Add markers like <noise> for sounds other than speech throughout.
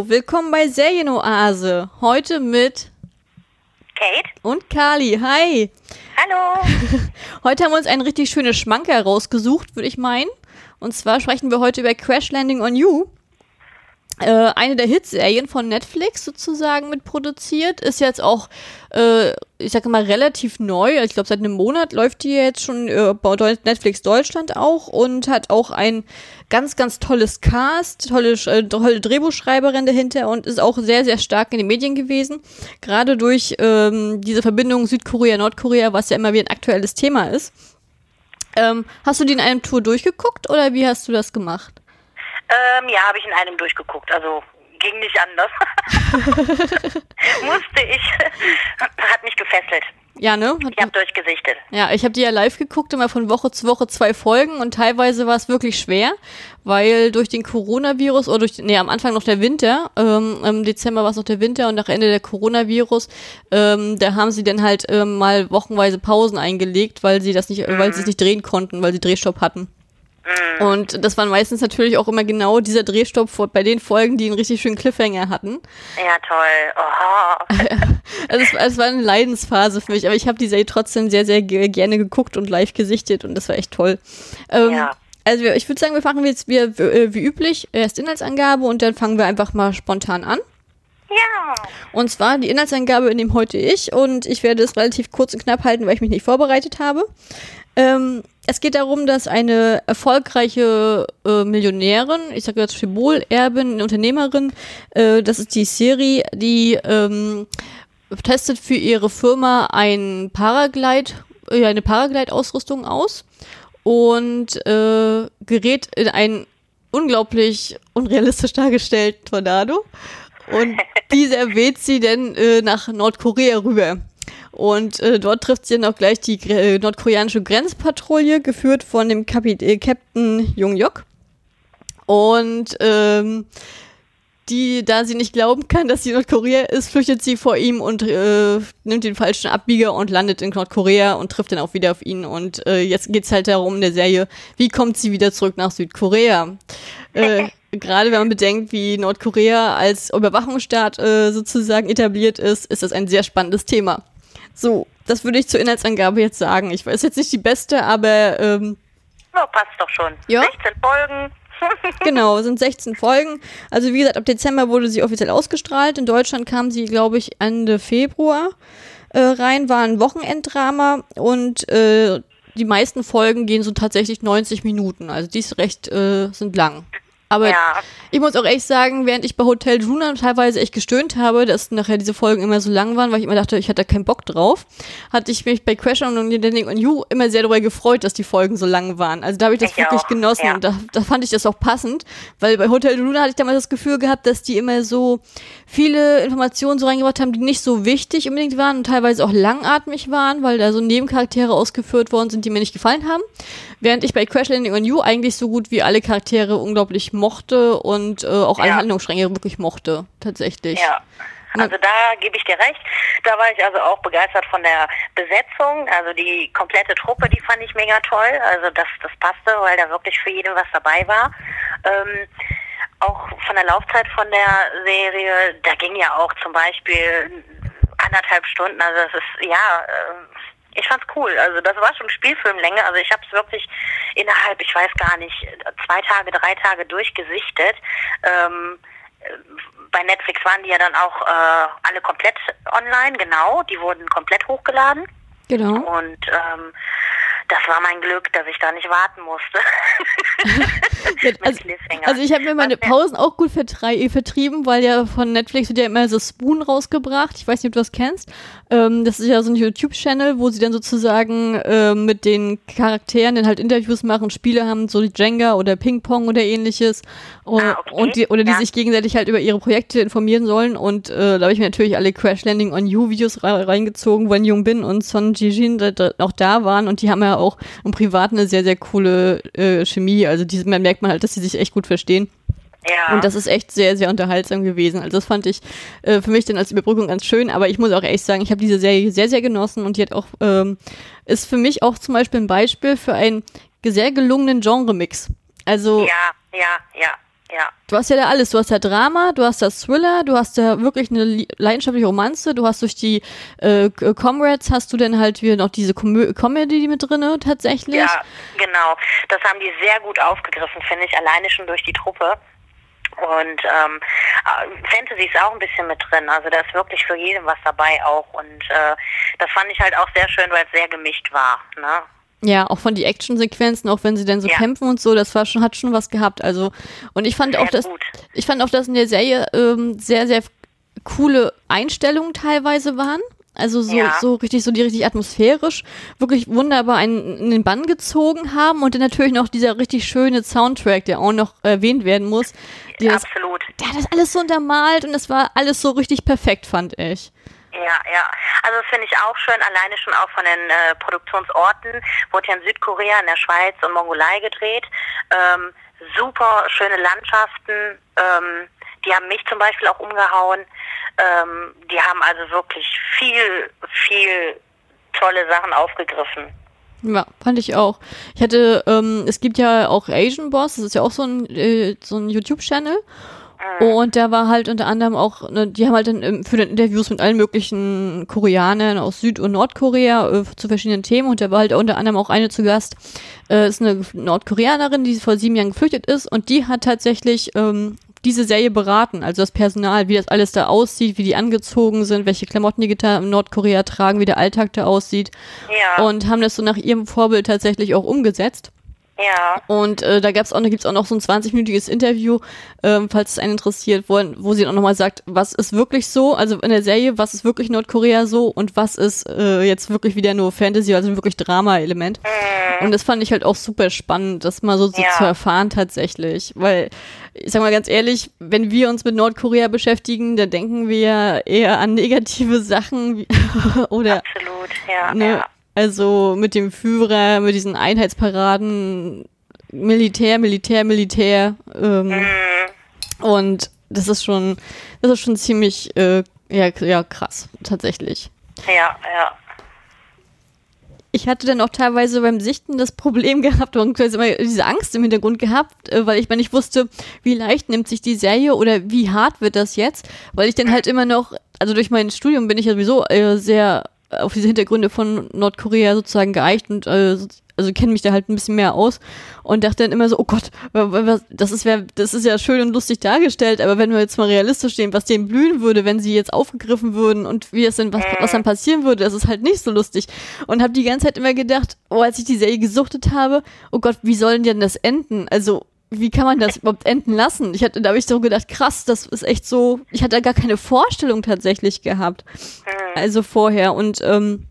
Hallo, willkommen bei Serienoase. Heute mit Kate und Kali. Hi. Hallo. <laughs> heute haben wir uns ein richtig schönes Schmanker rausgesucht, würde ich meinen. Und zwar sprechen wir heute über Crash Landing on You äh, eine der Hitserien von Netflix sozusagen mitproduziert. Ist jetzt auch, äh, ich sage mal, relativ neu. Also ich glaube, seit einem Monat läuft die jetzt schon äh, bei Netflix Deutschland auch und hat auch ein ganz, ganz tolles Cast, tolle, äh, tolle Drehbuchschreiberin dahinter und ist auch sehr, sehr stark in den Medien gewesen. Gerade durch ähm, diese Verbindung Südkorea-Nordkorea, was ja immer wie ein aktuelles Thema ist. Ähm, hast du die in einem Tour durchgeguckt oder wie hast du das gemacht? Ähm, ja, habe ich in einem durchgeguckt. Also ging nicht anders. <laughs> Musste ich. Hat mich gefesselt. Ja, ne? Hat ich habe durchgesichtet. Ja, ich habe die ja live geguckt, immer von Woche zu Woche zwei Folgen und teilweise war es wirklich schwer, weil durch den Coronavirus oder durch, nee, am Anfang noch der Winter, ähm, im Dezember war es noch der Winter und nach Ende der Coronavirus, ähm, da haben sie dann halt ähm, mal wochenweise Pausen eingelegt, weil sie das nicht, mhm. weil sie es nicht drehen konnten, weil sie Drehstopp hatten. Mhm. Und das waren meistens natürlich auch immer genau dieser Drehstopp bei den Folgen, die einen richtig schönen Cliffhanger hatten. Ja, toll. Oha. <laughs> also es, es, war eine Leidensphase für mich, aber ich habe die Serie trotzdem sehr, sehr gerne geguckt und live gesichtet und das war echt toll. Ähm, ja. Also ich würde sagen, wir machen jetzt wie, äh, wie üblich erst Inhaltsangabe und dann fangen wir einfach mal spontan an. Ja. Und zwar die Inhaltsangabe nehme heute ich und ich werde es relativ kurz und knapp halten, weil ich mich nicht vorbereitet habe. Ähm, es geht darum, dass eine erfolgreiche äh, Millionärin, ich sage jetzt Symbol-Erbin, Unternehmerin, äh, das ist die Siri, die ähm, testet für ihre Firma ein Paraglide, äh, eine Paraglide-Ausrüstung aus und äh, gerät in einen unglaublich unrealistisch dargestellten Tornado. Und <laughs> dieser weht sie dann äh, nach Nordkorea rüber. Und äh, dort trifft sie dann auch gleich die äh, nordkoreanische Grenzpatrouille, geführt von dem Kapit äh, Captain Jung Yok. Und ähm, die, da sie nicht glauben kann, dass sie Nordkorea ist, flüchtet sie vor ihm und äh, nimmt den falschen Abbieger und landet in Nordkorea und trifft dann auch wieder auf ihn. Und äh, jetzt geht's halt darum in der Serie, wie kommt sie wieder zurück nach Südkorea? Äh, <laughs> Gerade wenn man bedenkt, wie Nordkorea als Überwachungsstaat äh, sozusagen etabliert ist, ist das ein sehr spannendes Thema. So, das würde ich zur Inhaltsangabe jetzt sagen. Ich weiß jetzt nicht die beste, aber. Ähm, ja, passt doch schon. Ja? 16 Folgen. <laughs> genau, sind 16 Folgen. Also wie gesagt, ab Dezember wurde sie offiziell ausgestrahlt. In Deutschland kam sie, glaube ich, Ende Februar äh, rein, war ein Wochenenddrama und äh, die meisten Folgen gehen so tatsächlich 90 Minuten. Also die ist recht, äh, sind lang. Aber ja. ich muss auch echt sagen, während ich bei Hotel Juna teilweise echt gestöhnt habe, dass nachher diese Folgen immer so lang waren, weil ich immer dachte, ich hatte keinen Bock drauf, hatte ich mich bei Crash und Landing on You immer sehr darüber gefreut, dass die Folgen so lang waren. Also da habe ich das ich wirklich auch. genossen ja. und da, da, fand ich das auch passend, weil bei Hotel Juna hatte ich damals das Gefühl gehabt, dass die immer so viele Informationen so reingebracht haben, die nicht so wichtig unbedingt waren und teilweise auch langatmig waren, weil da so Nebencharaktere ausgeführt worden sind, die mir nicht gefallen haben. Während ich bei Crash Landing on You eigentlich so gut wie alle Charaktere unglaublich mochte und äh, auch alle ja. Handlungsstränge wirklich mochte, tatsächlich. Ja. Also da gebe ich dir recht. Da war ich also auch begeistert von der Besetzung. Also die komplette Truppe, die fand ich mega toll. Also das, das passte, weil da wirklich für jeden was dabei war. Ähm, auch von der Laufzeit von der Serie, da ging ja auch zum Beispiel anderthalb Stunden. Also das ist, ja, äh, ich fand's cool. Also das war schon Spielfilmlänge. Also ich habe es wirklich innerhalb, ich weiß gar nicht, zwei Tage, drei Tage durchgesichtet. Ähm, bei Netflix waren die ja dann auch äh, alle komplett online, genau. Die wurden komplett hochgeladen. Genau. Und ähm, das war mein Glück, dass ich da nicht warten musste. <laughs> also, also, ich habe mir meine Pausen auch gut vertrieben, weil ja von Netflix wird ja immer so Spoon rausgebracht. Ich weiß nicht, ob du das kennst. Ähm, das ist ja so ein YouTube-Channel, wo sie dann sozusagen äh, mit den Charakteren dann halt Interviews machen, Spiele haben, so wie Jenga oder Ping-Pong oder ähnliches. Und, ah, okay. und die, oder die ja. sich gegenseitig halt über ihre Projekte informieren sollen. Und äh, da habe ich mir natürlich alle Crash Landing on You Videos reingezogen, wenn Jung Bin und Son Jijin auch da waren. Und die haben ja auch im Privaten eine sehr, sehr coole äh, Chemie. Also diese, man merkt man halt, dass sie sich echt gut verstehen. Ja. Und das ist echt sehr, sehr unterhaltsam gewesen. Also das fand ich äh, für mich dann als Überbrückung ganz schön. Aber ich muss auch echt sagen, ich habe diese Serie sehr, sehr genossen und die hat auch, ähm, ist für mich auch zum Beispiel ein Beispiel für einen sehr gelungenen Genre-Mix. Also. Ja, ja, ja, ja. du hast ja da alles. Du hast ja Drama, du hast das Thriller, du hast ja wirklich eine leidenschaftliche Romanze, du hast durch die äh, Comrades hast du dann halt wieder noch diese Com Comedy mit drinne tatsächlich. Ja, genau. Das haben die sehr gut aufgegriffen, finde ich, alleine schon durch die Truppe. Und ähm, Fantasy ist auch ein bisschen mit drin. Also da ist wirklich für jeden was dabei auch. Und äh, das fand ich halt auch sehr schön, weil es sehr gemischt war. Ne? Ja, auch von die Actionsequenzen, auch wenn sie dann so ja. kämpfen und so, das war schon, hat schon was gehabt. Also, und ich fand sehr auch, dass, ich fand auch, dass in der Serie ähm, sehr, sehr coole Einstellungen teilweise waren. Also so, ja. so richtig, so die richtig atmosphärisch, wirklich wunderbar einen in den Bann gezogen haben und dann natürlich noch dieser richtig schöne Soundtrack, der auch noch erwähnt werden muss. Das, Absolut. Der hat das alles so untermalt und es war alles so richtig perfekt, fand ich. Ja, ja. Also das finde ich auch schön, alleine schon auch von den äh, Produktionsorten. Wurde ja in Südkorea, in der Schweiz und Mongolei gedreht. Ähm, super schöne Landschaften. Ähm, die haben mich zum Beispiel auch umgehauen. Ähm, die haben also wirklich viel, viel tolle Sachen aufgegriffen. Ja, fand ich auch. Ich hatte, ähm, es gibt ja auch Asian Boss, das ist ja auch so ein, äh, so ein YouTube-Channel. Mhm. Und da war halt unter anderem auch, ne, die haben halt dann für den Interviews mit allen möglichen Koreanern aus Süd- und Nordkorea äh, zu verschiedenen Themen und da war halt unter anderem auch eine zu Gast, äh, ist eine Nordkoreanerin, die vor sieben Jahren geflüchtet ist und die hat tatsächlich ähm, diese Serie beraten, also das Personal, wie das alles da aussieht, wie die angezogen sind, welche Klamotten die da in Nordkorea tragen, wie der Alltag da aussieht. Ja. Und haben das so nach ihrem Vorbild tatsächlich auch umgesetzt. Ja. Und äh, da gab's auch, da gibt's auch noch so ein 20-minütiges Interview, ähm, falls es einen interessiert, wo, wo sie auch nochmal sagt, was ist wirklich so, also in der Serie, was ist wirklich Nordkorea so und was ist äh, jetzt wirklich wieder nur Fantasy, also wirklich Drama-Element. Mhm. Und das fand ich halt auch super spannend, das mal so, so ja. zu erfahren tatsächlich. Weil, ich sag mal ganz ehrlich, wenn wir uns mit Nordkorea beschäftigen, dann denken wir eher an negative Sachen <laughs> oder. Absolut, ja. Ne, ja also mit dem Führer, mit diesen Einheitsparaden, Militär, Militär, Militär. Ähm, mhm. Und das ist schon, das ist schon ziemlich, äh, ja, ja, krass, tatsächlich. Ja, ja. Ich hatte dann auch teilweise beim Sichten das Problem <laughs> gehabt immer diese Angst im Hintergrund gehabt, äh, weil ich mal nicht wusste, wie leicht nimmt sich die Serie oder wie hart wird das jetzt, weil ich dann halt immer noch, also durch mein Studium bin ich ja sowieso äh, sehr auf diese Hintergründe von Nordkorea sozusagen geeicht und äh, also kenne mich da halt ein bisschen mehr aus und dachte dann immer so, oh Gott, das ist, das ist ja schön und lustig dargestellt, aber wenn wir jetzt mal realistisch stehen, was denen blühen würde, wenn sie jetzt aufgegriffen würden und wie es denn, was, was dann passieren würde, das ist halt nicht so lustig. Und habe die ganze Zeit immer gedacht, oh, als ich die Serie gesuchtet habe, oh Gott, wie sollen denn das enden? Also wie kann man das überhaupt enden lassen? Ich hatte, da habe ich so gedacht, krass, das ist echt so, ich hatte da gar keine Vorstellung tatsächlich gehabt. Mhm. Also vorher. Und ähm,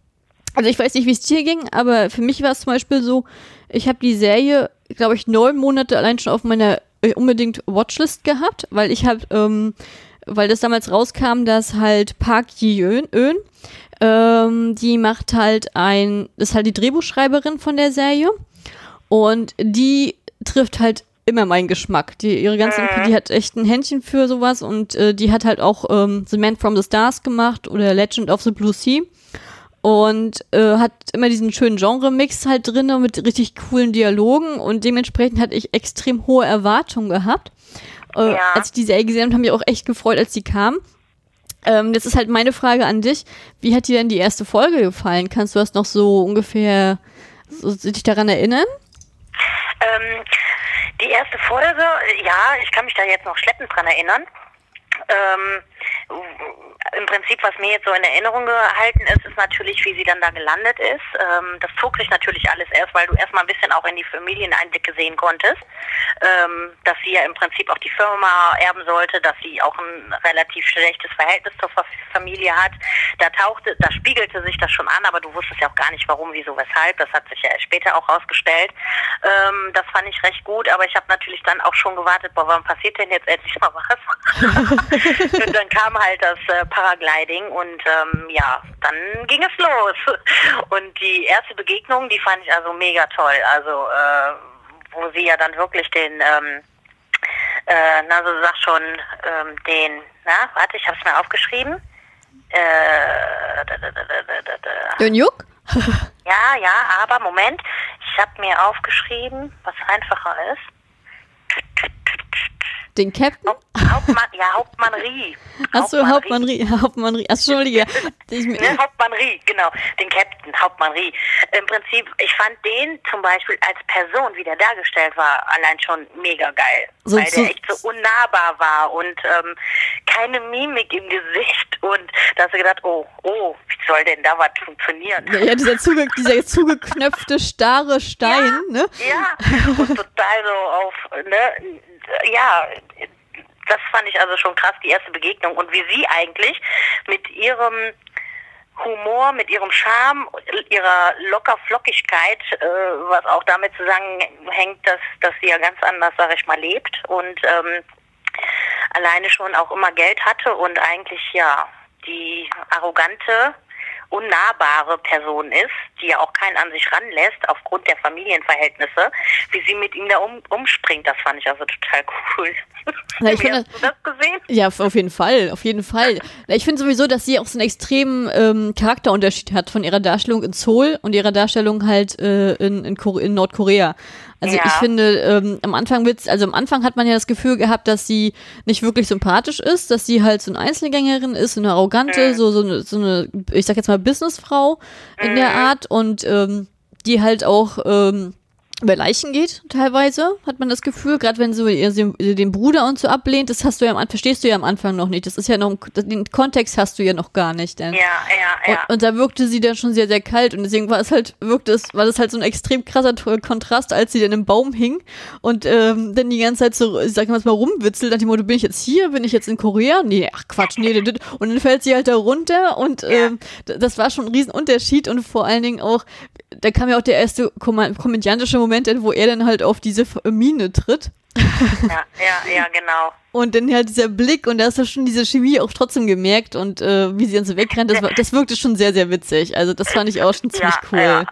also ich weiß nicht, wie es dir ging, aber für mich war es zum Beispiel so, ich habe die Serie, glaube ich, neun Monate allein schon auf meiner äh, unbedingt Watchlist gehabt, weil ich habe, ähm, weil das damals rauskam, dass halt Park Ji-eun, ähm, die macht halt ein, ist halt die Drehbuchschreiberin von der Serie und die trifft halt immer mein Geschmack. Die, ihre ganzen, mhm. die hat echt ein Händchen für sowas und äh, die hat halt auch ähm, The Man from the Stars gemacht oder Legend of the Blue Sea und äh, hat immer diesen schönen Genre-Mix halt drin mit richtig coolen Dialogen und dementsprechend hatte ich extrem hohe Erwartungen gehabt. Äh, ja. Als ich die Serie gesehen habe, haben mich auch echt gefreut, als die kam. Ähm, das ist halt meine Frage an dich. Wie hat dir denn die erste Folge gefallen? Kannst du das noch so ungefähr so, dich daran erinnern? Ähm, die erste Folge, ja, ich kann mich da jetzt noch schleppend dran erinnern. Ähm, im Prinzip, was mir jetzt so in Erinnerung gehalten ist, ist natürlich, wie sie dann da gelandet ist. Ähm, das zog sich natürlich alles erst, weil du erstmal ein bisschen auch in die Familieneinblicke sehen konntest, ähm, dass sie ja im Prinzip auch die Firma erben sollte, dass sie auch ein relativ schlechtes Verhältnis zur Familie hat. Da tauchte, da spiegelte sich das schon an, aber du wusstest ja auch gar nicht, warum, wieso, weshalb. Das hat sich ja später auch rausgestellt. Ähm, das fand ich recht gut, aber ich habe natürlich dann auch schon gewartet, boah, wann passiert denn jetzt endlich mal was? <laughs> Und dann kam halt das äh, Paragliding und ähm, ja, dann ging es los. Und die erste Begegnung, die fand ich also mega toll. Also äh, wo sie ja dann wirklich den, ähm, äh, na so sag schon, ähm, den, na, warte, ich hab's mir aufgeschrieben. Äh, da, da, da, Den Juck? <laughs> ja, ja, aber Moment, ich habe mir aufgeschrieben, was einfacher ist. Den Captain? Haupt, Hauptmann, ja, Hauptmann Rie. Achso, Hauptmann Rie. Hauptmann Rie. Achso, Entschuldige. <laughs> ne, Hauptmann Rie, genau. Den Captain, Hauptmann Rie. Im Prinzip, ich fand den zum Beispiel als Person, wie der dargestellt war, allein schon mega geil. So, weil so, der echt so unnahbar war und ähm, keine Mimik im Gesicht. Und da hast du gedacht, oh, oh, wie soll denn da was funktionieren? Ja, ja dieser, zuge dieser <laughs> zugeknöpfte, starre Stein, ja, ne? Ja, und total so auf, ne? Ja, das fand ich also schon krass, die erste Begegnung. Und wie sie eigentlich mit ihrem Humor, mit ihrem Charme, ihrer Lockerflockigkeit, äh, was auch damit zusammenhängt, dass, dass sie ja ganz anders, sag ich mal, lebt und ähm, alleine schon auch immer Geld hatte und eigentlich ja die arrogante unnahbare Person ist, die ja auch keinen an sich ranlässt aufgrund der Familienverhältnisse, wie sie mit ihm da um, umspringt, das fand ich also total cool. Na, ich finde, Hast du das gesehen? Ja, auf jeden Fall, auf jeden Fall. Ich finde sowieso, dass sie auch so einen extremen ähm, Charakterunterschied hat von ihrer Darstellung in Seoul und ihrer Darstellung halt äh, in, in, in Nordkorea. Also ja. ich finde, ähm, am Anfang wird's, also am Anfang hat man ja das Gefühl gehabt, dass sie nicht wirklich sympathisch ist, dass sie halt so eine Einzelgängerin ist, so eine arrogante, mhm. so, so eine, so eine, ich sag jetzt mal, Businessfrau in mhm. der Art und ähm, die halt auch ähm, über Leichen geht, teilweise, hat man das Gefühl, gerade wenn so ihr den Bruder und so ablehnt, das hast du ja am verstehst du ja am Anfang noch nicht. Das ist ja noch, den Kontext hast du ja noch gar nicht. Denn. Ja, ja, ja. Und, und, da wirkte sie dann schon sehr, sehr kalt und deswegen war es halt, wirkte es, war das halt so ein extrem krasser Kontrast, als sie dann im Baum hing und ähm, dann die ganze Zeit so, ich sag mal, rumwitzelt, nach dem Motto, bin ich jetzt hier, bin ich jetzt in Korea? Nee, ach Quatsch, nee, und dann fällt sie halt da runter und ähm, das war schon ein Riesenunterschied und vor allen Dingen auch, da kam ja auch der erste komödiantische Moment, wo er dann halt auf diese Mine tritt. Ja, ja, ja, genau. Und dann halt dieser Blick und da hast du schon diese Chemie auch trotzdem gemerkt und äh, wie sie dann so wegrennt, das, war, das wirkte schon sehr, sehr witzig. Also das fand ich auch schon ziemlich ja, cool. Ja.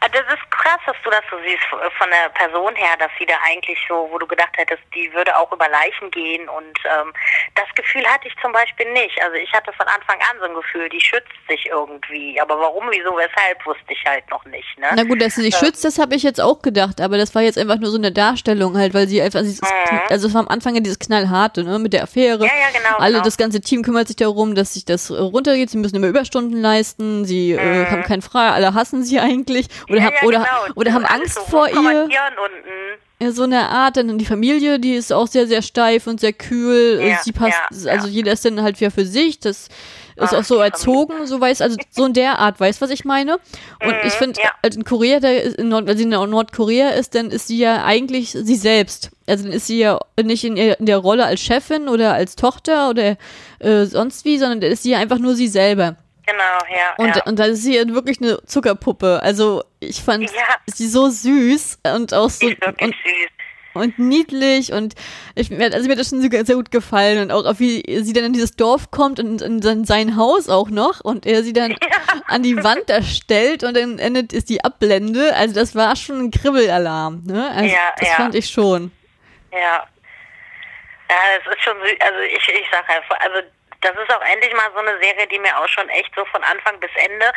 Das ist krass, dass du das so siehst von der Person her, dass sie da eigentlich so, wo du gedacht hättest, die würde auch über Leichen gehen und ähm, das Gefühl hatte ich zum Beispiel nicht. Also ich hatte von Anfang an so ein Gefühl, die schützt sich irgendwie, aber warum, wieso, weshalb, wusste ich halt noch nicht. Ne? Na gut, dass sie sich ähm, schützt, das habe ich jetzt auch gedacht, aber das war jetzt einfach nur so eine Darstellung halt, weil sie einfach, dieses, mhm. also es war am Anfang ja dieses knallharte, ne, mit der Affäre. Ja, ja, genau. Alle, genau. das ganze Team kümmert sich darum, dass sich das runtergeht, sie müssen immer Überstunden leisten, sie äh, mhm. äh, haben keinen Frei, alle hassen sie <laughs> eigentlich oder, ja, ja, oder genau oder haben Angst so vor ihr. Ja, so eine Art, dann die Familie, die ist auch sehr, sehr steif und sehr kühl. Ja, sie passt, ja, also jeder ist dann halt wieder für sich. Das ist Ach, auch so erzogen, so weiß, also so in der Art, weiß, was ich meine. Und mhm, ich finde, also in Korea, der in Nord, wenn sie in Nordkorea ist, dann ist sie ja eigentlich sie selbst. Also dann ist sie ja nicht in, in der Rolle als Chefin oder als Tochter oder äh, sonst wie, sondern ist sie ja einfach nur sie selber. Genau, ja. Und, ja. und da ist sie wirklich eine Zuckerpuppe. Also ich fand ja. sie so süß und auch so. Ist wirklich und, süß und niedlich und ich, also mir hat das schon sehr gut gefallen und auch wie sie dann in dieses Dorf kommt und in sein Haus auch noch und er sie dann <laughs> ja. an die Wand da stellt und dann endet ist die Abblende. Also das war schon ein Kribbelalarm, ne? Also ja, das ja. fand ich schon. Ja. Ja, es ist schon, also ich, ich sag einfach, also das ist auch endlich mal so eine Serie, die mir auch schon echt so von Anfang bis Ende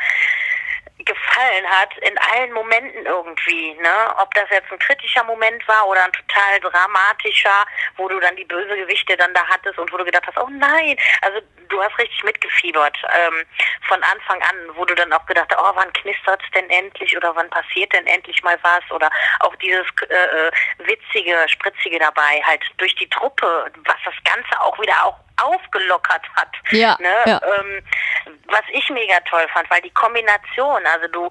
gefallen hat in allen Momenten irgendwie, ne? Ob das jetzt ein kritischer Moment war oder ein total dramatischer, wo du dann die Bösegewichte dann da hattest und wo du gedacht hast, oh nein, also du hast richtig mitgefiebert ähm, von Anfang an, wo du dann auch gedacht hast, oh, wann knistert's denn endlich oder wann passiert denn endlich mal was oder auch dieses äh, äh witzige, spritzige dabei, halt durch die Truppe, was das Ganze auch wieder auch aufgelockert hat. Ja, ne? ja. Ähm, was ich mega toll fand, weil die Kombination, also du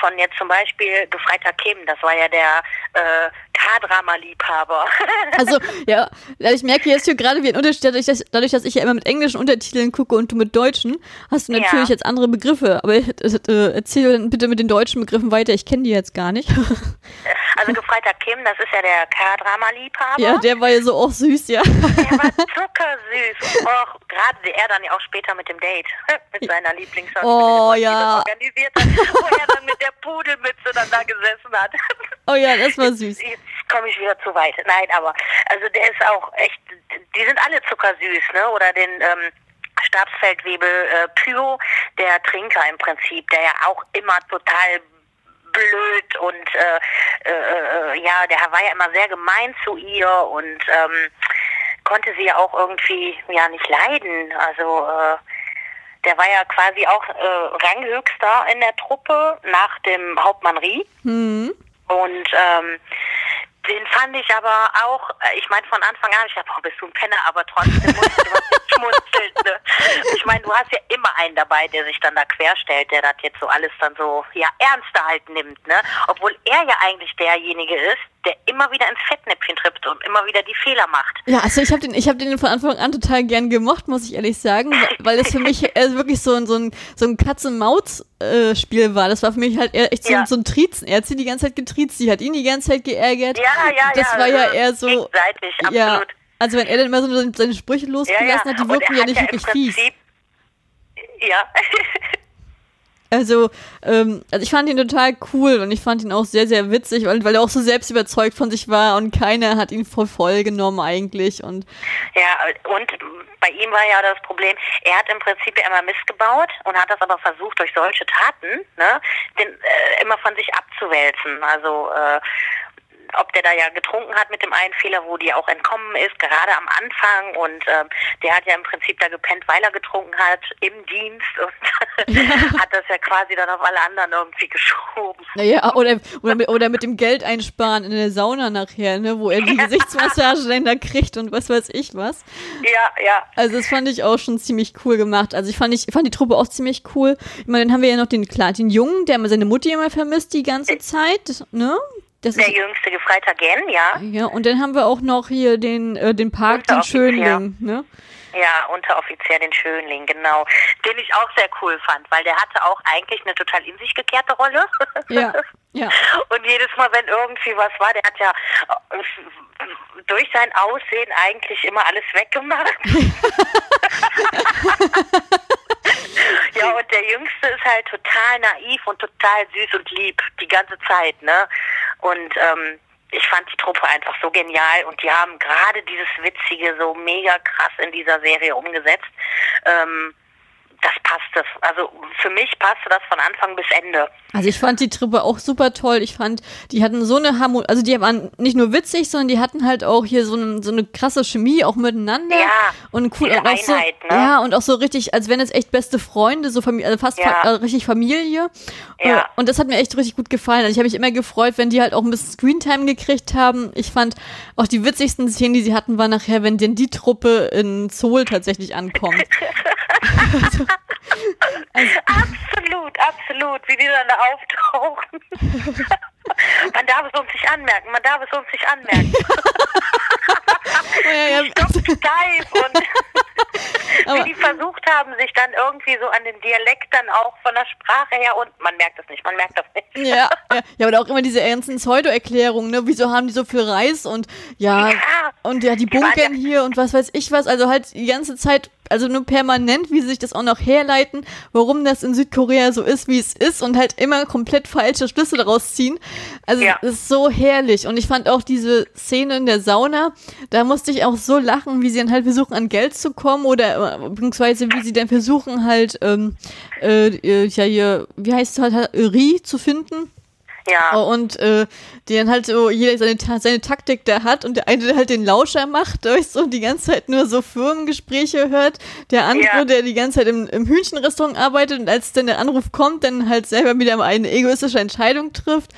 von jetzt zum Beispiel Gefreiter Kim, das war ja der äh, K-Drama-Liebhaber. <laughs> also, ja, ich merke jetzt hier gerade wie ein Unterschied, dadurch dass, dadurch, dass ich ja immer mit englischen Untertiteln gucke und du mit deutschen, hast du natürlich ja. jetzt andere Begriffe. Aber äh, erzähl dann bitte mit den deutschen Begriffen weiter, ich kenne die jetzt gar nicht. <laughs> Also Gefreiter Kim, das ist ja der K-Drama-Liebhaber. Ja, der war ja so auch süß, ja. Der war zuckersüß. Och, gerade er dann ja auch später mit dem Date <laughs> mit seiner Lieblingsschauspielerin, oh, ja. organisiert hat, wo er dann mit der Pudelmütze dann da gesessen hat. Oh ja, das war süß. Jetzt, jetzt komme ich wieder zu weit. Nein, aber also der ist auch echt, die sind alle zuckersüß, ne? Oder den ähm, Stabsfeldwebel äh, Pyro, der Trinker im Prinzip, der ja auch immer total blöd und äh, äh, äh, ja, der war ja immer sehr gemein zu ihr und ähm, konnte sie ja auch irgendwie ja nicht leiden. Also äh, der war ja quasi auch äh, Ranghöchster in der Truppe nach dem Hauptmann Rie. Mhm. Und ähm, den fand ich aber auch, äh, ich meine von Anfang an, ich dachte, oh, bist du ein Penner, aber trotzdem schmunzeln. Ne? Ich meine, du hast ja immer einen dabei, der sich dann da querstellt, der das jetzt so alles dann so ja ernster halt nimmt, ne? Obwohl er ja eigentlich derjenige ist, der immer wieder ins Fettnäpfchen trippt und immer wieder die Fehler macht. Ja, also ich habe den, ich habe den von Anfang an total gern gemocht, muss ich ehrlich sagen, weil es für mich äh, wirklich so ein so ein so ein Katz-und-Maus-Spiel war. Das war für mich halt eher echt so, Ja. so ein Triezen. Er hat sie die ganze Zeit getriezt, sie hat ihn die ganze Zeit geärgert. Ja, ja, das ja. war ja eher so. Gegenseitig, Ja, absolut. also wenn er dann immer so seine- Sprüche Ja, losgelassen ja. hat, die wirken ja nicht wirklich fies. Ja. <laughs> Also, ähm, also ich fand ihn total cool und ich fand ihn auch sehr, sehr witzig, weil, weil er auch so selbst überzeugt von sich war und keiner hat ihn voll voll genommen eigentlich und Ja, und bei ihm war ja das Problem, er hat im Prinzip ja immer Mist gebaut und hat das aber versucht, durch solche Taten ne, den, äh, immer von sich abzuwälzen. Also äh, ob der da ja getrunken hat mit dem einen Fehler, wo die auch entkommen ist, gerade am Anfang und ähm, der hat ja im Prinzip da gepennt, weil er getrunken hat im Dienst und <laughs> hat das ja quasi dann auf alle anderen irgendwie geschoben. naja, oder, oder, mit, oder mit dem Geld einsparen in der Sauna nachher, ne, wo er die <laughs> Gesichtsmassage dann da kriegt und was weiß ich was. Ja, ja. Also das fand ich auch schon ziemlich cool gemacht. Also ich fand ich fand die Truppe auch ziemlich cool. Ich meine, dann haben wir ja noch den klar, den Jungen, der immer seine Mutti immer vermisst die ganze Zeit, ne? Das Der jüngste Gefreiter Gen, ja. ja, und dann haben wir auch noch hier den, äh, den Park, den. Schönling, ne? Ja, Unteroffizier, den Schönling, genau. Den ich auch sehr cool fand, weil der hatte auch eigentlich eine total in sich gekehrte Rolle. <laughs> Ja, ja. Und jedes Mal, wenn irgendwie was war, der hat ja äh, durch sein Aussehen eigentlich immer alles weggemacht. <laughs> ja, und der Jüngste ist halt total naiv und total süß und lieb die ganze Zeit, ne? Und ähm, ich fand die Truppe einfach so genial und die haben gerade dieses Witzige so mega krass in dieser Serie umgesetzt. Ähm, das passte. Also für mich passte das von Anfang bis Ende. Also ich fand die Truppe auch super toll. Ich fand, die hatten so eine Harmonie, also die waren nicht nur witzig, sondern die hatten halt auch hier so eine, so eine krasse Chemie auch miteinander. Ja, und cool und auch so, Einheit, ne? Ja, und auch so richtig, als wenn es echt beste Freunde, so Familie, also fast Ja. fa äh, richtig Familie. Ja. Äh, Und das hat mir echt richtig gut gefallen. Also ich habe mich immer gefreut, wenn die halt auch ein bisschen Screentime gekriegt haben. Ich fand auch die witzigsten Szenen, die sie hatten, war nachher, wenn denn die Truppe in Seoul tatsächlich ankommt. <laughs> <laughs> also, Absolut, absolut, wie die dann da auftauchen. <laughs> <laughs> man darf es uns nicht anmerken, man darf es uns nicht anmerken. <laughs> Stopp, steif und <laughs> wie die versucht haben, sich dann irgendwie so an den Dialekt dann auch von der Sprache her und man merkt das nicht, man merkt das nicht. Ja, ja, ja, aber auch immer diese ernsten Pseudo-Erklärungen, ne? Wieso haben die so viel Reis und ja, Ja. und ja, die bunkern hier und was weiß ich was, also halt die ganze Zeit, also nur permanent, wie sie sich das auch noch herleiten, warum das in Südkorea so ist, wie es ist und halt immer komplett falsche Schlüsse daraus ziehen. Also Ja. es ist so herrlich und ich fand auch diese Szene in der Sauna, da musste ich auch so lachen, wie sie dann halt versuchen an Geld zu kommen oder äh, beziehungsweise wie sie dann versuchen halt ähm, äh, äh, ja hier, wie heißt es halt, Ri zu finden. Ja, Oh, Und äh, die dann halt so jeder seine, seine Taktik da hat und der eine der halt den Lauscher macht, <laughs> weißt du, und die ganze Zeit nur so Firmengespräche hört, der andere, Ja. der die ganze Zeit im, im Hühnchenrestaurant arbeitet und als dann der Anruf kommt, dann halt selber wieder eine egoistische Entscheidung trifft.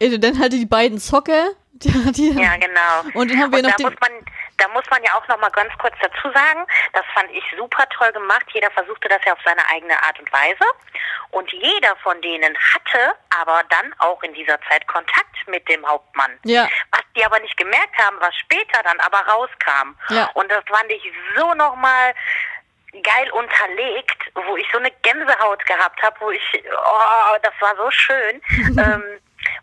Äh, Dann halt die beiden Zocker, <laughs> die, die ja, genau. Und dann haben wir und noch da den- muss man, da muss man ja auch noch mal ganz kurz dazu sagen, das fand ich super toll gemacht. Jeder versuchte das ja auf seine eigene Art und Weise. Und jeder von denen hatte aber dann auch in dieser Zeit Kontakt mit dem Hauptmann. Ja. Was die aber nicht gemerkt haben, was später dann aber rauskam. Ja. Und das fand ich so nochmal geil unterlegt, wo ich so eine Gänsehaut gehabt habe, wo ich, oh, das war so schön. <laughs> ähm,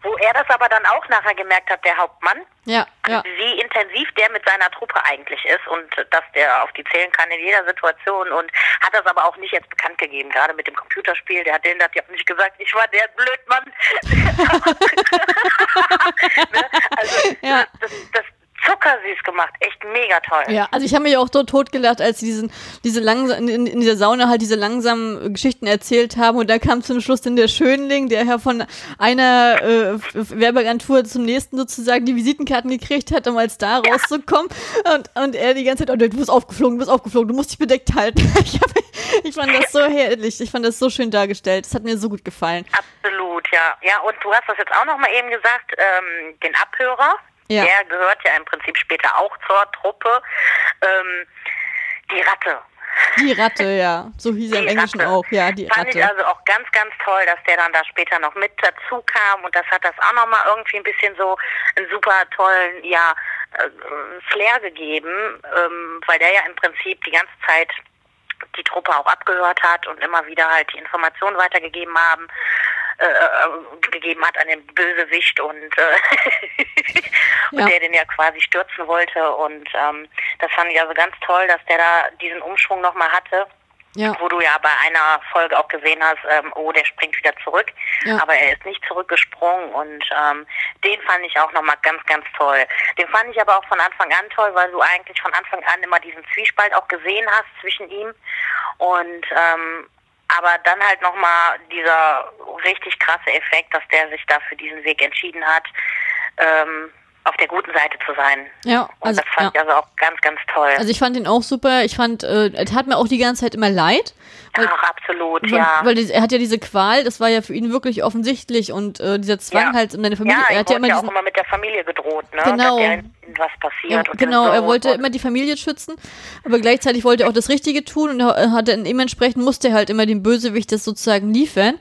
wo er das aber dann auch nachher gemerkt hat, der Hauptmann, ja, ja. wie intensiv der mit seiner Truppe eigentlich ist und dass der auf die zählen kann in jeder Situation und hat das aber auch nicht jetzt bekannt gegeben, gerade mit dem Computerspiel, der hat denen das ja nicht gesagt, ich war der Blödmann. <laughs> <laughs> ne? Also Ja. das, das zuckersüß gemacht. Echt mega toll. Ja, also ich habe mich auch so totgelacht, als sie diesen, diese langsam, in, in dieser Sauna halt diese langsamen Geschichten erzählt haben und da kam zum Schluss dann der Schönling, der ja von einer äh, Werbeagentur zum nächsten sozusagen die Visitenkarten gekriegt hat, um als da ja. rauszukommen und, und er die ganze Zeit, oh, du bist aufgeflogen, du bist aufgeflogen, du musst dich bedeckt halten. <laughs> ich, hab, ich fand das so herrlich, ich fand das so schön dargestellt, das hat mir so gut gefallen. Absolut, ja. Ja, und du hast das jetzt auch nochmal eben gesagt, ähm, den Abhörer, ja. Der gehört ja im Prinzip später auch zur Truppe. Ähm, die Ratte. Die Ratte, ja. So hieß er im Englischen Ratte. auch, ja, die Fand Ratte. ich also auch ganz, ganz toll, dass der dann da später noch mit dazu kam und das hat das auch nochmal irgendwie ein bisschen so einen super tollen, ja, äh, Flair gegeben, ähm, weil der ja im Prinzip die ganze Zeit die Truppe auch abgehört hat und immer wieder halt die Informationen weitergegeben haben äh, gegeben hat an den Bösewicht und, äh, <laughs> ja. der den ja quasi stürzen wollte. Und ähm, das fand ich also ganz toll, dass der da diesen Umschwung nochmal hatte. Ja. Wo du ja bei einer Folge auch gesehen hast, ähm, oh, der springt wieder zurück. Ja. Aber er ist nicht zurückgesprungen und ähm, den fand ich auch nochmal ganz, ganz toll. Den fand ich aber auch von Anfang an toll, weil du eigentlich von Anfang an immer diesen Zwiespalt auch gesehen hast zwischen ihm und ähm, aber dann halt nochmal dieser richtig krasse Effekt, dass der sich da für diesen Weg entschieden hat, ähm, auf der guten Seite zu sein. Ja, also, und das fand ja. ich also auch ganz, ganz toll. Also ich fand ihn auch super. Ich fand, äh, er tat mir auch die ganze Zeit immer leid. Weil, Ach, absolut, weil, ja. Weil er hat ja diese Qual, das war ja für ihn wirklich offensichtlich und äh, dieser Zwang ja. halt um deine Familie. Ja, er hat ja immer diesen, auch immer mit der Familie gedroht, ne? Genau. was passiert. Ja, genau, er wollte immer die Familie schützen, aber gleichzeitig wollte er auch das Richtige tun und er hatte dementsprechend musste er halt immer dem Bösewicht das sozusagen liefern.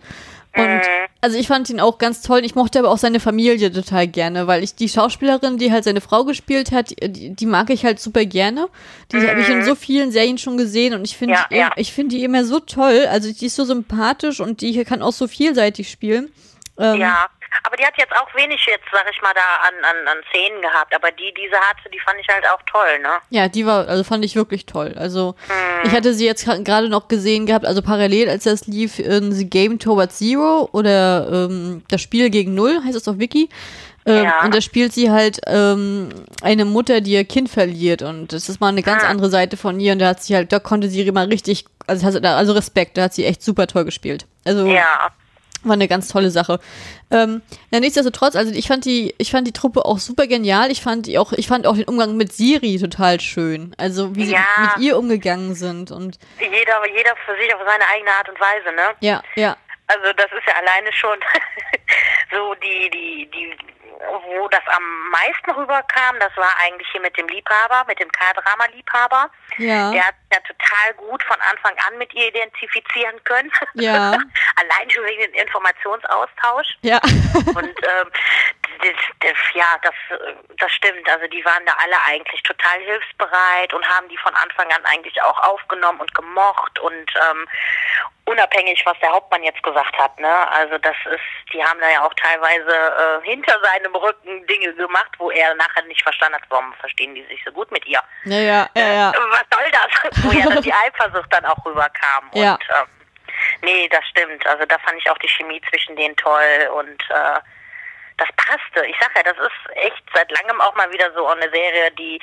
Und mhm. also ich fand ihn auch ganz toll. Ich mochte aber auch seine Familie total gerne, weil ich die Schauspielerin, die halt seine Frau gespielt hat, die, die mag ich halt super gerne. Die mhm. habe ich in so vielen Serien schon gesehen und ich finde ja, ja. ich finde die immer so toll. Also die ist so sympathisch und die kann auch so vielseitig spielen. Ähm, ja. Aber die hat jetzt auch wenig jetzt, sag ich mal, da an, an, an Szenen gehabt. Aber die, diese hatte, die fand ich halt auch toll, ne? Ja, die war, also fand ich wirklich toll. Also hm. ich hatte sie jetzt gerade noch gesehen gehabt, also parallel, als das lief, in The Game Towards Zero oder ähm, das Spiel gegen Null, heißt es auf Wiki. Ähm, ja. Und da spielt sie halt ähm, eine Mutter, die ihr Kind verliert. Und das ist mal eine ganz ah. andere Seite von ihr. Und da hat sie halt, da konnte sie mal richtig, also, also Respekt, da hat sie echt super toll gespielt. Also ja. War eine ganz tolle Sache. Ähm, ja, nichtsdestotrotz, also ich fand die, ich fand die Truppe auch super genial. Ich fand die auch, ich fand auch den Umgang mit Siri total schön. Also wie sie ja. mit ihr umgegangen sind und jeder, jeder für sich auf seine eigene Art und Weise, ne? Ja, ja. Also das ist ja alleine schon <laughs> so die, die, die wo das am meisten rüberkam, das war eigentlich hier mit dem Liebhaber, mit dem K-Drama-Liebhaber. Ja. <laughs> Der hat ja total gut von Anfang an mit ihr identifizieren können. Ja. <laughs> Allein schon wegen dem Informationsaustausch. Ja. <laughs> Und ähm, das, das, ja, das, das stimmt. Also die waren da alle eigentlich total hilfsbereit und haben die von Anfang an eigentlich auch aufgenommen und gemocht und ähm, unabhängig, was der Hauptmann jetzt gesagt hat. Ne? Also das ist, die haben da ja auch teilweise äh, hinter seinem Rücken Dinge gemacht, wo er nachher nicht verstanden hat, warum verstehen die sich so gut mit ihr. Ja, ja, ja. ja. Was soll das? <laughs> wo ja dann die Eifersucht dann auch rüberkam. Ja. Und ähm, nee, das stimmt. Also da fand ich auch die Chemie zwischen denen toll und äh, das passte. Ich sag ja, das ist echt seit langem auch mal wieder so eine Serie, die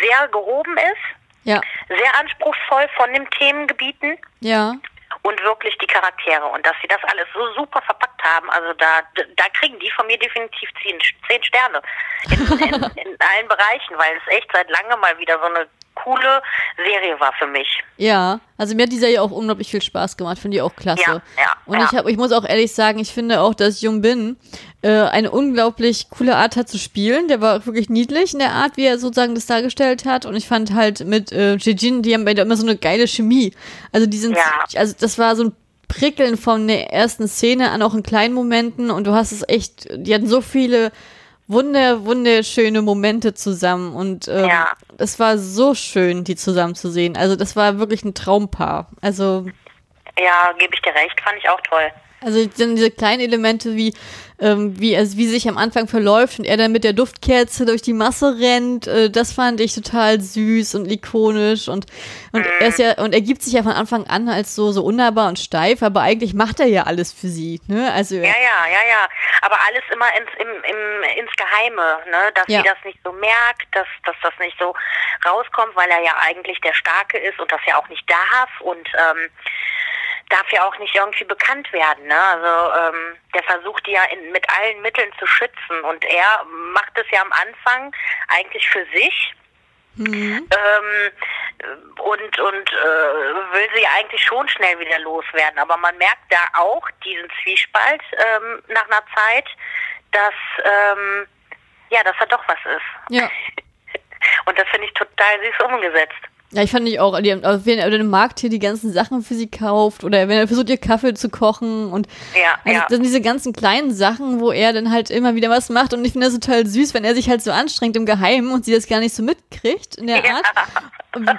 sehr gehoben ist. Ja. Sehr anspruchsvoll von den Themengebieten. Ja und wirklich die Charaktere und dass sie das alles so super verpackt haben, also da, da kriegen die von mir definitiv zehn, zehn Sterne in, in, in allen Bereichen, weil es echt seit langem mal wieder so eine coole Serie war für mich. Ja, also mir hat die Serie auch unglaublich viel Spaß gemacht, finde ich auch klasse. Ja, ja, und ja. ich habe, ich muss auch ehrlich sagen, ich finde auch, dass Jung Bin äh, eine unglaublich coole Art hat zu spielen. Der war wirklich niedlich in der Art, wie er sozusagen das dargestellt hat. Und ich fand halt mit äh, Jin, die haben beide immer so eine geile Chemie. Also die sind, ja. also das war so ein Prickeln von der ersten Szene an auch in kleinen Momenten und du hast es echt, die hatten so viele wunder, wunderschöne Momente zusammen und ähm, ja. es war so schön, die zusammen zu sehen. Also das war wirklich ein Traumpaar. Also ja, gebe ich dir recht, fand ich auch toll. Also dann diese kleinen Elemente wie ähm, wie er wie sich am Anfang verläuft und er dann mit der Duftkerze durch die Masse rennt, äh, das fand ich total süß und ikonisch und und er ist ja und er gibt sich ja von Anfang an als so so unnahbar und steif, aber eigentlich macht er ja alles für sie, ne? Also ja, ja, ja, ja, aber alles immer ins im, im ins Geheime, ne? Dass Ja. sie das nicht so merkt, dass dass das nicht so rauskommt, weil er ja eigentlich der Starke ist und das ja auch nicht darf und ähm, darf ja auch nicht irgendwie bekannt werden. Ne? Also ähm, der versucht die ja in, mit allen Mitteln zu schützen und er macht es ja am Anfang eigentlich für sich Mhm. ähm, und und äh, will sie eigentlich schon schnell wieder loswerden. Aber man merkt da auch diesen Zwiespalt ähm, nach einer Zeit, dass ähm, ja, dass er doch was ist. Ja. <laughs> Und das finde ich total süß umgesetzt. Ja, ich fand ich auch, die, also wenn er im Markt hier die ganzen Sachen für sie kauft oder wenn er versucht, ihr Kaffee zu kochen und Ja, also ja. sind diese ganzen kleinen Sachen, wo er dann halt immer wieder was macht und ich finde das total süß, wenn er sich halt so anstrengt im Geheimen und sie das gar nicht so mitkriegt in der. Art.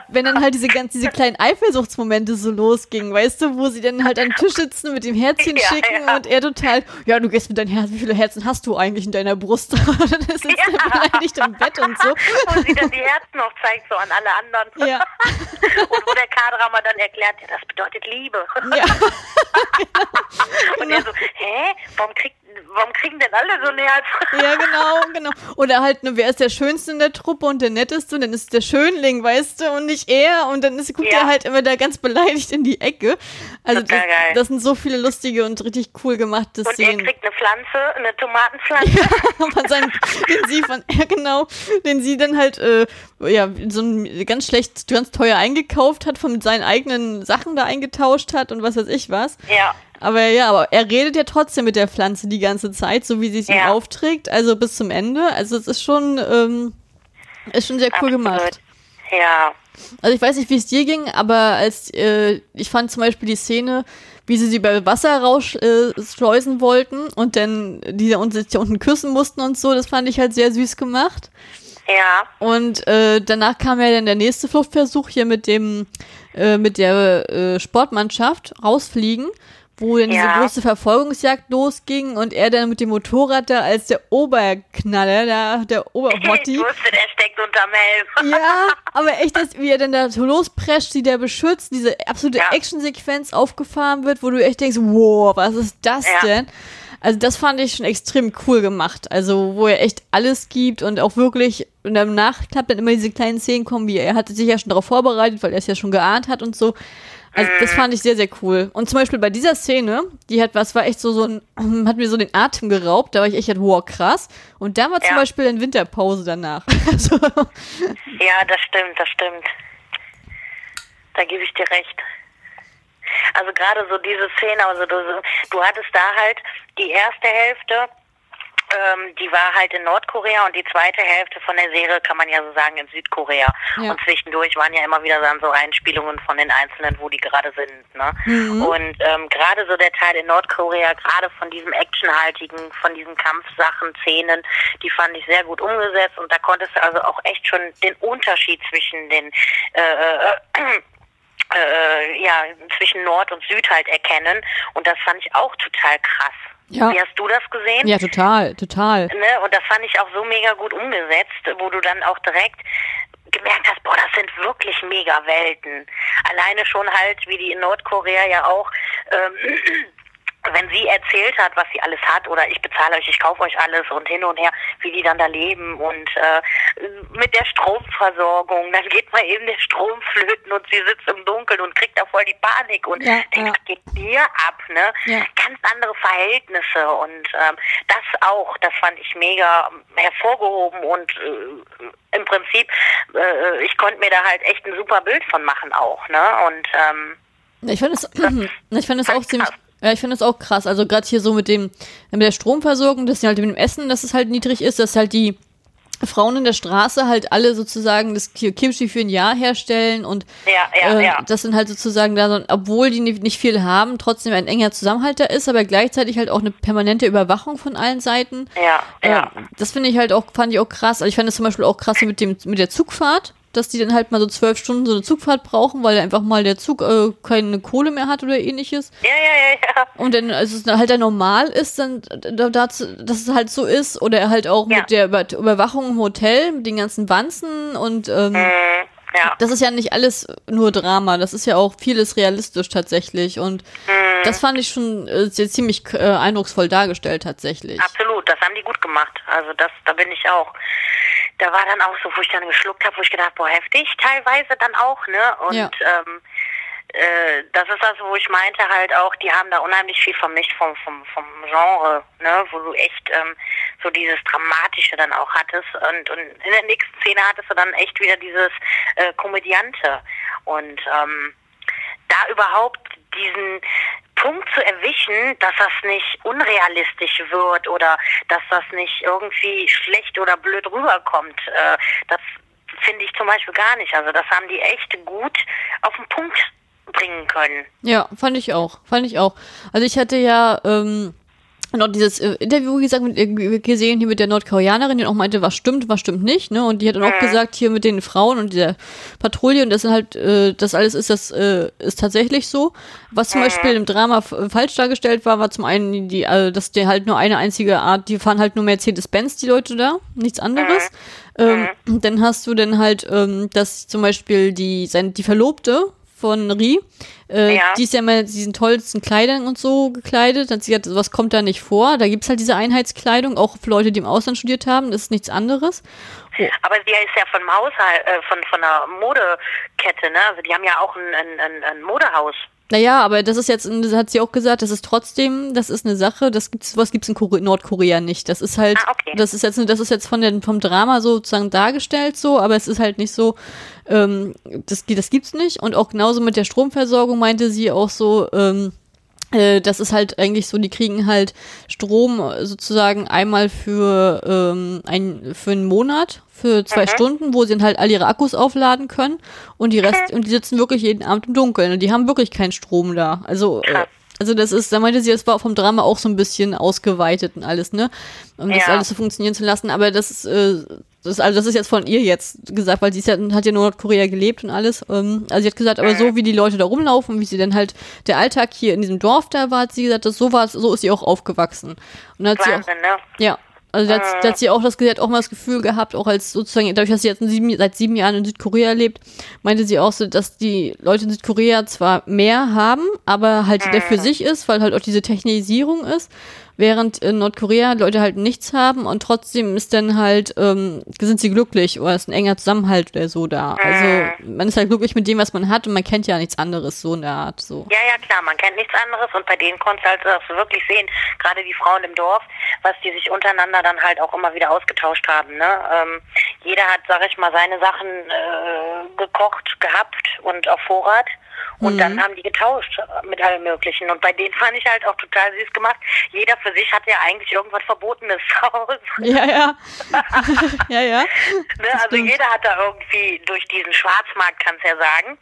Wenn dann halt diese ganz, diese kleinen Eifersuchtsmomente so losgingen, weißt du, wo sie dann halt am Tisch sitzen mit dem Herzchen Ja, schicken ja. und er total, ja, du gehst mit deinem Herz, wie viele Herzen hast du eigentlich in deiner Brust? Und <laughs> dann sitzt er Ja. beleidigt im Bett und so. Wo sie dann die Herzen noch zeigt, so an alle anderen. <laughs> Ja. <laughs> Und wo der K-Drama dann erklärt, ja, das bedeutet Liebe. Ja. Und er so, hä? Warum, kriegt, warum kriegen denn alle so ein Herz? Ja, genau, genau. Oder halt, ne, wer ist der Schönste in der Truppe und der Netteste? Und dann ist es der Schönling, weißt du, und nicht er. Und dann ist, guckt Ja. er halt immer da ganz beleidigt in die Ecke. Also das, das sind so viele lustige und richtig cool gemachte Und er Szenen. kriegt eine Pflanze, eine Tomatenpflanze. <laughs> von seinem, den sie von, ja genau, den sie dann halt, äh, ja, so ein ganz schlecht, ganz teuer eingekauft hat, von seinen eigenen Sachen da eingetauscht hat und was weiß ich was. Ja. Aber ja, aber er redet ja trotzdem mit der Pflanze die ganze Zeit, so wie sie es ihm Ja. aufträgt, also bis zum Ende. Also es ist schon, ähm, ist schon sehr cool Absolut. gemacht. Ja. Also ich weiß nicht, wie es dir ging, aber als äh, ich fand zum Beispiel die Szene, wie sie sie bei Wasser rausschleusen äh, wollten und dann die und sich unten küssen mussten und so, das fand ich halt sehr süß gemacht. Ja. Und äh, danach kam ja dann der nächste Fluchtversuch hier mit dem, äh, mit der äh, Sportmannschaft rausfliegen, wo dann diese Ja. große Verfolgungsjagd losging und er dann mit dem Motorrad da als der Oberknaller, da, der Ich Oberhotti. wusste, <laughs> der steckt unterm Helm. <laughs> Ja, aber echt, dass, wie er dann da so losprescht, sie der beschützt, diese absolute Ja. Actionsequenz aufgefahren wird, wo du echt denkst, wow, was ist das Ja. denn? Also das fand ich schon extrem cool gemacht. Also wo er echt alles gibt und auch wirklich in der Nachklapp dann immer diese kleinen Szenen kommen, wie er hatte sich ja schon darauf vorbereitet, weil er es ja schon geahnt hat und so. Also das fand ich sehr, sehr cool. Und zum Beispiel bei dieser Szene, die hat, was war echt so, so ein, <clears throat> hat mir so den Atem geraubt, da war ich echt, wow, krass. Und da war zum Ja. Beispiel eine Winterpause danach. <laughs> Also, Ja, das stimmt, das stimmt. Da gebe ich dir recht. Also gerade so diese Szene, also du, du hattest da halt die erste Hälfte, ähm, die war halt in Nordkorea und die zweite Hälfte von der Serie kann man ja so sagen in Südkorea. Ja. Und zwischendurch waren ja immer wieder dann so Einspielungen von den Einzelnen, wo die gerade sind. Ne? Mhm. Und ähm, gerade so der Teil in Nordkorea, gerade von diesem actionhaltigen, von diesen Kampfsachen, Szenen, die fand ich sehr gut umgesetzt und da konntest du also auch echt schon den Unterschied zwischen den äh, äh, äh, ja, zwischen Nord und Süd halt erkennen. Und das fand ich auch total krass. Ja. Wie hast du das gesehen? ja, total, total. Ne? Und das fand ich auch so mega gut umgesetzt, wo du dann auch direkt gemerkt hast, boah, das sind wirklich mega Welten. Alleine schon halt, wie die in Nordkorea ja auch, ähm, wenn sie erzählt hat, was sie alles hat, oder ich bezahle euch, ich kaufe euch alles und hin und her, wie die dann da leben und äh, mit der Stromversorgung, dann geht mal eben der Strom flöten und sie sitzt im Dunkeln und kriegt da voll die Panik und Ja, denkt, ja. was geht hier ab, ne? Ja. Ganz andere Verhältnisse und ähm, das auch, das fand ich mega hervorgehoben und äh, im Prinzip, äh, ich konnte mir da halt echt ein super Bild von machen auch, ne? Und ähm, Ich fand es, <clears throat> ich fand es auch ziemlich. Ja, ich finde es auch krass. Also gerade hier so mit dem, mit der Stromversorgung, dass sie halt mit dem Essen, dass es halt niedrig ist, dass halt die Frauen in der Straße halt alle sozusagen das Ki- Kimchi für ein Jahr herstellen und Ja, ja, äh, ja. das sind halt sozusagen da, so, obwohl die nicht viel haben, trotzdem ein enger Zusammenhalt da ist, aber gleichzeitig halt auch eine permanente Überwachung von allen Seiten. ja, ja. Äh, das finde ich halt auch, fand ich auch krass. Also ich fand es zum Beispiel auch krass mit dem, mit der Zugfahrt, dass die dann halt mal so zwölf Stunden so eine Zugfahrt brauchen, weil einfach mal der Zug äh, keine Kohle mehr hat oder ähnliches. Ja, ja, ja, ja. Und dann, als es halt dann normal ist, dann, dass es halt so ist, oder halt auch Ja. mit der Über Überwachung im Hotel, mit den ganzen Wanzen und ähm, Mhm. Ja. das ist ja nicht alles nur Drama, das ist ja auch vieles realistisch tatsächlich. Und Mhm. das fand ich schon äh, ziemlich äh, eindrucksvoll dargestellt tatsächlich. Absolut, das haben die gut gemacht. Also das, da bin ich auch. Da war dann auch so, wo ich dann geschluckt habe, wo ich gedacht, boah, heftig teilweise dann auch, ne? Und Ja. ähm, äh, das ist das, wo ich meinte halt auch, die haben da unheimlich viel vermischt vom, vom, vom Genre, ne? Wo du echt ähm, so dieses Dramatische dann auch hattest. Und, und in der nächsten Szene hattest du dann echt wieder dieses äh, Komödiante. Und ähm, da überhaupt diesen Punkt zu erwischen, dass das nicht unrealistisch wird oder dass das nicht irgendwie schlecht oder blöd rüberkommt, äh, das finde ich zum Beispiel gar nicht. Also das haben die echt gut auf den Punkt bringen können. Ja, fand ich auch. Fand ich auch. Also ich hatte ja ähm, noch dieses äh, Interview gesagt, mit, äh, gesehen hier mit der Nordkoreanerin, die auch meinte, was stimmt, was stimmt nicht, ne? Und die hat dann auch gesagt, hier mit den Frauen und der Patrouille und das sind halt, äh, das alles ist das äh, ist tatsächlich so. Was zum Beispiel im Drama f- falsch dargestellt war, war zum einen die, äh, dass der halt nur eine einzige Art, die fahren halt nur Mercedes-Benz, die Leute da, nichts anderes. Ähm, dann hast du dann halt, ähm, dass zum Beispiel die, sein, die Verlobte von Rie, äh, Ja. die ist ja immer in diesen tollsten Kleidern und so gekleidet. Dann hat sie gesagt, sowas kommt da nicht vor. Da gibt's halt diese Einheitskleidung, auch für Leute, die im Ausland studiert haben, das ist nichts anderes. Aber sie ist ja von Haushalt, äh, von, von einer Modekette, ne? Also die haben ja auch ein, ein, ein Modehaus. Naja, aber das ist jetzt, das hat sie auch gesagt, das ist trotzdem, das ist eine Sache, das gibt's, was gibt's in Kore Nordkorea nicht. Das ist halt, Ah, okay. das ist jetzt, das ist jetzt von den, vom Drama sozusagen dargestellt so, aber es ist halt nicht so, ähm, das, das gibt's nicht. Und auch genauso mit der Stromversorgung meinte sie auch so, ähm, äh, das ist halt eigentlich so, die kriegen halt Strom äh, sozusagen einmal für, ähm, ein, für einen Monat, für zwei Stunden, wo sie dann halt all ihre Akkus aufladen können und die Rest, und die sitzen wirklich jeden Abend im Dunkeln und die haben wirklich keinen Strom da. Also, äh, also das ist, da meinte sie, das war vom Drama auch so ein bisschen ausgeweitet und alles, ne? Um das Ja. alles so funktionieren zu lassen, aber das ist, äh, das, ist- also das ist jetzt von ihr jetzt gesagt, weil sie ja, hat ja in Nordkorea gelebt und alles. Ähm, also sie hat gesagt, aber so wie die Leute da rumlaufen, wie sie dann halt der Alltag hier in diesem Dorf da war, hat sie gesagt, dass so war, so ist sie auch aufgewachsen. Und hat sie auch, Wahnsinn, ne? ja. Also da hat, da hat sie auch das, hat auch mal das Gefühl gehabt, auch als sozusagen, dadurch, dass sie jetzt sieben, seit sieben Jahren in Südkorea lebt, meinte sie auch so, dass die Leute in Südkorea zwar mehr haben, aber halt jeder für sich ist, weil halt auch diese Technisierung ist, während in Nordkorea Leute halt nichts haben und trotzdem ist dann halt, ähm, sind sie glücklich oder ist ein enger Zusammenhalt oder so da. Also man ist halt glücklich mit dem, was man hat und man kennt ja nichts anderes so in der Art so. Ja, ja, klar, man kennt nichts anderes und bei denen konntest du halt das wirklich sehen, gerade die Frauen im Dorf, was die sich untereinander dann halt auch immer wieder ausgetauscht haben. Ne? Ähm, jeder hat, sag ich mal, seine Sachen äh, gekocht, gehabt und auf Vorrat. Und dann haben die getauscht mit allem Möglichen. Und bei denen fand ich halt auch total süß gemacht. Jeder für sich hat ja eigentlich irgendwas Verbotenes <laughs> zu Hause. Ja, ja. <laughs> ja, ja. Ne? Also stimmt. jeder hat da irgendwie durch diesen Schwarzmarkt, kannst ja sagen,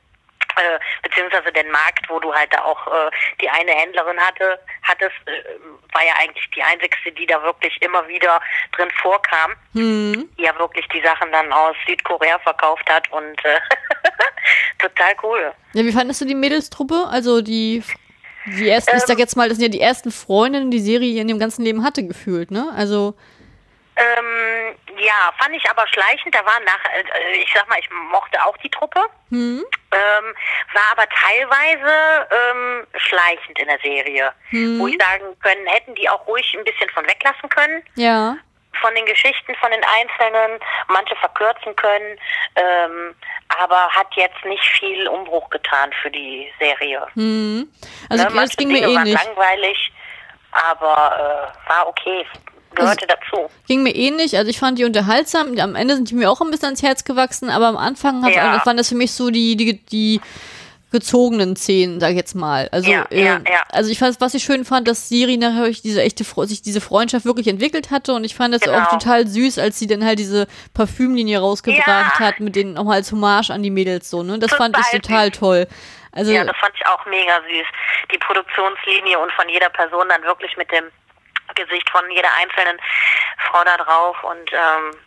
äh, beziehungsweise den Markt, wo du halt da auch äh, die eine Händlerin hatte, hattest, äh, war ja eigentlich die einzigste, die da wirklich immer wieder drin vorkam, Hm. die ja wirklich die Sachen dann aus Südkorea verkauft hat und äh, <laughs> total cool. Ja, wie fandest du die Mädelstruppe? Also die, die ersten, ich Ähm. sag jetzt mal, das sind ja die ersten Freundinnen, die Serie in dem ganzen Leben hatte, gefühlt, ne? Also, Ähm, ja, fand ich aber schleichend. Da war nach, äh, ich sag mal, ich mochte auch die Truppe. hm, Ähm, war aber teilweise ähm, schleichend in der Serie. Wo ich sagen können, hätten die auch ruhig ein bisschen von weglassen können. ja. Von den Geschichten, von den Einzelnen, manche verkürzen können, ähm, aber hat jetzt nicht viel Umbruch getan für die Serie. Hm. Also, Ne, das manche ging mir Dinge waren ähnlich. langweilig, aber äh, war okay, gehörte dazu. Ging mir ähnlich. Also, ich fand die unterhaltsam. Am Ende sind die mir auch ein bisschen ans Herz gewachsen, aber am Anfang hab, Ja. waren das für mich so die, die, die gezogenen Szenen, sag ich jetzt mal. Also, Ja, äh, ja, ja. also ich fand, was ich schön fand, dass Siri nachher diese echte, sich diese Freundschaft wirklich entwickelt hatte und ich fand das Genau. auch total süß, als sie dann halt diese Parfümlinie rausgebracht hat, mit denen nochmal als Hommage an die Mädels so, ne? Das fand ich Total total süß. toll. Also, Ja, das fand ich auch mega süß. Die Produktionslinie und von jeder Person dann wirklich mit dem Gesicht von jeder einzelnen Frau da drauf und ähm,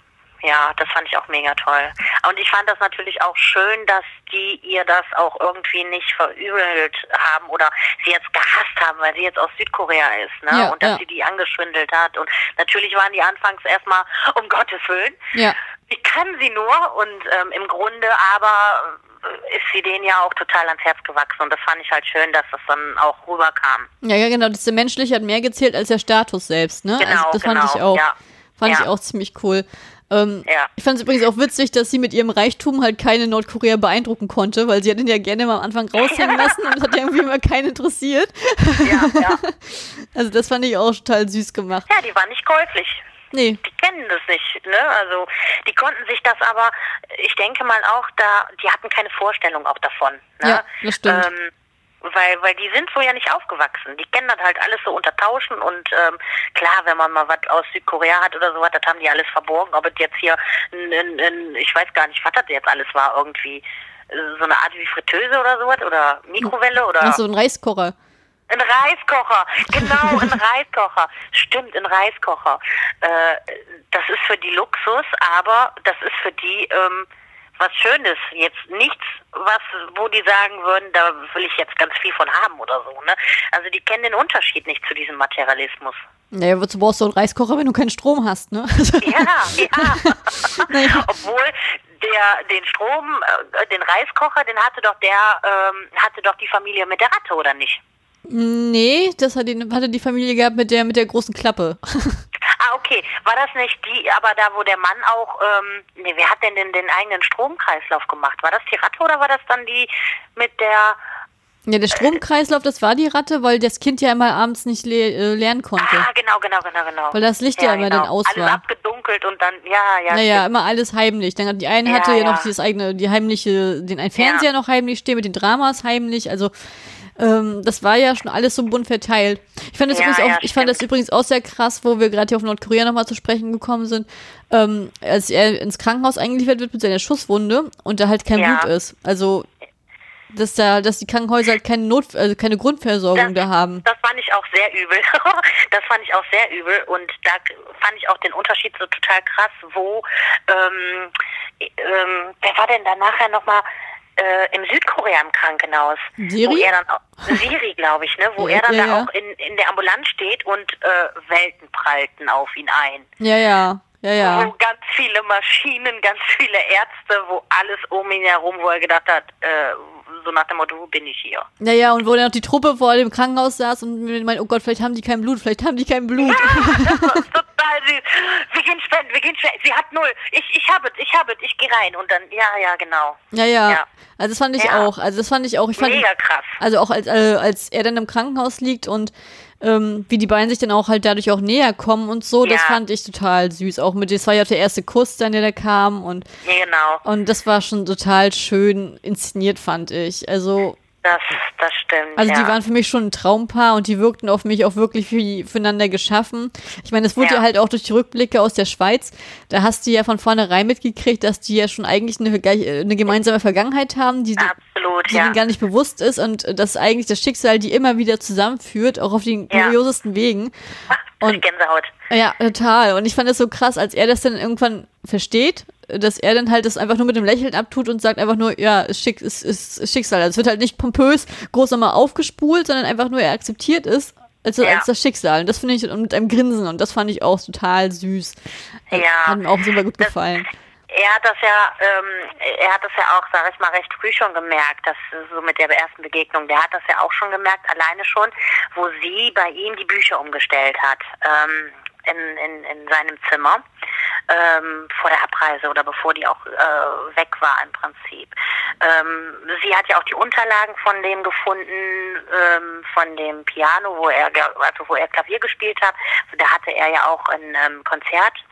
ja, das fand ich auch mega toll. Und ich fand das natürlich auch schön, dass die ihr das auch irgendwie nicht verübelt haben oder sie jetzt gehasst haben, weil sie jetzt aus Südkorea ist, ne? Ja, und dass ja. sie die angeschwindelt hat. Und natürlich waren die anfangs erstmal, um Gottes Willen, Ja. ich kann sie nur und ähm, im Grunde aber ist sie denen ja auch total ans Herz gewachsen und das fand ich halt schön, dass das dann auch rüberkam. Ja, ja, genau. Das der Menschliche hat mehr gezählt als der Status selbst, ne? Genau, also das fand genau, ich auch. ja. Fand ich Ja. auch ziemlich cool. Ähm, Ja. Ich fand es übrigens auch witzig, dass sie mit ihrem Reichtum halt keine Nordkorea beeindrucken konnte, weil sie hat ihn ja gerne mal am Anfang raushängen <laughs> lassen und es hat ja irgendwie immer keinen interessiert. Ja, ja. <laughs> Also das fand ich auch total süß gemacht. ja, die war nicht käuflich. Nee, die kennen das nicht, ne? Also die konnten sich das aber, ich denke mal auch, da, die hatten keine Vorstellung auch davon. Ne? Ja, das stimmt. Ähm, weil, weil die sind so ja nicht aufgewachsen. Die kennen das halt alles so untertauschen und ähm, klar, wenn man mal was aus Südkorea hat oder sowas, das haben die alles verborgen. Ob es jetzt hier, n, n, n, ich weiß gar nicht, was das jetzt alles war, irgendwie äh, so eine Art wie Fritteuse oder sowas oder Mikrowelle oder ach so ein Reiskocher. Ein Reiskocher, genau, ein <laughs> Reiskocher. Stimmt, ein Reiskocher. Äh, das ist für die Luxus, aber das ist für die ähm, was Schönes. Jetzt nichts, was, wo die sagen würden, da will ich jetzt ganz viel von haben oder so. Ne? Also die kennen den Unterschied nicht zu diesem Materialismus. Naja, wozu brauchst du einen Reiskocher, wenn du keinen Strom hast, ne? Ja, ja. <laughs> Naja. Obwohl der den Strom, äh, den Reiskocher, den hatte doch der, ähm, hatte doch die Familie mit der Ratte, oder nicht? Nee, das hat die, hatte die Familie gehabt mit der, mit der großen Klappe. Ah, okay. War das nicht die, aber da, wo der Mann auch, ähm, nee, wer hat denn den, den eigenen Stromkreislauf gemacht? War das die Ratte oder war das dann die mit der, Ja, der Stromkreislauf, das war die Ratte, weil das Kind ja immer abends nicht le äh, lernen konnte. ah, genau, genau, genau, genau. Weil das Licht ja immer dann aus Alles war. abgedunkelt und dann, ja, ja. Naja, stimmt. immer alles heimlich. Dann hat die eine Ja, hatte ja, ja. noch dieses eigene, die heimliche, den ein Fernseher noch heimlich stehen mit den Dramas heimlich. Also ähm, das war ja schon alles so bunt verteilt. Ich fand das Ja, übrigens auch, ja, ich fand das übrigens auch sehr krass, wo wir gerade hier auf Nordkorea nochmal zu sprechen gekommen sind, ähm, als er ins Krankenhaus eingeliefert wird mit seiner Schusswunde und da halt kein Ja. Blut ist. Also dass da, dass die Krankenhäuser halt keine Not, also keine Grundversorgung da haben. Das fand ich auch sehr übel. <laughs> das fand ich auch sehr übel und da fand ich auch den Unterschied so total krass, wo, ähm, ähm, wer war denn da nachher nochmal äh, im Südkorea im Krankenhaus? Wo Siri? er dann auch, Siri, glaube ich, ne? Wo Ja, er dann ja, da ja. auch in, in der Ambulanz steht und äh, Welten prallten auf ihn ein. Ja, ja, ja, ja. Wo ganz viele Maschinen, ganz viele Ärzte, wo alles um ihn herum, wo er gedacht hat, äh, so nach dem Motto, wo bin ich hier? Ja, ja, und wo dann noch die Truppe vor dem Krankenhaus saß und meint, oh Gott, vielleicht haben die kein Blut, vielleicht haben die kein Blut. Das ist <laughs> total süß. Wir gehen spenden, wir gehen spenden. Sie hat null. Ich, ich habe es, ich habe es, ich gehe rein. Und dann, ja, ja, genau. Ja, ja. Ja. Also das fand ich Ja. auch. Also das fand ich auch. Ich fand, Mega krass. also auch als, äh, als er dann im Krankenhaus liegt und ähm, wie die beiden sich dann auch halt dadurch auch näher kommen und so, das Ja. fand ich total süß. Auch mit, das war ja auch der erste Kuss dann, der da kam und, Ja, genau. und das war schon total schön inszeniert, fand ich. Also, Das, das stimmt. also ja. die waren für mich schon ein Traumpaar und die wirkten auf mich auch wirklich wie füreinander geschaffen. Ich meine, es wurde ja. Ja. halt auch durch die Rückblicke aus der Schweiz, da hast du ja von vornherein mitgekriegt, dass die ja schon eigentlich eine, eine gemeinsame Vergangenheit haben, die, Absolut, die ja. ihnen gar nicht bewusst ist und dass eigentlich das Schicksal die immer wieder zusammenführt, auch auf den kuriosesten Wegen. <laughs> Und Gänsehaut. Ja, total. Und ich fand das so krass, als er das dann irgendwann versteht, dass er dann halt das einfach nur mit dem Lächeln abtut und sagt einfach nur, ja, es Schick, es ist ist Schicksal. Also es wird halt nicht pompös groß nochmal aufgespult, sondern einfach nur er akzeptiert es als, Ja. als das Schicksal. Und das finde ich und mit einem Grinsen und das fand ich auch total süß. Ja. Hat mir auch super gut Das- gefallen. Er hat das ja, ähm, er hat das ja auch, sag ich mal, recht früh schon gemerkt, dass so mit der ersten Begegnung, der hat das ja auch schon gemerkt, alleine schon, wo sie bei ihm die Bücher umgestellt hat, ähm, in, in, in seinem Zimmer, ähm, vor der Abreise oder bevor die auch äh, weg war im Prinzip. Ähm, sie hat ja auch die Unterlagen von dem gefunden, ähm, von dem Piano, wo er, also wo er Klavier gespielt hat. Da hatte er ja auch ein ähm, Konzert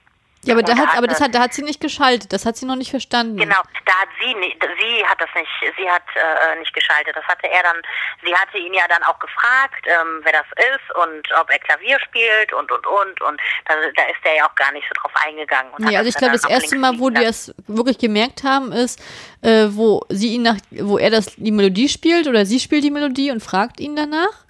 Ja, aber, da hat, er aber das hat, da hat sie nicht geschaltet. Das hat sie noch nicht verstanden. Genau, da hat sie nicht, sie hat das nicht, sie hat äh, nicht geschaltet. Das hatte er dann, sie hatte ihn ja dann auch gefragt, ähm, wer das ist und ob er Klavier spielt und und und und da, da ist er ja auch gar nicht so drauf eingegangen. Und Nee, hat also ich glaube, das erste Mal, wo die es wirklich gemerkt haben, ist, äh, wo sie ihn nach, wo er das die Melodie spielt oder sie spielt die Melodie und fragt ihn danach.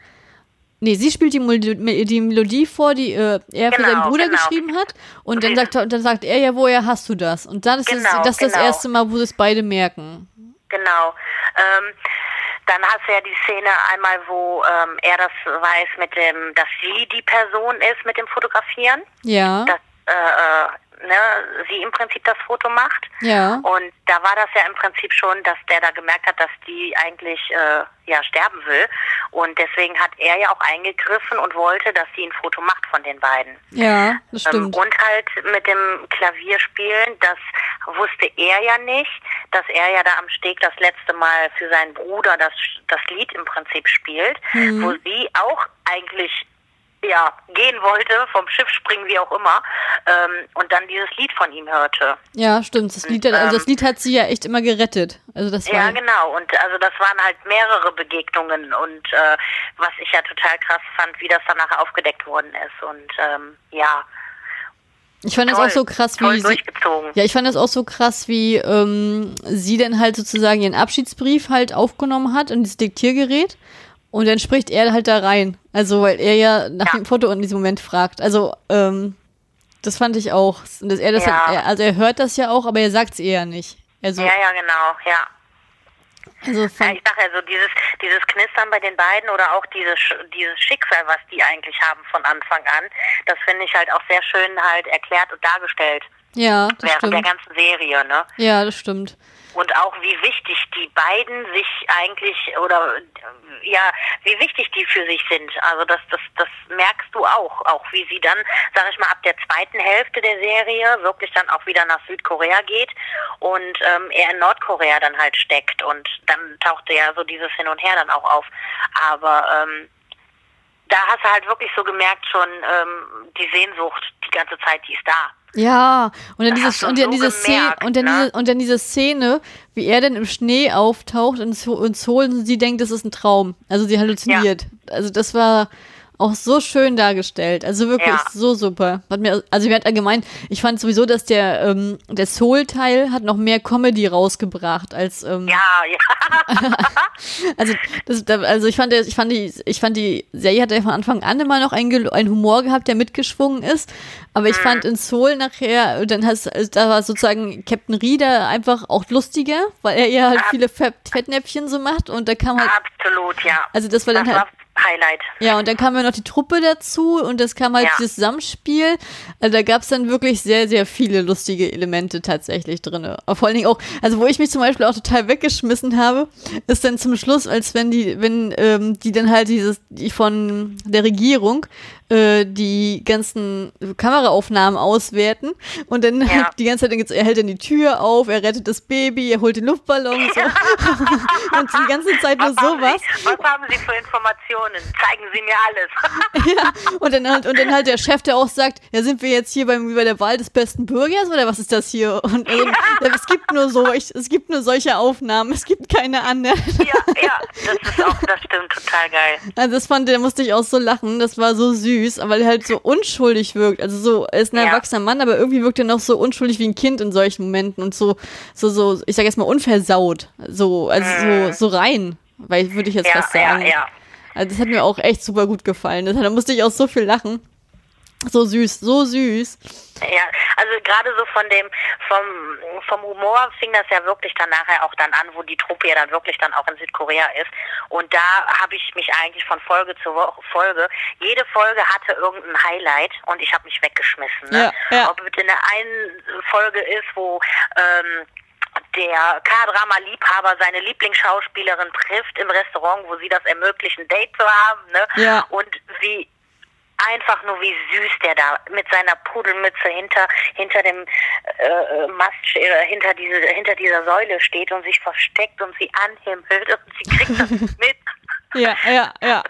Nee, sie spielt die, Mel die Melodie vor, die äh, er für seinen Genau, Bruder genau. geschrieben hat. Und dann sagt, er- dann sagt er ja, woher hast du das? Und dann ist Genau, es, das, ist das genau. erste Mal, wo sie es beide merken. Genau. Ähm, dann hast du ja die Szene einmal, wo ähm, er das weiß mit dem, dass sie die Person ist mit dem Fotografieren, Ja, dass äh, äh, ne, sie im Prinzip das Foto macht. ja, Und da war das ja im Prinzip schon, dass der da gemerkt hat, dass die eigentlich äh, ja sterben will. Und deswegen hat er ja auch eingegriffen und wollte, dass sie ein Foto macht von den beiden. ja, das Ähm, stimmt. und halt mit dem Klavierspielen, das wusste er ja nicht, dass er ja da am Steg das letzte Mal für seinen Bruder das, das Lied im Prinzip spielt, Mhm. wo sie auch eigentlich ja, gehen wollte, vom Schiff springen, wie auch immer, ähm, und dann dieses Lied von ihm hörte. Ja, stimmt. Das Lied, hat- also das Lied hat sie ja echt immer gerettet. Also das war. Ja, genau. Und also das waren halt mehrere Begegnungen und äh, was ich ja total krass fand, wie das danach aufgedeckt worden ist. Und ähm, ja, Ich fand das toll, auch so krass, wie sie. Ja, ich fand das auch so krass, wie ähm, sie dann halt sozusagen ihren Abschiedsbrief halt aufgenommen hat in dieses Diktiergerät und dann spricht er halt da rein. Also, weil er ja nach Ja. dem Foto in diesem Moment fragt. Also, ähm, das fand ich auch. Dass er das Ja. er, also er hört das ja auch, aber er sagt es eher nicht. Also, Ja, ja, genau, ja. also Ja, ich sage ja so, dieses, dieses Knistern bei den beiden oder auch dieses, dieses Schicksal, was die eigentlich haben von Anfang an, das finde ich halt auch sehr schön halt erklärt und dargestellt ja, das während der stimmt. ganzen Serie, ne? Ja, das stimmt. Und auch wie wichtig die beiden sich eigentlich oder ja, wie wichtig die für sich sind. Also das, das, das merkst du auch, auch wie sie dann, sag ich mal, ab der zweiten Hälfte der Serie wirklich dann auch wieder nach Südkorea geht und ähm, er in Nordkorea dann halt steckt und dann tauchte ja so dieses Hin und Her dann auch auf. Aber ähm, da hast du halt wirklich so gemerkt schon ähm, die Sehnsucht die ganze Zeit, die ist da. Ja, und dann dieses und dann so diese Szene gemerkt, und dann ne? diese und dann diese Szene, wie er dann im Schnee auftaucht und so- und Seoul und sie denkt, das ist ein Traum. Also sie halluziniert. Also das war auch so schön dargestellt. Also wirklich Ja. so super. Hat mir also mir hat allgemein, ich fand sowieso, dass der ähm, der Soul Teil hat noch mehr Comedy rausgebracht als ähm, Ja, ja. <laughs> also, das, da- also ich fand, ich fand die, ich fand die Serie hat ja von Anfang an immer noch einen, einen Humor gehabt, der mitgeschwungen ist. Aber ich fand in Soul nachher, dann hast, da war sozusagen Captain Reader einfach auch lustiger, weil er ja halt viele Fett, Fettnäpfchen so macht und da kam halt, Absolut, ja. also das war das dann halt, war Highlight. ja, und dann kam ja noch die Truppe dazu und das kam halt Ja. dieses Zusammenspiel. Also da gab es dann wirklich sehr, sehr viele lustige Elemente tatsächlich drin. Vor allen Dingen auch, also wo ich mich zum Beispiel auch total weggeschmissen habe, ist dann zum Schluss, als wenn die, wenn ähm, die dann halt dieses, die von der Regierung äh, die ganzen Kameraaufnahmen auswerten und dann Ja. halt <laughs> die ganze Zeit, dann geht's- er hält dann die Tür auf, er rettet das Baby, er holt den Luftballon so. <laughs> und die ganze Zeit nur sowas. Sie, was haben Sie für Informationen? Zeigen Sie mir alles. <laughs> Ja, und dann halt, und dann halt der Chef, der auch sagt, ja, sind wir jetzt hier beim, bei der Wahl des besten Bürgers oder was ist das hier? Und also, es gibt nur so, ich, es gibt nur solche Aufnahmen, es gibt keine anderen. ja, ja, das ist auch, das stimmt, total geil. Also das fand, da musste ich auch so lachen, das war so süß, aber er halt so unschuldig wirkt. Also so, er ist ein Ja. erwachsener Mann, aber irgendwie wirkt er noch so unschuldig wie ein Kind in solchen Momenten und so, so, so, ich sag jetzt mal unversaut. So, also so, so rein, weil würde ich jetzt. Ja, fast ja, sagen. ja. Also das hat mir auch echt super gut gefallen. Da musste ich auch so viel lachen. So süß, so süß. Ja, also gerade so von dem, vom, vom Humor fing das ja wirklich dann nachher auch dann an, wo die Truppe ja dann wirklich dann auch in Südkorea ist. Und da habe ich mich eigentlich von Folge zu Folge, jede Folge hatte irgendein Highlight und ich habe mich weggeschmissen. Ne? Ja, ja. Ob es in der einen Folge ist, wo ähm, der K-Drama-Liebhaber seine Lieblingsschauspielerin trifft im Restaurant, wo sie das ermöglichen, Date zu haben, ne? Ja. Und wie einfach nur wie süß der da mit seiner Pudelmütze hinter hinter dem äh, Mast äh, hinter diese hinter dieser Säule steht und sich versteckt und sie anhimmelt und sie kriegt das <laughs> mit, Ja, ja, ja.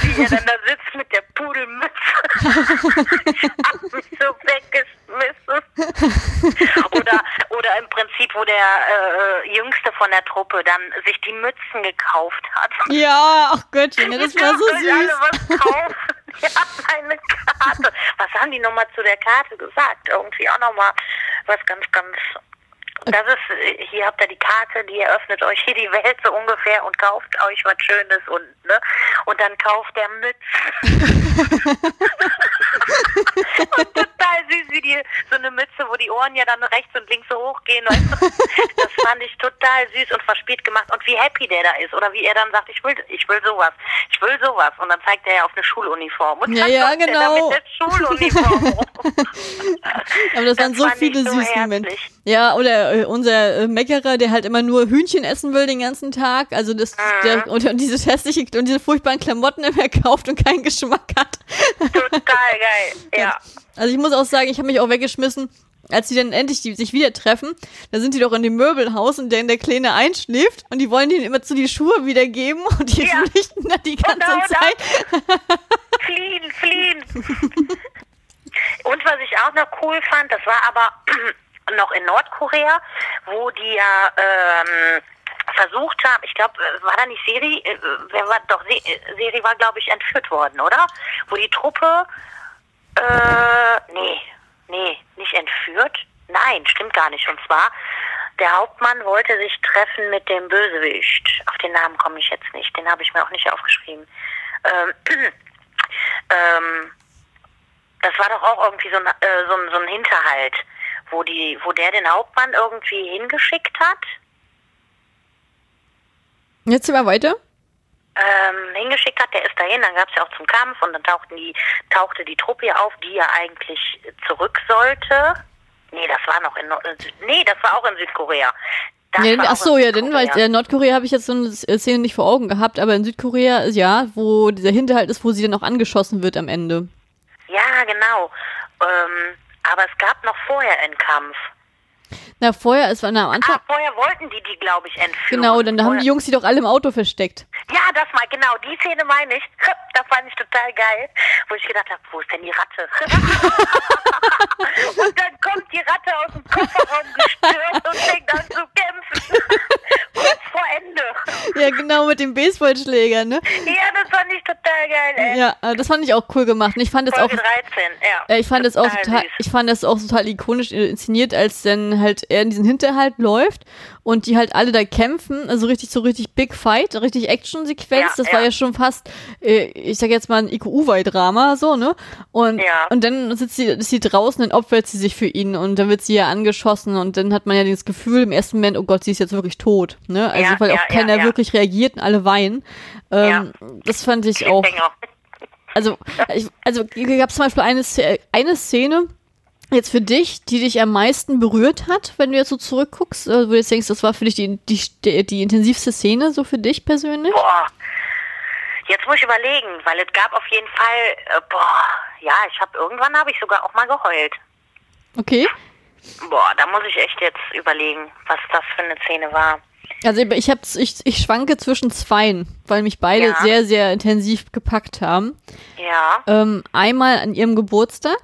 wie er dann da sitzt mit der Pudelmütze. <laughs> ich hab mich so weggeschmissen. oder oder im Prinzip, wo der äh, jüngste von der Truppe dann sich die Mützen gekauft hat. Ja, ach Göttchen, das war so Dürfen alle süß. was kaufen. <laughs> Ja, eine Karte. Was haben die nochmal zu der Karte gesagt? Irgendwie auch nochmal was ganz, ganz Das ist, hier habt ihr die Karte, die eröffnet euch hier die Welt so ungefähr und kauft euch was Schönes und, ne? Und dann kauft der Mütze. <laughs> und total süß, wie die, so eine Mütze, wo die Ohren ja dann rechts und links so hochgehen. Weißt du? Das fand ich total süß und verspielt gemacht. Und wie happy der da ist. Oder wie er dann sagt, ich will, ich will sowas. Ich will sowas. Und dann zeigt er ja auf eine Schuluniform. Und Ja, ja, er genau. mit der Schuluniform. <laughs> Aber das waren so viele so süße Momente. Ja, oder äh, unser äh, Meckerer, der halt immer nur Hühnchen essen will den ganzen Tag. Also das, Mhm. der, und, und diese hässliche und diese furchtbaren Klamotten <laughs> immer kauft und keinen Geschmack hat. Total geil. <laughs> Ja. Also ich muss auch sagen, ich habe mich auch weggeschmissen, als die dann endlich die, sich wieder treffen. Da sind die doch in dem Möbelhaus und der, der Kleine einschläft und die wollen denen immer zu die Schuhe wiedergeben und die Ja. flüchten dann die ganze Genau das. Zeit. <laughs> Fliehen, fliehen. Und was ich auch noch cool fand, das war aber <clears throat> noch in Nordkorea, wo die ja ähm, versucht haben, ich glaube, war da nicht Seri, äh, wer war doch, äh, Seri war, glaube ich, entführt worden, oder? Wo die Truppe, äh, nee, nee, nicht entführt. Nein, stimmt gar nicht. Und zwar, der Hauptmann wollte sich treffen mit dem Bösewicht. Auf den Namen komme ich jetzt nicht, den habe ich mir auch nicht aufgeschrieben. Ähm, <clears throat> ähm, das war doch auch irgendwie so ein, äh, so ein, so ein Hinterhalt, wo die, wo der den Hauptmann irgendwie hingeschickt hat. Jetzt immer weiter. ähm, hingeschickt hat, der ist dahin, dann gab es ja auch zum Kampf und dann tauchten die, tauchte die Truppe ja auf, die ja eigentlich zurück sollte. Nee, das war noch in Nord Nee, das war auch in Südkorea. Das Ja, war ach so, in ja, denn, weil äh, Nordkorea habe ich jetzt so eine S- Szene nicht vor Augen gehabt, aber in Südkorea, ja, wo dieser Hinterhalt ist, wo sie dann auch angeschossen wird am Ende. Ja, genau. Ähm, aber es gab noch vorher einen Kampf. Na, vorher, es war na, am Anfang, Ah, vorher wollten die die, glaube ich, entführen. genau, dann da haben die Jungs die doch alle im Auto versteckt. Ja, das mal, genau, die Szene meine ich. Das fand ich total geil, wo ich gedacht habe, wo ist denn die Ratte? <laughs> und dann kommt die Ratte aus dem Kofferraum gestürzt und fängt an zu kämpfen. <laughs> Kurz vor Ende. Ja, genau, mit dem Baseballschläger, ne? Ja, das fand ich total geil, ey. Ja, äh, das fand ich auch cool gemacht. Und ich fand es auch, Folge 13, ja. äh, ich fand es auch Total total, süß. ich fand das auch total ikonisch äh, inszeniert, als dann halt er in diesen Hinterhalt läuft und die halt alle da kämpfen, also richtig so richtig Big Fight, richtig Action-Sequenz. Ja, das war ja. ja schon fast, äh, ich sag jetzt mal ein IQ-Drama, so, ne? Und, Ja. und dann sitzt sie, ist sie draußen und opfert sie sich für ihn und dann wird sie ja angeschossen und dann hat man ja das Gefühl im ersten Moment, oh Gott, sie ist jetzt wirklich tot, ne? Also, Ja, weil ja, auch ja, keiner ja. wirklich reagiert und alle weinen. Ähm, Das fand ich auch. Also, ich, also gab es zum Beispiel eine, eine Szene jetzt für dich, die dich am meisten berührt hat, wenn du jetzt so zurückguckst, äh, wo du jetzt denkst, das war für dich die, die, die, die intensivste Szene, so für dich persönlich? Boah. Jetzt muss ich überlegen, weil es gab auf jeden Fall, äh, boah, ja, ich habe irgendwann habe ich sogar auch mal geheult. Okay. Boah, da muss ich echt jetzt überlegen, was das für eine Szene war. Also ich, hab's, ich, ich schwanke zwischen zweien, weil mich beide Ja. sehr, sehr intensiv gepackt haben. Ja. Ähm, einmal an ihrem Geburtstag,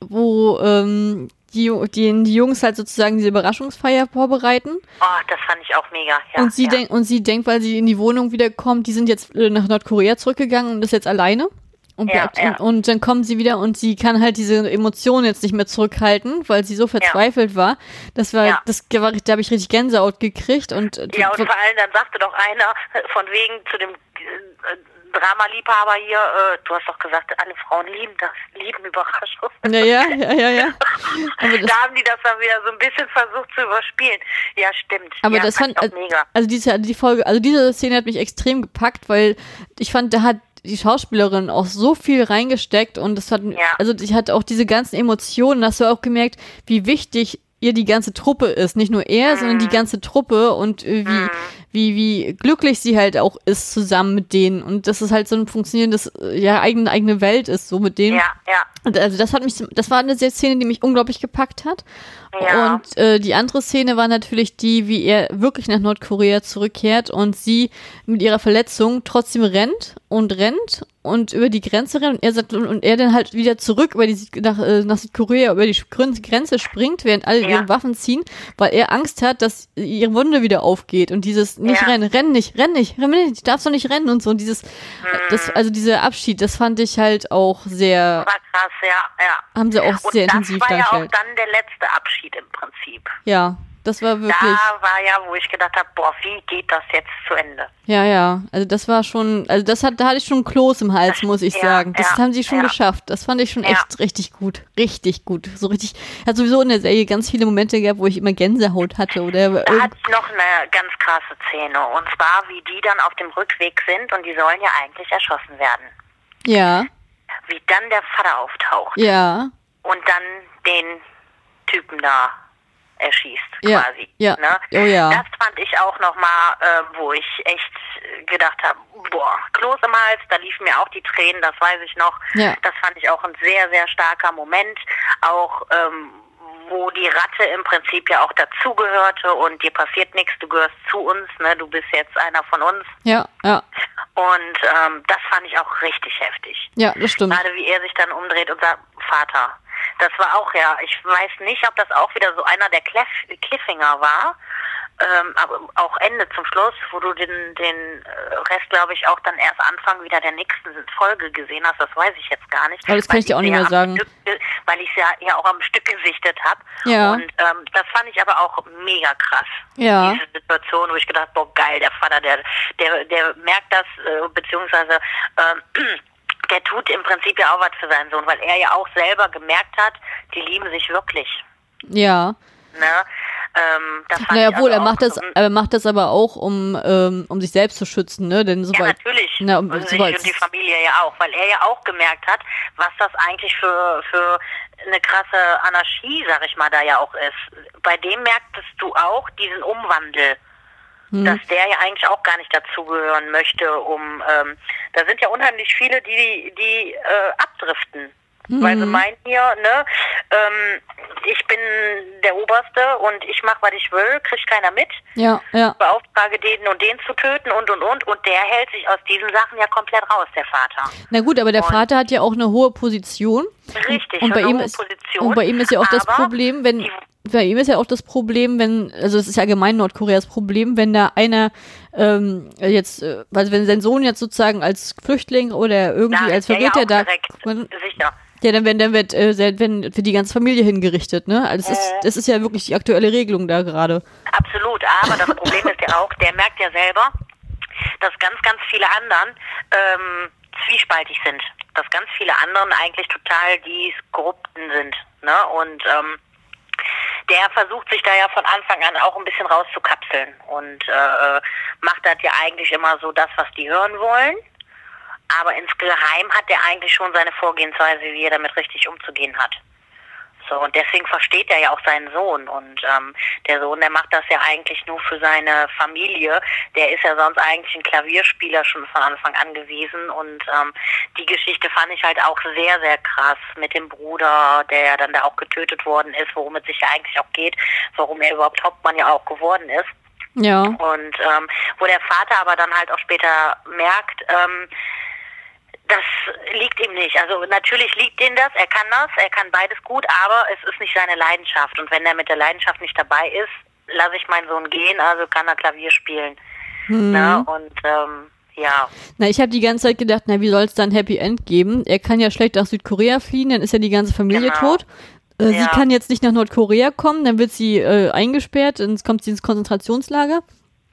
wo ähm, die, die, die Jungs halt sozusagen diese Überraschungsfeier vorbereiten. Oh, das fand ich auch mega. Ja, und sie ja. denkt, und sie denkt, weil sie in die Wohnung wiederkommt, die sind jetzt äh, nach Nordkorea zurückgegangen und ist jetzt alleine. Und, Ja, ja. Und, und dann kommen sie wieder und sie kann halt diese Emotionen jetzt nicht mehr zurückhalten, weil sie so verzweifelt war. Das war, Ja. das war, da habe ich richtig Gänsehaut gekriegt und äh, Ja, und vor allem dann sagte doch einer von wegen zu dem äh, Drama-Liebhaber hier, äh, du hast doch gesagt, alle Frauen lieben das, lieben Überraschungen. <laughs> ja, ja, ja, ja, ja. <laughs> Da haben die das dann wieder so ein bisschen versucht zu überspielen. Ja, stimmt. aber ja, das fand, ich auch mega. also diese, die Folge, also diese Szene hat mich extrem gepackt, weil ich fand, da hat die Schauspielerin auch so viel reingesteckt und das hat, Ja. also die hat auch diese ganzen Emotionen, hast du auch gemerkt, wie wichtig ihr die ganze Truppe ist, nicht nur er, sondern Mhm. die ganze Truppe und äh, wie, wie, wie glücklich sie halt auch ist zusammen mit denen und dass es halt so ein funktionierendes, äh, ja, eigene, eigene Welt ist, so mit denen. Ja, ja. Und Also das hat mich, das war eine sehr Szene, die mich unglaublich gepackt hat. Ja. Und äh, die andere Szene war natürlich die, wie er wirklich nach Nordkorea zurückkehrt und sie mit ihrer Verletzung trotzdem rennt und rennt und über die Grenze rennt und er sagt und, er dann halt wieder zurück über die nach, äh, nach Südkorea über die Grenze springt, während alle Ja. ihre Waffen ziehen, weil er Angst hat, dass ihre Wunde wieder aufgeht und dieses nicht Ja. rennen, renn nicht, renn nicht, renn nicht, darfst doch nicht rennen und so und dieses, das, also dieser Abschied, das fand ich halt auch sehr, War krass, ja, ja. haben sie auch Und sehr das intensiv war ja auch dargestellt. dann der letzte Abschied im Prinzip. Ja, das war wirklich. Da war ja, wo ich gedacht habe, boah, wie geht das jetzt zu Ende? Ja, ja. Also das war schon, also das hat, da hatte ich schon Kloß im Hals, muss ich Ja, sagen. Das ja, haben sie schon ja. geschafft. Das fand ich schon echt richtig gut. Richtig gut. So richtig. Hat sowieso in der Serie ganz viele Momente gehabt, wo ich immer Gänsehaut hatte oder Da hat noch eine ganz krasse Szene. Und zwar, wie die dann auf dem Rückweg sind und die sollen ja eigentlich erschossen werden. ja, Wie dann der Vater auftaucht ja, und dann den Typen da erschießt, Ja, quasi. ja. Ne? Oh ja. Das fand ich auch nochmal, äh, wo ich echt gedacht habe, boah, Kloß im Hals, da liefen mir auch die Tränen, das weiß ich noch. Ja. Das fand ich auch ein sehr, sehr starker Moment. Auch ähm, wo die Ratte im Prinzip ja auch dazugehörte und dir passiert nichts, du gehörst zu uns, ne? du bist jetzt einer von uns. ja, ja, Und ähm, das fand ich auch richtig heftig. ja, das stimmt. Gerade wie er sich dann umdreht und sagt, Vater. Das war auch ja, ich weiß nicht, ob das auch wieder so einer der Cliff Cliffhanger war, ähm, aber auch Ende zum Schluss, wo du den, den äh, Rest, glaube ich, auch dann erst Anfang wieder der nächsten Folge gesehen hast, das weiß ich jetzt gar nicht. Aber das kann ich dir auch nicht ja mehr sagen. Stück, weil ich es ja, ja auch am Stück gesichtet habe. Ja. Und ähm, das fand ich aber auch mega krass. Ja. Diese Situation, wo ich gedacht, boah, geil, der Vater, der, der, der merkt das, äh, beziehungsweise ähm, der tut im Prinzip ja auch was für seinen Sohn, weil er ja auch selber gemerkt hat, die lieben sich wirklich. Ja. Ne? Ähm, Naja, ich wohl, also er macht das, er macht das aber auch, um, ähm, um sich selbst zu schützen, ne? Denn Ja, sobald. natürlich. Na, und sich sobald- und die Familie ja auch, weil er ja auch gemerkt hat, was das eigentlich für, für eine krasse Anarchie, sag ich mal, da ja auch ist. Bei dem merktest du auch diesen Umwandel, Hm. dass der ja eigentlich auch gar nicht dazugehören möchte, um ähm, da sind ja unheimlich viele, die, die äh, abdriften. Weil sie Mhm. meinen hier, ne, ähm, ich bin der Oberste und ich mache, was ich will, kriegt keiner mit Ja, ja. beauftrage den und den zu töten und und und und der hält sich aus diesen Sachen ja komplett raus, der Vater. Na gut, aber der Und- Vater hat ja auch eine hohe Position. Richtig, Und bei eine ihm hohe ist Position, und bei ihm ist ja auch das Problem, wenn die- bei ihm ist ja auch das Problem, wenn also es ist ja allgemein Nordkoreas Problem, wenn da einer ähm, jetzt, äh, also wenn sein Sohn jetzt sozusagen als Flüchtling oder irgendwie Da als ist er ja Verräter da, direkt sicher. ja, dann, wenn, dann wird, äh, wenn, wird die ganze Familie hingerichtet, ne? Also ist, Äh. das ist ja wirklich die aktuelle Regelung da gerade. Absolut, aber das Problem ist ja auch, der merkt ja selber, dass ganz, ganz viele anderen ähm, zwiespaltig sind. Dass ganz viele anderen eigentlich total die Korrupten sind. Ne? Und ähm, der versucht sich da ja von Anfang an auch ein bisschen rauszukapseln und äh, macht das ja eigentlich immer so das, was die hören wollen. Aber insgeheim hat er eigentlich schon seine Vorgehensweise, wie er damit richtig umzugehen hat. So, und deswegen versteht er ja auch seinen Sohn. Und ähm, der Sohn, der macht das ja eigentlich nur für seine Familie. Der ist ja sonst eigentlich ein Klavierspieler schon von Anfang an gewesen. Und ähm, die Geschichte fand ich halt auch sehr, sehr krass mit dem Bruder, der ja dann da auch getötet worden ist, worum es sich ja eigentlich auch geht, warum er überhaupt Hauptmann ja auch geworden ist. Ja. Und ähm, wo der Vater aber dann halt auch später merkt, ähm, das liegt ihm nicht. Also natürlich liegt ihm das, er kann das, er kann beides gut, aber es ist nicht seine Leidenschaft. Und wenn er mit der Leidenschaft nicht dabei ist, lasse ich meinen Sohn gehen, also kann er Klavier spielen. Mhm. Ne? Und ähm, ja, Na, ich habe die ganze Zeit gedacht, na, wie soll es dann Happy End geben? Er kann ja schlecht nach Südkorea fliehen, dann ist ja die ganze Familie Genau. tot. Äh, Sie Ja. kann jetzt nicht nach Nordkorea kommen, dann wird sie äh, eingesperrt, dann kommt sie ins Konzentrationslager.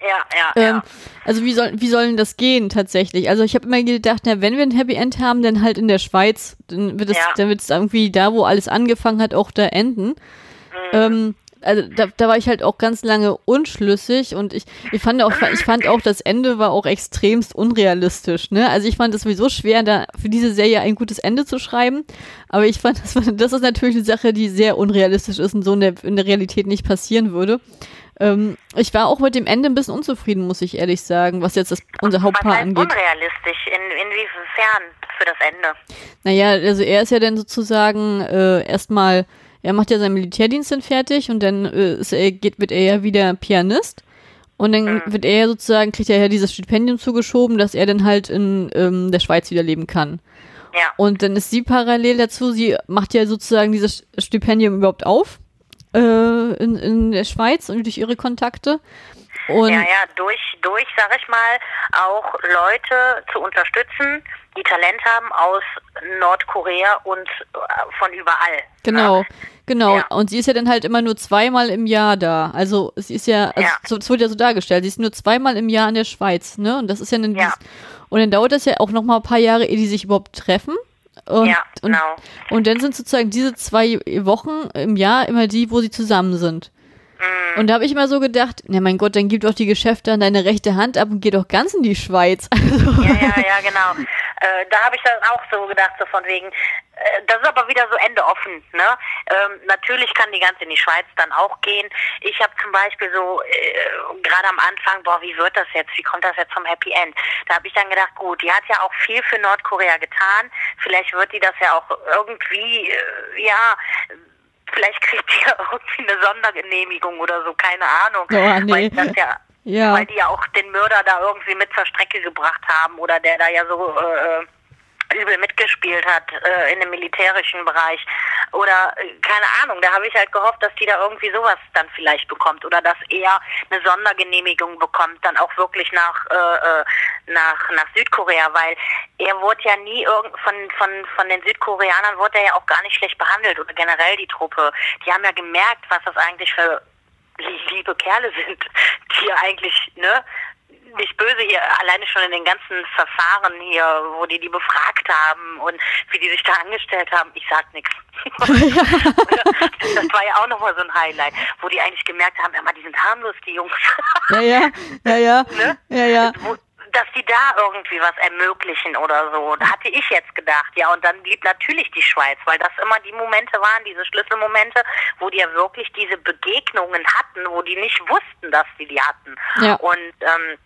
Ja, ja, Ähm, ja. Also wie soll, wie soll denn das gehen tatsächlich? Also ich habe immer gedacht, na, wenn wir ein Happy End haben, dann halt in der Schweiz, dann wird es, Ja. dann wird es irgendwie da, wo alles angefangen hat, auch da enden. Mhm. Ähm, also da, da war ich halt auch ganz lange unschlüssig und ich, ich fand auch, ich fand auch, das Ende war auch extremst unrealistisch, ne? Also ich fand es sowieso schwer, da für diese Serie ein gutes Ende zu schreiben. Aber ich fand, <laughs> das, war- das ist natürlich eine Sache, die sehr unrealistisch ist und so in der, in der Realität nicht passieren würde. Ähm, ich war auch mit dem Ende ein bisschen unzufrieden, muss ich ehrlich sagen, was jetzt das, unser Hauptpaar angeht. unrealistisch? In, inwiefern für das Ende? Naja, also er ist ja dann sozusagen äh, erstmal, er macht ja seinen Militärdienst dann fertig und dann äh, ist er, geht, wird er ja wieder Pianist. Und dann wird er ja sozusagen, kriegt er ja dieses Stipendium zugeschoben, dass er dann halt in ähm, der Schweiz wieder leben kann. Ja, Und dann ist sie parallel dazu, sie macht ja sozusagen dieses Stipendium überhaupt auf äh, in, in der Schweiz und durch ihre Kontakte. Und ja, ja, durch, durch, sag ich mal, auch Leute zu unterstützen, die Talent haben aus Nordkorea und äh, von überall. Genau, ne? genau. Ja. Und sie ist ja dann halt immer nur zweimal im Jahr da. Also sie ist ja, also Ja. so, es wird ja so dargestellt, sie ist nur zweimal im Jahr in der Schweiz, ne? Und das ist ja dann Ja. und dann dauert das ja auch noch mal ein paar Jahre, ehe die sich überhaupt treffen. Und, Ja, und, genau. und dann sind sozusagen diese zwei Wochen im Jahr immer die, wo sie zusammen sind. Mhm. Und da habe ich immer so gedacht, na mein Gott, dann gib doch die Geschäfte an deine rechte Hand ab und geh doch ganz in die Schweiz. <laughs> Also, Ja, ja, ja, genau. Äh, da habe ich dann auch so gedacht, so von wegen, das ist aber wieder so Ende offen. Ne? Ähm, natürlich kann die ganze in die Schweiz dann auch gehen. Ich habe zum Beispiel so äh, gerade am Anfang, boah, wie wird das jetzt? Wie kommt das jetzt zum Happy End? Da habe ich dann gedacht, gut, die hat ja auch viel für Nordkorea getan. Vielleicht wird die das ja auch irgendwie, äh, ja. Vielleicht kriegt die <laughs> ja irgendwie eine Sondergenehmigung oder so, keine Ahnung. Oh, nee. Weil das ja Ja. weil die ja auch den Mörder da irgendwie mit zur Strecke gebracht haben oder der da ja so äh, übel mitgespielt hat äh, in dem militärischen Bereich. Oder äh, keine Ahnung, da habe ich halt gehofft, dass die da irgendwie sowas dann vielleicht bekommt. Oder dass er eine Sondergenehmigung bekommt, dann auch wirklich nach äh, äh, nach nach Südkorea, weil er wurde ja nie irgend von von von den Südkoreanern wurde er ja auch gar nicht schlecht behandelt. Oder generell die Truppe. Die haben ja gemerkt, was das eigentlich für liebe Kerle sind, <laughs> die eigentlich, ne, nicht böse hier, alleine schon in den ganzen Verfahren hier, wo die die befragt haben und wie die sich da angestellt haben, ich sag nichts. <laughs> das war ja auch nochmal so ein Highlight, wo die eigentlich gemerkt haben, immer die sind harmlos, die Jungs. ja, ja, ja, ja, Ne? ja, ja. Wo, dass die da irgendwie was ermöglichen oder so. Da hatte ich jetzt gedacht, ja, und dann blieb natürlich die Schweiz, weil das immer die Momente waren, diese Schlüsselmomente, wo die ja wirklich diese Begegnungen hatten, wo die nicht wussten, dass die die hatten. Ja. Und ähm,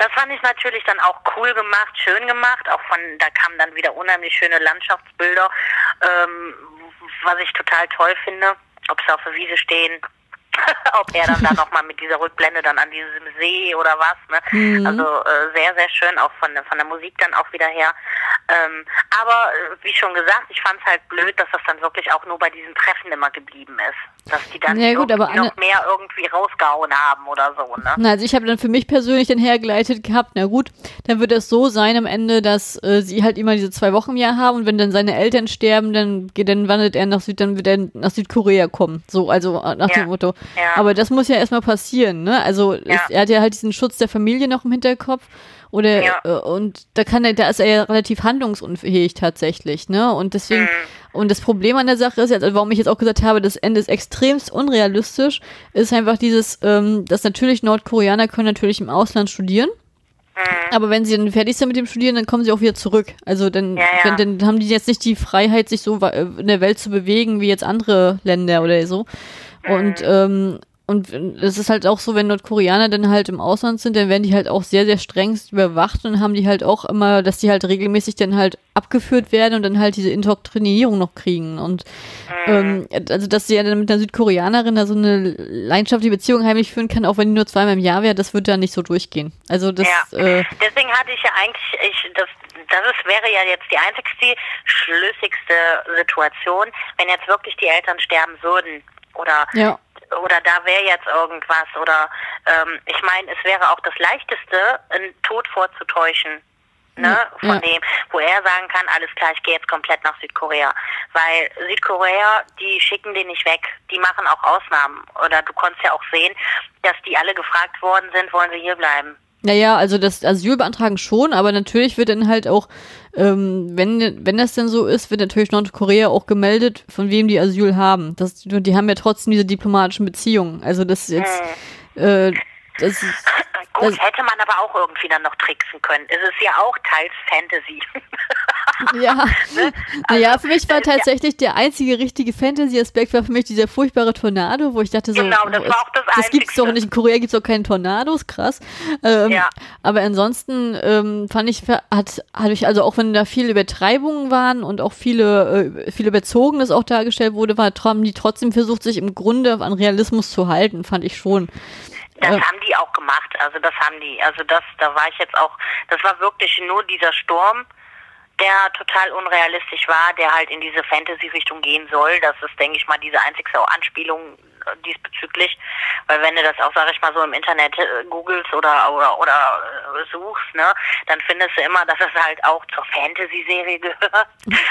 das fand ich natürlich dann auch cool gemacht, schön gemacht. Auch von, da kamen dann wieder unheimlich schöne Landschaftsbilder, ähm, was ich total toll finde. Ob sie auf der Wiese stehen, <laughs> ob er dann da nochmal mit dieser Rückblende dann an diesem See oder was. Ne? Mhm. Also äh, sehr, sehr schön, auch von, der- von der Musik dann auch wieder her. Ähm, aber äh, wie schon gesagt, ich fand es halt blöd, dass das dann wirklich auch nur bei diesen Treffen immer geblieben ist. Dass die dann Ja, gut, aber noch mehr irgendwie rausgehauen haben oder so. Ne? Na, also ich habe dann für mich persönlich dann hergeleitet gehabt, na gut, dann wird es so sein am Ende, dass äh, sie halt immer diese zwei Wochen im Jahr haben und wenn dann seine Eltern sterben, dann, geht- dann wandert er nach Süd, dann wird er nach Südkorea kommen. So, also äh, nach Ja. dem Motto. Ja. Aber das muss ja erstmal passieren, ne? Also Ja. es, er hat ja halt diesen Schutz der Familie noch im Hinterkopf. Oder Ja. äh, und da kann er, da ist er ja relativ handlungsunfähig tatsächlich, ne? Und deswegen, Mhm. und das Problem an der Sache ist jetzt, also warum ich jetzt auch gesagt habe, das Ende ist extremst unrealistisch, ist einfach dieses, ähm, dass natürlich Nordkoreaner können natürlich im Ausland studieren. Mhm. Aber wenn sie dann fertig sind mit dem Studieren, dann kommen sie auch wieder zurück. Also dann, Ja, ja. wenn, dann haben die jetzt nicht die Freiheit, sich so wa- in der Welt zu bewegen wie jetzt andere Länder oder so. Und Mhm. ähm, und es ist halt auch so, wenn Nordkoreaner dann halt im Ausland sind, dann werden die halt auch sehr, sehr strengst überwacht und haben die halt auch immer, dass die halt regelmäßig dann halt abgeführt werden und dann halt diese Indoktrinierung noch kriegen. Und Mhm. ähm, also, dass sie ja dann mit einer Südkoreanerin da so eine leidenschaftliche Beziehung heimlich führen kann, auch wenn die nur zweimal im Jahr wäre, das wird da nicht so durchgehen. Also das, Ja. äh, Deswegen hatte ich ja eigentlich, ich, das, das ist, wäre ja jetzt die einzigste schlüssigste Situation, wenn jetzt wirklich die Eltern sterben würden. Oder ja. oder da wäre jetzt irgendwas oder ähm, ich meine, es wäre auch das leichteste, einen Tod vorzutäuschen. Ne, von Ja. dem, wo er sagen kann, alles klar, ich gehe jetzt komplett nach Südkorea. Weil Südkorea, die schicken den nicht weg, die machen auch Ausnahmen. Oder du konntest ja auch sehen, dass die alle gefragt worden sind, wollen sie hier bleiben. Naja, also das Asyl beantragen schon, aber natürlich wird dann halt auch, ähm, wenn, wenn das denn so ist, wird natürlich Nordkorea auch gemeldet, von wem die Asyl haben. Das, die haben ja trotzdem diese diplomatischen Beziehungen. Also das ist jetzt, äh, das ist, Gut, Das- hätte man aber auch irgendwie dann noch tricksen können. Es ist ja auch teils Fantasy. <laughs> ja. naja, für mich war äh, ja. tatsächlich der einzige richtige Fantasy-Aspekt war für mich dieser furchtbare Tornado, wo ich dachte so, Genau, das oh, war auch das das gibt's doch nicht. In Korea gibt's doch keine Tornados, krass. Ähm, Ja. Aber ansonsten ähm, fand ich, hat, hatte ich, also auch wenn da viele Übertreibungen waren und auch viele, äh, viel Überzogenes auch dargestellt wurde, war, haben die trotzdem versucht, sich im Grunde an Realismus zu halten, fand ich schon. Das Äh. haben die auch gemacht. Also das haben die. Also das, da war ich jetzt auch. Das war wirklich nur dieser Sturm, der total unrealistisch war, der halt in diese Fantasy-Richtung gehen soll. Das ist, denke ich mal, diese einzigste Anspielung äh, diesbezüglich, weil wenn du das auch, sag ich mal, so im Internet äh, googelst oder oder, oder äh, suchst, ne, dann findest du immer, dass es halt auch zur Fantasy-Serie gehört.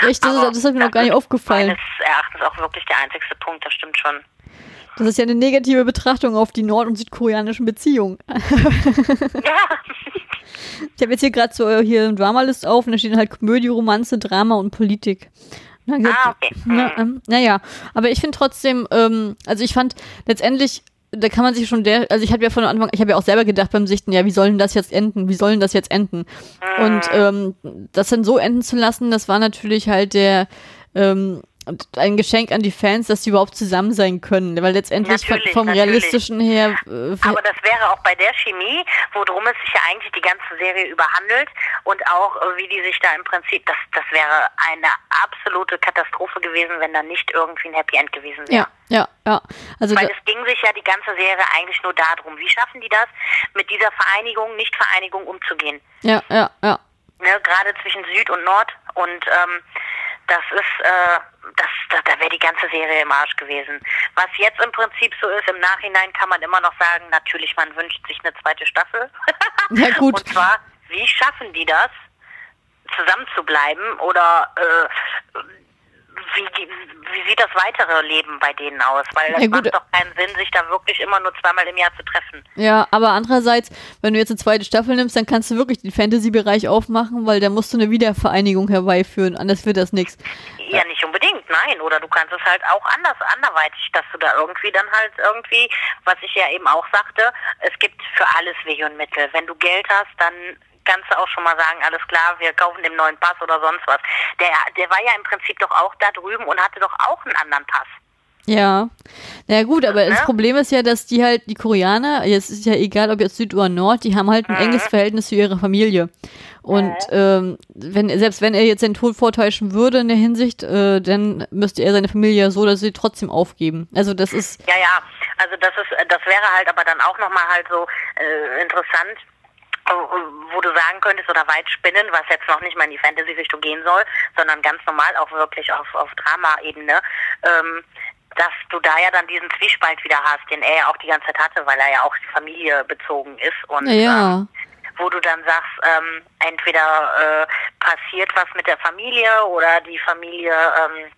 Echt, das, ist, das hat mir noch gar nicht aufgefallen. Meines Erachtens auch wirklich der einzigste Punkt, das stimmt schon. Das ist ja eine negative Betrachtung auf die nord- und südkoreanischen Beziehungen. Ich habe jetzt hier gerade so hier ein Dramalist auf und da stehen halt Komödie, Romanze, Drama und Politik. Na. Ah, okay. Na, ähm, naja, aber ich finde trotzdem, ähm, also ich fand letztendlich, da kann man sich schon der, also ich habe ja von Anfang, ich habe ja auch selber gedacht beim Sichten, ja, wie soll denn das jetzt enden? Wie soll denn das jetzt enden? Und ähm, das dann so enden zu lassen, das war natürlich halt der ähm, ein Geschenk an die Fans, dass sie überhaupt zusammen sein können, weil letztendlich Natürlich, vom natürlich. realistischen her äh, Aber das wäre auch bei der Chemie, worum es sich ja eigentlich die ganze Serie überhandelt und auch äh, wie die sich da im Prinzip, das, das wäre eine absolute Katastrophe gewesen, wenn da nicht irgendwie ein Happy End gewesen wäre. ja, ja, ja. Also Weil es ging sich ja die ganze Serie eigentlich nur darum, wie schaffen die das, mit dieser Vereinigung, Nicht-Vereinigung umzugehen. ja, ja, ja. Ne, gerade zwischen Süd und Nord und ähm, das ist, äh, das, da, da wäre die ganze Serie im Arsch gewesen. Was jetzt im Prinzip so ist, im Nachhinein kann man immer noch sagen, natürlich, man wünscht sich eine zweite Staffel. <laughs> Ja, gut. Und zwar, wie schaffen die das, zusammen zu bleiben oder äh, wie, wie sieht das weitere Leben bei denen aus? Weil das Ja, macht doch keinen Sinn, sich da wirklich immer nur zweimal im Jahr zu treffen. Ja, aber andererseits, wenn du jetzt eine zweite Staffel nimmst, dann kannst du wirklich den Fantasy-Bereich aufmachen, weil da musst du eine Wiedervereinigung herbeiführen, anders wird das nichts. Ja, nicht unbedingt, nein. Oder du kannst es halt auch anders, anderweitig, dass du da irgendwie dann halt irgendwie, was ich ja eben auch sagte, es gibt für alles Wege und Mittel. Wenn du Geld hast, dann kannst du auch schon mal sagen, alles klar, wir kaufen dem neuen Pass oder sonst was. Der, der war ja im Prinzip doch auch da drüben und hatte doch auch einen anderen Pass. Ja. Na ja, gut, aber das Ne? Problem ist ja, dass die halt, die Koreaner, jetzt ist ja egal, ob jetzt Süd oder Nord, die haben halt ein enges Verhältnis zu ihrer Familie. Und ähm, wenn, selbst wenn er jetzt seinen Tod vortäuschen würde in der Hinsicht, äh, dann müsste er seine Familie ja so oder so trotzdem aufgeben. Also das ist, Ja, ja, also das ist, das wäre halt aber dann auch nochmal halt so äh, interessant, äh, wo du sagen könntest oder weit spinnen, was jetzt noch nicht mal in die Fantasy-Richtung gehen soll, sondern ganz normal auch wirklich auf, auf Drama-Ebene, ähm, dass du da ja dann diesen Zwiespalt wieder hast, den er ja auch die ganze Zeit hatte, weil er ja auch Familie bezogen ist und ja. ähm, wo du dann sagst, ähm, entweder äh, passiert was mit der Familie oder die Familie ähm,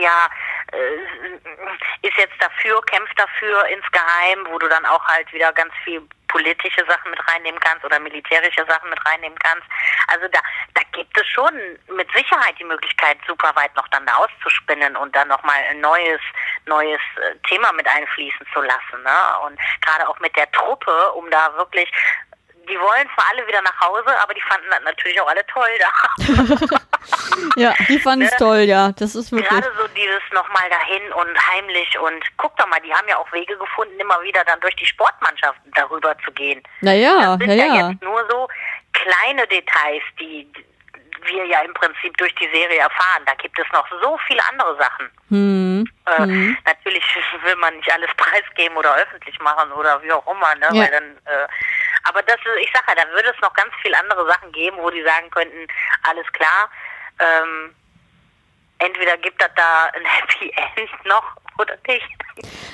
ja äh, ist jetzt dafür, kämpft dafür insgeheim, wo du dann auch halt wieder ganz viel politische Sachen mit reinnehmen kannst oder militärische Sachen mit reinnehmen kannst. Also da, da gibt es schon mit Sicherheit die Möglichkeit, super weit noch dann da auszuspinnen und dann nochmal ein neues, neues äh, Thema mit einfließen zu lassen. Ne? Und gerade auch mit der Truppe, um da wirklich die wollen zwar alle wieder nach Hause, aber die fanden das natürlich auch alle toll da. <laughs> Ja, die fanden es Ne? toll, ja. Das ist wirklich. Gerade so dieses nochmal dahin und heimlich und guck doch mal, die haben ja auch Wege gefunden, immer wieder dann durch die Sportmannschaften darüber zu gehen. Naja, das sind ja, ja, ja. jetzt nur so kleine Details, die wir ja im Prinzip durch die Serie erfahren. Da gibt es noch so viele andere Sachen. Hm. Äh, Mhm. Natürlich <laughs> will man nicht alles preisgeben oder öffentlich machen oder wie auch immer, ne? Ja. Weil dann, äh, aber das, ich sage ja, da würde es noch ganz viele andere Sachen geben, wo die sagen könnten, alles klar, ähm, entweder gibt das da ein Happy End noch oder nicht.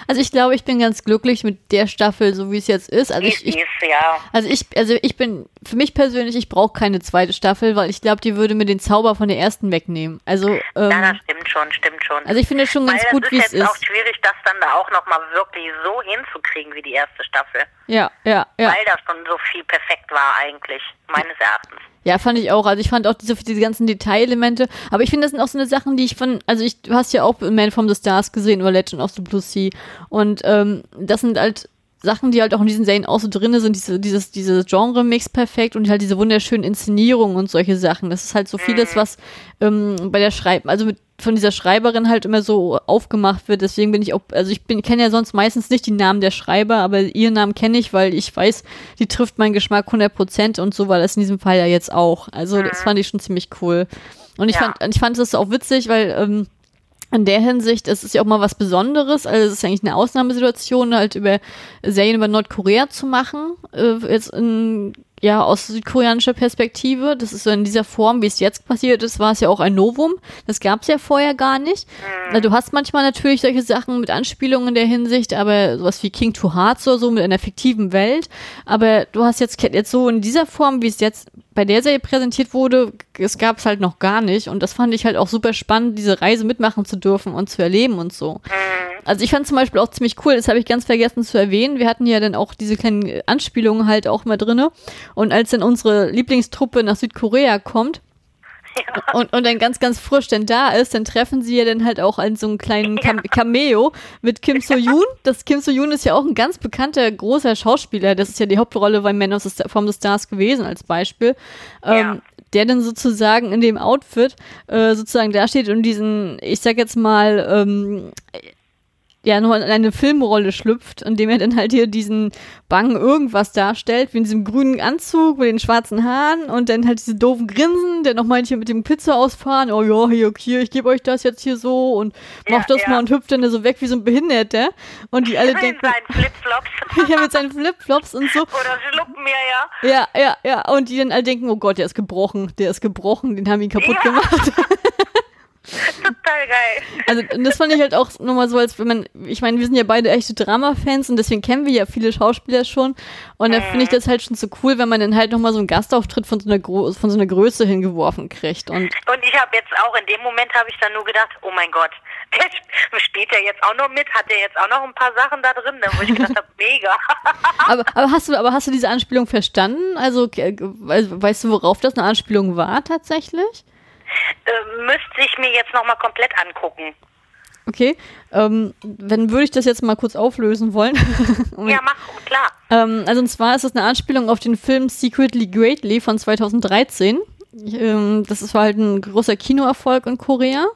Also ich glaube, ich bin ganz glücklich mit der Staffel, so wie es jetzt ist. Also ich, ich ist, ja. Also ich, also ich bin, für mich persönlich, ich brauche keine zweite Staffel, weil ich glaube, die würde mir den Zauber von der ersten wegnehmen. Also, ja, das ähm, stimmt schon, stimmt schon. also ich finde es schon ganz Weil gut, das wie ist es jetzt auch ist. schwierig, das dann da auch nochmal wirklich so hinzukriegen wie die erste Staffel. Ja, ja, ja. Weil das schon so viel perfekt war eigentlich, meines Erachtens. Ja, fand ich auch. Also ich fand auch diese, diese ganzen Detailelemente. Aber ich finde, das sind auch so eine Sachen, die ich von, also ich, du hast ja auch Man from the Stars gesehen oder Legend of the Blue Sea. Und ähm, das sind halt Sachen, die halt auch in diesen Serien auch so drin sind, diese, dieses, dieses Genre-Mix perfekt und halt diese wunderschönen Inszenierungen und solche Sachen. Das ist halt so vieles, was ähm, bei der Schreib, also mit, von dieser Schreiberin halt immer so aufgemacht wird. Deswegen bin ich auch, also ich bin, kenne ja sonst meistens nicht die Namen der Schreiber, aber ihren Namen kenne ich, weil ich weiß, die trifft meinen Geschmack 100 Prozent und so war das in diesem Fall ja jetzt auch. Also das fand ich schon ziemlich cool. Und ich Ja. fand, ich fand es auch witzig, weil ähm, in der Hinsicht, es ist ja auch mal was Besonderes. Also es ist eigentlich eine Ausnahmesituation, halt über Serien über Nordkorea zu machen. Äh, jetzt in ja, aus südkoreanischer Perspektive. Das ist so in dieser Form, wie es jetzt passiert ist, war es ja auch ein Novum. Das gab es ja vorher gar nicht. Na, du hast manchmal natürlich solche Sachen mit Anspielungen in der Hinsicht, aber sowas wie King to Hearts oder so mit einer fiktiven Welt. Aber du hast jetzt, jetzt so in dieser Form, wie es jetzt bei der Serie präsentiert wurde, es gab es halt noch gar nicht. Und das fand ich halt auch super spannend, diese Reise mitmachen zu dürfen und zu erleben und so. Also ich fand zum Beispiel auch ziemlich cool, das habe ich ganz vergessen zu erwähnen. Wir hatten ja dann auch diese kleinen Anspielungen halt auch mal drinne. Und als dann unsere Lieblingstruppe nach Südkorea kommt, und, und dann ganz, ganz frisch denn da ist, dann treffen sie ja dann halt auch an so einen kleinen Cam Cameo mit Kim So-yoon. Das Kim So-yoon ist ja auch ein ganz bekannter, großer Schauspieler. Das ist ja die Hauptrolle bei Men of the Star, from the Stars gewesen als Beispiel. Ja. Ähm, der dann sozusagen in dem Outfit äh, sozusagen dasteht und diesen, ich sag jetzt mal, ähm, ja, nur in eine Filmrolle schlüpft, indem er dann halt hier diesen Bang irgendwas darstellt, wie in diesem grünen Anzug mit den schwarzen Haaren und dann halt diese doofen Grinsen, der noch meint hier mit dem Pizza ausfahren, oh ja, hier, hier, ich gebe euch das jetzt hier so und Ja, macht das ja. mal und hüpft dann so weg wie so ein Behinderter und die <laughs> alle In denken, seinen Flipflops. <laughs> ja, mit seinen Flipflops und so. Oder schlucken mir, ja. Ja, ja, ja. Und die dann alle denken, oh Gott, der ist gebrochen, der ist gebrochen, den haben ihn kaputt Ja. gemacht. <laughs> <laughs> Total geil. Also und das fand ich halt auch nochmal so, als wenn man, ich meine, wir sind ja beide echte Drama-Fans und deswegen kennen wir ja viele Schauspieler schon. Und da finde ich das halt schon so cool, wenn man dann halt nochmal so einen Gastauftritt von so einer, Gro von so einer Größe hingeworfen kriegt. Und Und ich habe jetzt auch, in dem Moment habe ich dann nur gedacht, oh mein Gott, <laughs> der sp- spielt ja jetzt auch noch mit, hat der jetzt auch noch ein paar Sachen da drin, ne, wo ich gedacht habe, <laughs> mega. aber, aber hast du, aber hast du diese Anspielung verstanden? Also, we- weißt du, worauf das eine Anspielung war tatsächlich? Äh, müsste ich mir jetzt nochmal komplett angucken. Okay. Ähm, dann würde ich das jetzt mal kurz auflösen wollen. <laughs> Ja, mach, klar. Ähm, also und zwar ist es eine Anspielung auf den Film Secretly Greatly von 2013. Ich, ähm, das war halt ein großer Kinoerfolg in Korea.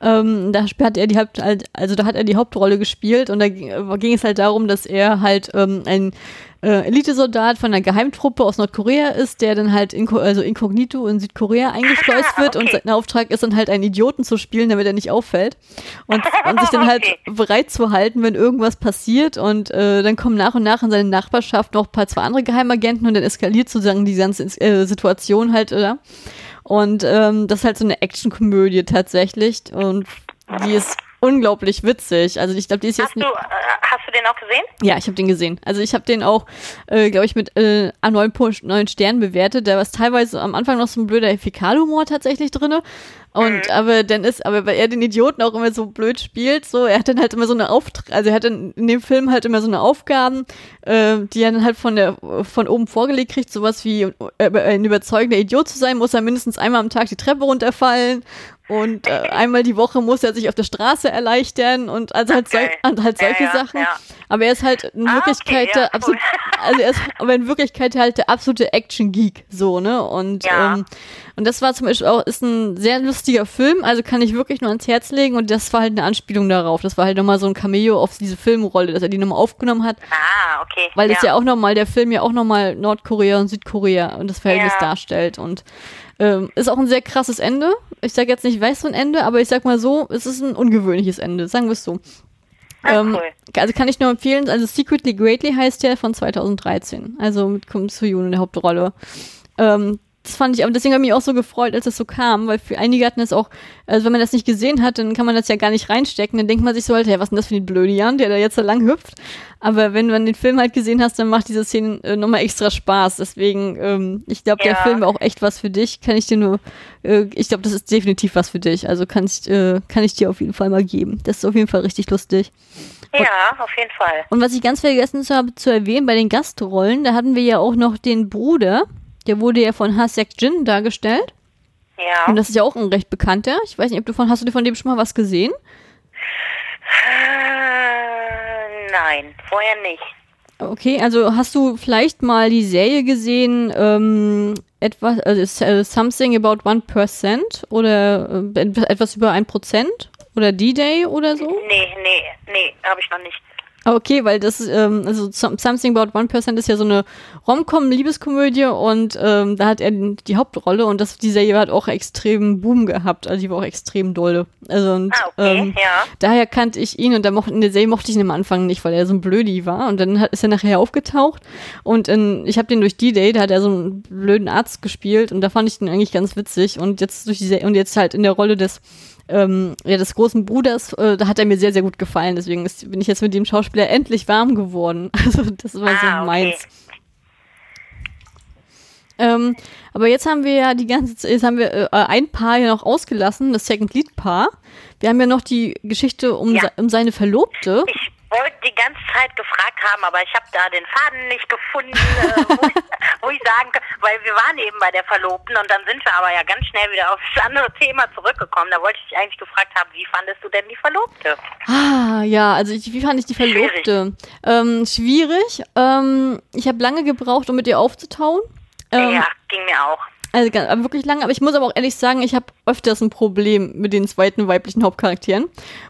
Ähm, da hat er die Haupt, also da hat er die Hauptrolle gespielt und da ging, ging es halt darum, dass er halt ähm, ein äh, Elitesoldat von einer Geheimtruppe aus Nordkorea ist, der dann halt inko also inkognito in Südkorea eingeschleust wird und Okay. sein Auftrag ist dann halt einen Idioten zu spielen, damit er nicht auffällt und, und sich dann <laughs> halt Okay. bereit zu halten, wenn irgendwas passiert und äh, dann kommen nach und nach in seine Nachbarschaft noch ein paar zwei andere Geheimagenten und dann eskaliert sozusagen die ganze äh, Situation halt, oder? Und ähm, das ist halt so eine Actionkomödie tatsächlich und die ist unglaublich witzig. Also ich glaube, die ist jetzt Hast du, äh, hast du den auch gesehen? ja, ich habe den gesehen. Also ich habe den auch, äh, glaube ich, mit äh, neun, neun Sternen bewertet. Da war es teilweise am Anfang noch so ein blöder Fäkalhumor tatsächlich drinne. Und aber dann ist, aber weil er den Idioten auch immer so blöd spielt, so, er hat dann halt immer so eine Auftrag, also er hat dann in dem Film halt immer so eine Aufgaben, äh, die er dann halt von der von oben vorgelegt kriegt, sowas wie äh, ein überzeugender Idiot zu sein, muss er mindestens einmal am Tag die Treppe runterfallen und äh, einmal die Woche muss er sich auf der Straße erleichtern und also halt, sol Okay. und halt Ja, solche ja, Sachen. ja. Aber er ist halt in Ah, Wirklichkeit okay, ja, der absolut, also er ist aber in Wirklichkeit halt der absolute Action-Geek, so, ne? Und, Ja. ähm, und das war zum Beispiel auch, ist ein sehr lustiger Film, also kann ich wirklich nur ans Herz legen und das war halt eine Anspielung darauf. Das war halt nochmal so ein Cameo auf diese Filmrolle, dass er die nochmal aufgenommen hat, Ah, okay. weil das ja auch nochmal, der Film ja auch nochmal Nordkorea und Südkorea und das Verhältnis Ja. darstellt und ähm, ist auch ein sehr krasses Ende. Ich sag jetzt nicht, weiß so ein Ende, aber ich sag mal so, es ist ein ungewöhnliches Ende, sagen wir es so. Ah, Ähm, cool. also kann ich nur empfehlen, also Secretly Greatly heißt der von 2013, also mit Kim Soo-yoon in der Hauptrolle. Ähm, das fand ich, aber deswegen habe ich mich auch so gefreut, als das so kam, weil für einige hatten es auch, also wenn man das nicht gesehen hat, dann kann man das ja gar nicht reinstecken, dann denkt man sich so halt, hey, was ist denn das für ein blöde Jan, der da jetzt so lang hüpft. Aber wenn man den Film halt gesehen hast, dann macht diese Szene äh, nochmal extra Spaß. Deswegen, ähm, ich glaube, der Ja. Film war auch echt was für dich. Kann ich dir nur, äh, ich glaube, das ist definitiv was für dich. Also kann ich, äh, kann ich dir auf jeden Fall mal geben. Das ist auf jeden Fall richtig lustig. Ja, auf jeden Fall. Und was ich ganz vergessen habe zu erwähnen, bei den Gastrollen, da hatten wir ja auch noch den Bruder, der wurde ja von Hasek Jin dargestellt. Ja. Und das ist ja auch ein recht bekannter. Ich weiß nicht, ob du von, hast du von dem schon mal was gesehen? Äh, nein, vorher nicht. Okay, also hast du vielleicht mal die Serie gesehen, ähm, etwas, also äh, Something About One Percent oder äh, etwas über ein Prozent oder D-Day oder so? Nee, nee, nee, habe ich noch nicht. Okay, weil das, ähm, also Something About One Percent ist ja so eine Rom-Com-Liebeskomödie und ähm, da hat er die Hauptrolle und das, die Serie hat auch extrem Boom gehabt, also die war auch extrem dolle. Also und, Ah, okay, ähm, ja. daher kannte ich ihn und da mochte, in der Serie mochte ich ihn am Anfang nicht, weil er so ein Blödi war und dann hat, ist er nachher aufgetaucht und in, ich habe den durch D-Day, da hat er so einen blöden Arzt gespielt und da fand ich den eigentlich ganz witzig und jetzt durch die Serie, und jetzt halt in der Rolle des ähm, ja, des großen Bruders, äh, da hat er mir sehr, sehr gut gefallen. Deswegen ist, bin ich jetzt mit dem Schauspieler endlich warm geworden. <laughs> Also das war Ah, so okay. meins. Ähm, aber jetzt haben wir ja die ganze Zeit, jetzt haben wir äh, ein Paar ja noch ausgelassen, das Second Lead Paar. Wir haben ja noch die Geschichte um, Ja. se um seine Verlobte. Ich wollte die ganze Zeit gefragt haben, aber ich habe da den Faden nicht gefunden, äh, wo, ich, <laughs> wo ich sagen kann, weil wir waren eben bei der Verlobten und dann sind wir aber ja ganz schnell wieder auf das andere Thema zurückgekommen. Da wollte ich dich eigentlich gefragt haben, wie fandest du denn die Verlobte? Ah, ja, also ich, wie fand ich die Verlobte? Ähm, schwierig. Ähm, ich habe lange gebraucht, um mit ihr aufzutauen. Ähm, ja, ging mir auch. Also wirklich lange, aber ich muss aber auch ehrlich sagen, ich habe öfters ein Problem mit den zweiten weiblichen Hauptcharakteren,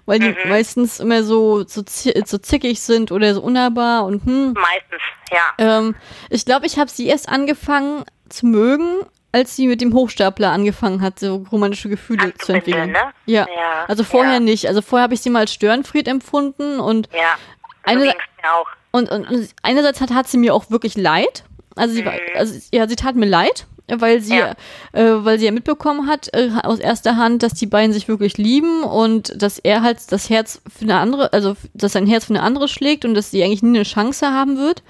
weil die Mhm. meistens immer so, so, so zickig sind oder so unnahbar und hm. Meistens, ja. Ähm, ich glaube, ich habe sie erst angefangen zu mögen, als sie mit dem Hochstapler angefangen hat, so romantische Gefühle zu Anzubindeln, entwickeln. ne? Ja. Ja, Also vorher ja. nicht. Also vorher habe ich sie mal als Störenfried empfunden und Ja, Eine- und, und, und einerseits hat, hat sie mir auch wirklich leid. Also sie, war, also ja, sie tat mir leid, weil sie, Ja. äh, weil sie ja mitbekommen hat äh, aus erster Hand, dass die beiden sich wirklich lieben und dass er halt das Herz für eine andere, also dass sein Herz für eine andere schlägt und dass sie eigentlich nie eine Chance haben wird.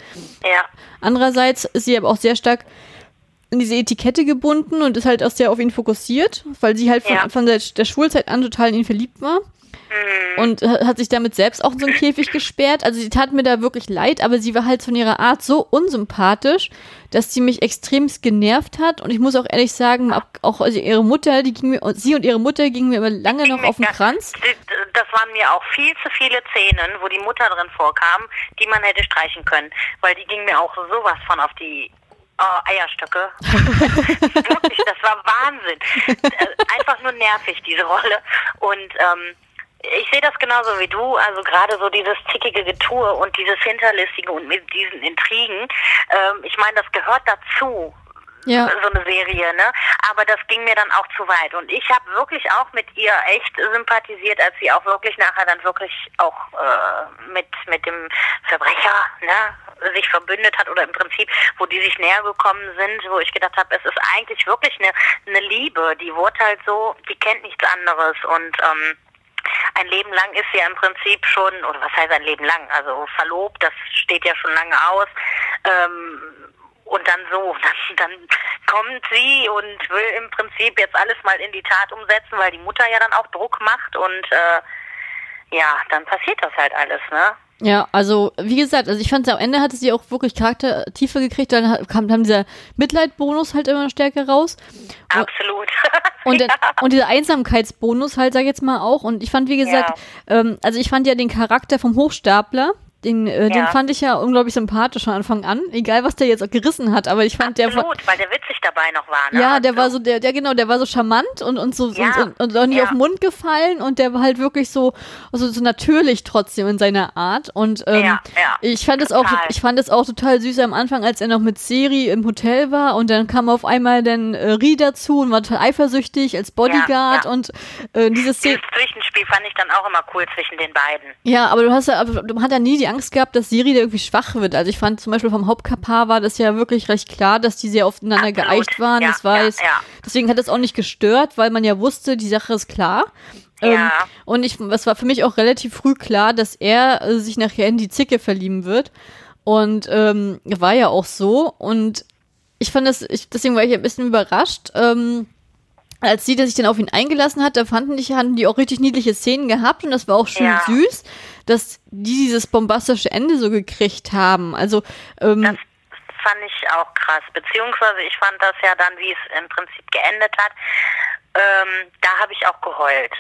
Ja, Andererseits ist sie aber auch sehr stark in diese Etikette gebunden und ist halt auch sehr auf ihn fokussiert, weil sie halt von, Ja. von der, der Schulzeit an total in ihn verliebt war. Mhm. Und ha- hat sich damit selbst auch in so einen Käfig gesperrt. Also sie tat mir da wirklich leid, aber sie war halt von ihrer Art so unsympathisch, dass sie mich extremst genervt hat. Und ich muss auch ehrlich sagen, auch also ihre Mutter, die ging mir, sie und ihre Mutter gingen mir immer lange noch auf den Kranz. Das waren mir auch viel zu viele Szenen, wo die Mutter drin vorkam, die man hätte streichen können. Weil die ging mir auch sowas von auf die oh, Eierstöcke. <laughs> Wirklich, das war Wahnsinn. Äh, Einfach nur nervig, diese Rolle. Und ähm, ich sehe das genauso wie du, also gerade so dieses zickige Getue und dieses Hinterlistige und mit diesen Intrigen. Ähm, ich meine, das gehört dazu Ja. so eine Serie, ne? Aber das ging mir dann auch zu weit. Und ich habe wirklich auch mit ihr echt sympathisiert, als sie auch wirklich nachher dann wirklich auch äh, mit mit dem Verbrecher, ne, sich verbündet hat oder im Prinzip, wo die sich näher gekommen sind, wo ich gedacht habe, es ist eigentlich wirklich eine eine Liebe. Die wurde halt so, die kennt nichts anderes und ähm, ein Leben lang ist sie ja im Prinzip schon, oder was heißt ein Leben lang? Also verlobt, das steht ja schon lange aus. Ähm, und dann so, <laughs> dann, dann kommt sie und will im Prinzip jetzt alles mal in die Tat umsetzen, weil die Mutter ja dann auch Druck macht und äh, ja, dann passiert das halt alles, ne? Ja, also wie gesagt, also ich fand am Ende hatte sie auch wirklich Charaktertiefe gekriegt, dann kam dann dieser Mitleidbonus halt immer stärker raus. Absolut. <laughs> Und, der, ja. und dieser Einsamkeitsbonus halt, sag ich jetzt mal auch. Und ich fand, wie gesagt, ähm, also ich fand ja den Charakter vom Hochstapler, den, äh, den Ja. fand ich ja unglaublich sympathisch von Anfang an. Egal, was der jetzt auch gerissen hat, aber ich fand der war, Absolut, weil der witzig dabei noch war, ne? ja, der war Also, so, der, der genau, der war so charmant und, und so, Ja, und, und, und auch nicht ja. auf den Mund gefallen und der war halt wirklich so, also so natürlich trotzdem in seiner Art. Und ähm, Ja, ja, ich fand es auch, total. ich fand es auch total süß am Anfang, als er noch mit Seri im Hotel war und dann kam auf einmal dann äh, Ri dazu und war total eifersüchtig als Bodyguard und äh, diese Szene. Dieses Zwischenspiel fand ich dann auch immer cool zwischen den beiden. Ja, aber du hast ja, aber man hat ja nie die Angst gehabt, dass Siri da irgendwie schwach wird. Also ich fand zum Beispiel vom Hauptpaar war das ja wirklich recht klar, dass die sehr aufeinander Absolut. geeicht waren. Ja, das war ja, jetzt, ja. deswegen hat es auch nicht gestört, weil man ja wusste, die Sache ist klar. Ähm, Ja. und ich, es war für mich auch relativ früh klar, dass er äh, sich nachher in die Zicke verlieben wird. Und ähm, war ja auch so. Und ich fand das, ich, deswegen war ich ein bisschen überrascht. Ähm, als sie sich dann auf ihn eingelassen hat, da fanden die, hatten die auch richtig niedliche Szenen gehabt und das war auch schön Ja. süß, dass die dieses bombastische Ende so gekriegt haben. Also, ähm, Das fand ich auch krass. Beziehungsweise ich fand das ja dann, wie es im Prinzip geendet hat, ähm, da habe ich auch geheult.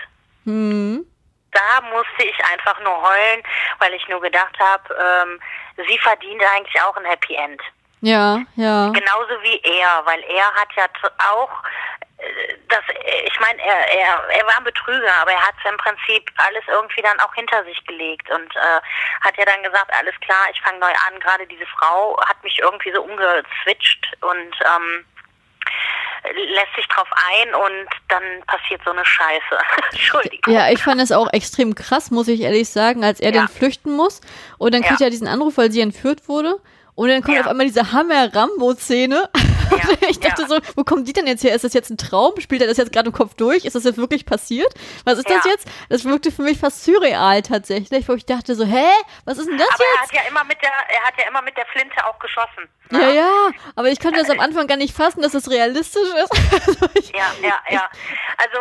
hm, Da musste ich einfach nur heulen, weil ich nur gedacht habe, ähm, sie verdient eigentlich auch ein Happy End. ja, ja. Genauso wie er, weil er hat ja auch das, ich meine, er, er, er war ein Betrüger, aber er hat im Prinzip alles irgendwie dann auch hinter sich gelegt und äh, hat ja dann gesagt, alles klar, ich fange neu an. Gerade diese Frau hat mich irgendwie so umgezwitscht und ähm, lässt sich drauf ein und dann passiert so eine Scheiße. <laughs> Entschuldigung. Ja, ich fand es auch extrem krass, muss ich ehrlich sagen, als er Ja. dann flüchten muss und dann kriegt Ja. er diesen Anruf, weil sie entführt wurde. Und dann kommt Ja. auf einmal diese Hammer-Rambo-Szene. <laughs> Ja, <laughs> ich dachte ja. so, wo kommt die denn jetzt her? Ist das jetzt ein Traum? Spielt er das jetzt gerade im Kopf durch? Ist das jetzt wirklich passiert? Was ist das Ja. jetzt? Das wirkte für mich fast surreal tatsächlich, wo ich dachte so, hä? Was ist denn das Aber er jetzt? hat ja immer mit der, er hat ja immer mit der Flinte auch geschossen. ne? Ja, ja, aber ich konnte das am Anfang gar nicht fassen, dass es realistisch ist. <laughs> Also Ja, ja, ja. Also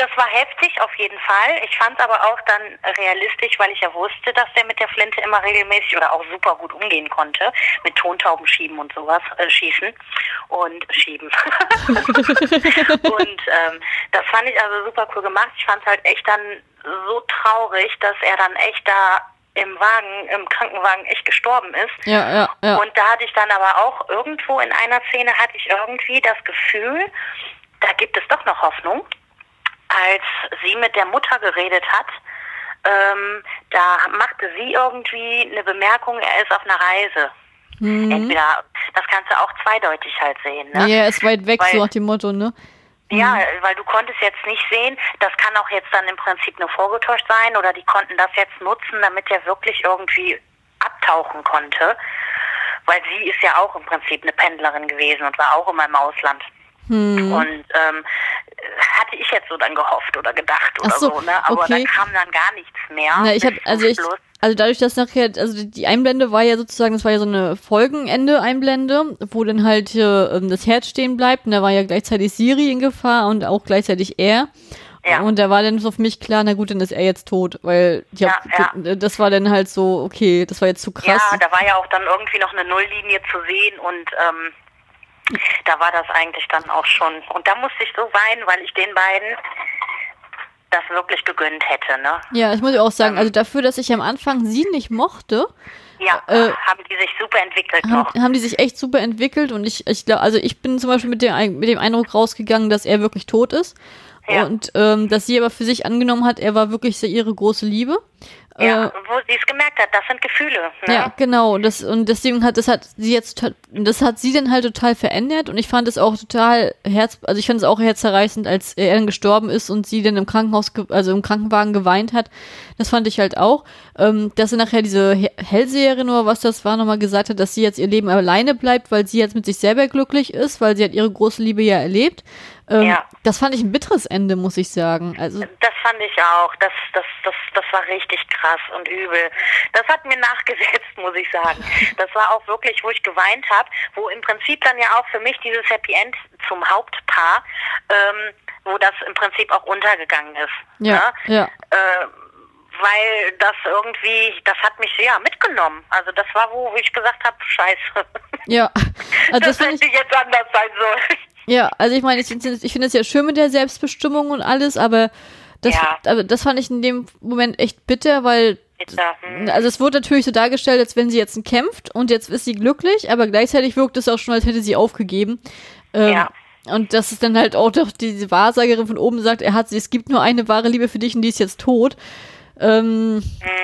das war heftig auf jeden Fall. Ich fand es aber auch dann realistisch, weil ich ja wusste, dass der mit der Flinte immer regelmäßig oder auch super gut umgehen konnte. Mit Tontauben schieben und sowas, äh, schießen und schieben. <laughs> und ähm, das fand ich also super cool gemacht. Ich fand es halt echt dann so traurig, dass er dann echt da im Wagen, im Krankenwagen echt gestorben ist. ja, ja, ja. Und da hatte ich dann aber auch irgendwo in einer Szene hatte ich irgendwie das Gefühl, da gibt es doch noch Hoffnung. Als sie mit der Mutter geredet hat, ähm, da machte sie irgendwie eine Bemerkung, er ist auf einer Reise. Mhm. Entweder, das kannst du auch zweideutig halt sehen, ne? Ja, er ist weit weg, so Weil- nach dem Motto, ne? Ja, weil du konntest jetzt nicht sehen, das kann auch jetzt dann im Prinzip nur vorgetäuscht sein oder die konnten das jetzt nutzen, damit er wirklich irgendwie abtauchen konnte. Weil sie ist ja auch im Prinzip eine Pendlerin gewesen und war auch immer im Ausland. Hm. Und ähm, hatte ich jetzt so dann gehofft oder gedacht oder Ach so, so, ne? Aber okay. da kam dann gar nichts mehr. Na, ich bis also ich also dadurch, dass nachher also die Einblende war ja sozusagen, das war ja so eine Folgenende Einblende, wo dann halt äh, ähm, das Herz stehen bleibt und da war ja gleichzeitig Siri in Gefahr und auch gleichzeitig er. Ja. Und da war dann so für mich klar, na gut, dann ist er jetzt tot, weil ja, Ja, das war dann halt so, okay, das war jetzt zu krass. Ja, da war ja auch dann irgendwie noch eine Nulllinie zu sehen und ähm, da war das eigentlich dann auch schon. Und da musste ich so weinen, weil ich den beiden das wirklich gegönnt hätte, ne? Ja, ich muss auch sagen, also dafür, dass ich am Anfang sie nicht mochte, Ja, Äh, haben die sich super entwickelt haben, noch. haben die sich echt super entwickelt und ich, ich glaube, also ich bin zum Beispiel mit, Ein- mit dem Eindruck rausgegangen, dass er wirklich tot ist. Ja. Und ähm, dass sie aber für sich angenommen hat, er war wirklich ihre große Liebe. Ja, Äh, wo sie es gemerkt hat, das sind Gefühle. Ne? ja, genau. Und, das, und deswegen hat das hat sie jetzt das hat sie dann halt total verändert und ich fand es auch total herz, also ich fand es auch herzzerreißend, als er dann gestorben ist und sie dann im Krankenhaus, also im Krankenwagen geweint hat. Das fand ich halt auch. Ähm, dass sie nachher diese He- Hellseherin oder was das war, nochmal gesagt hat, dass sie jetzt ihr Leben alleine bleibt, weil sie jetzt mit sich selber glücklich ist, weil sie hat ihre große Liebe ja erlebt. Ähm, Ja. Das fand ich ein bitteres Ende, muss ich sagen. Also, Das fand ich auch. Das, das, das, das war richtig krass und übel. Das hat mir <laughs> nachgesetzt, muss ich sagen. Das war auch wirklich, wo ich geweint habe, wo im Prinzip dann ja auch für mich dieses Happy End zum Hauptpaar, ähm, wo das im Prinzip auch untergegangen ist. ja, Ne? ja. Äh, weil das irgendwie, das hat mich ja mitgenommen. Also das war, wo ich gesagt habe, scheiße. Ja, <laughs> also das das finde ich, hätte jetzt anders sein sollen. Ja, also ich meine, ich, ich finde es ja schön mit der Selbstbestimmung und alles, aber das, Ja. aber das fand ich in dem Moment echt bitter, weil. Hm. also es wurde natürlich so dargestellt, als wenn sie jetzt kämpft und jetzt ist sie glücklich, aber gleichzeitig wirkt es auch schon, als hätte sie aufgegeben. Ähm, Ja. Und dass es dann halt auch doch diese Wahrsagerin von oben sagt, er hat sie, es gibt nur eine wahre Liebe für dich und die ist jetzt tot. Ähm, Hm.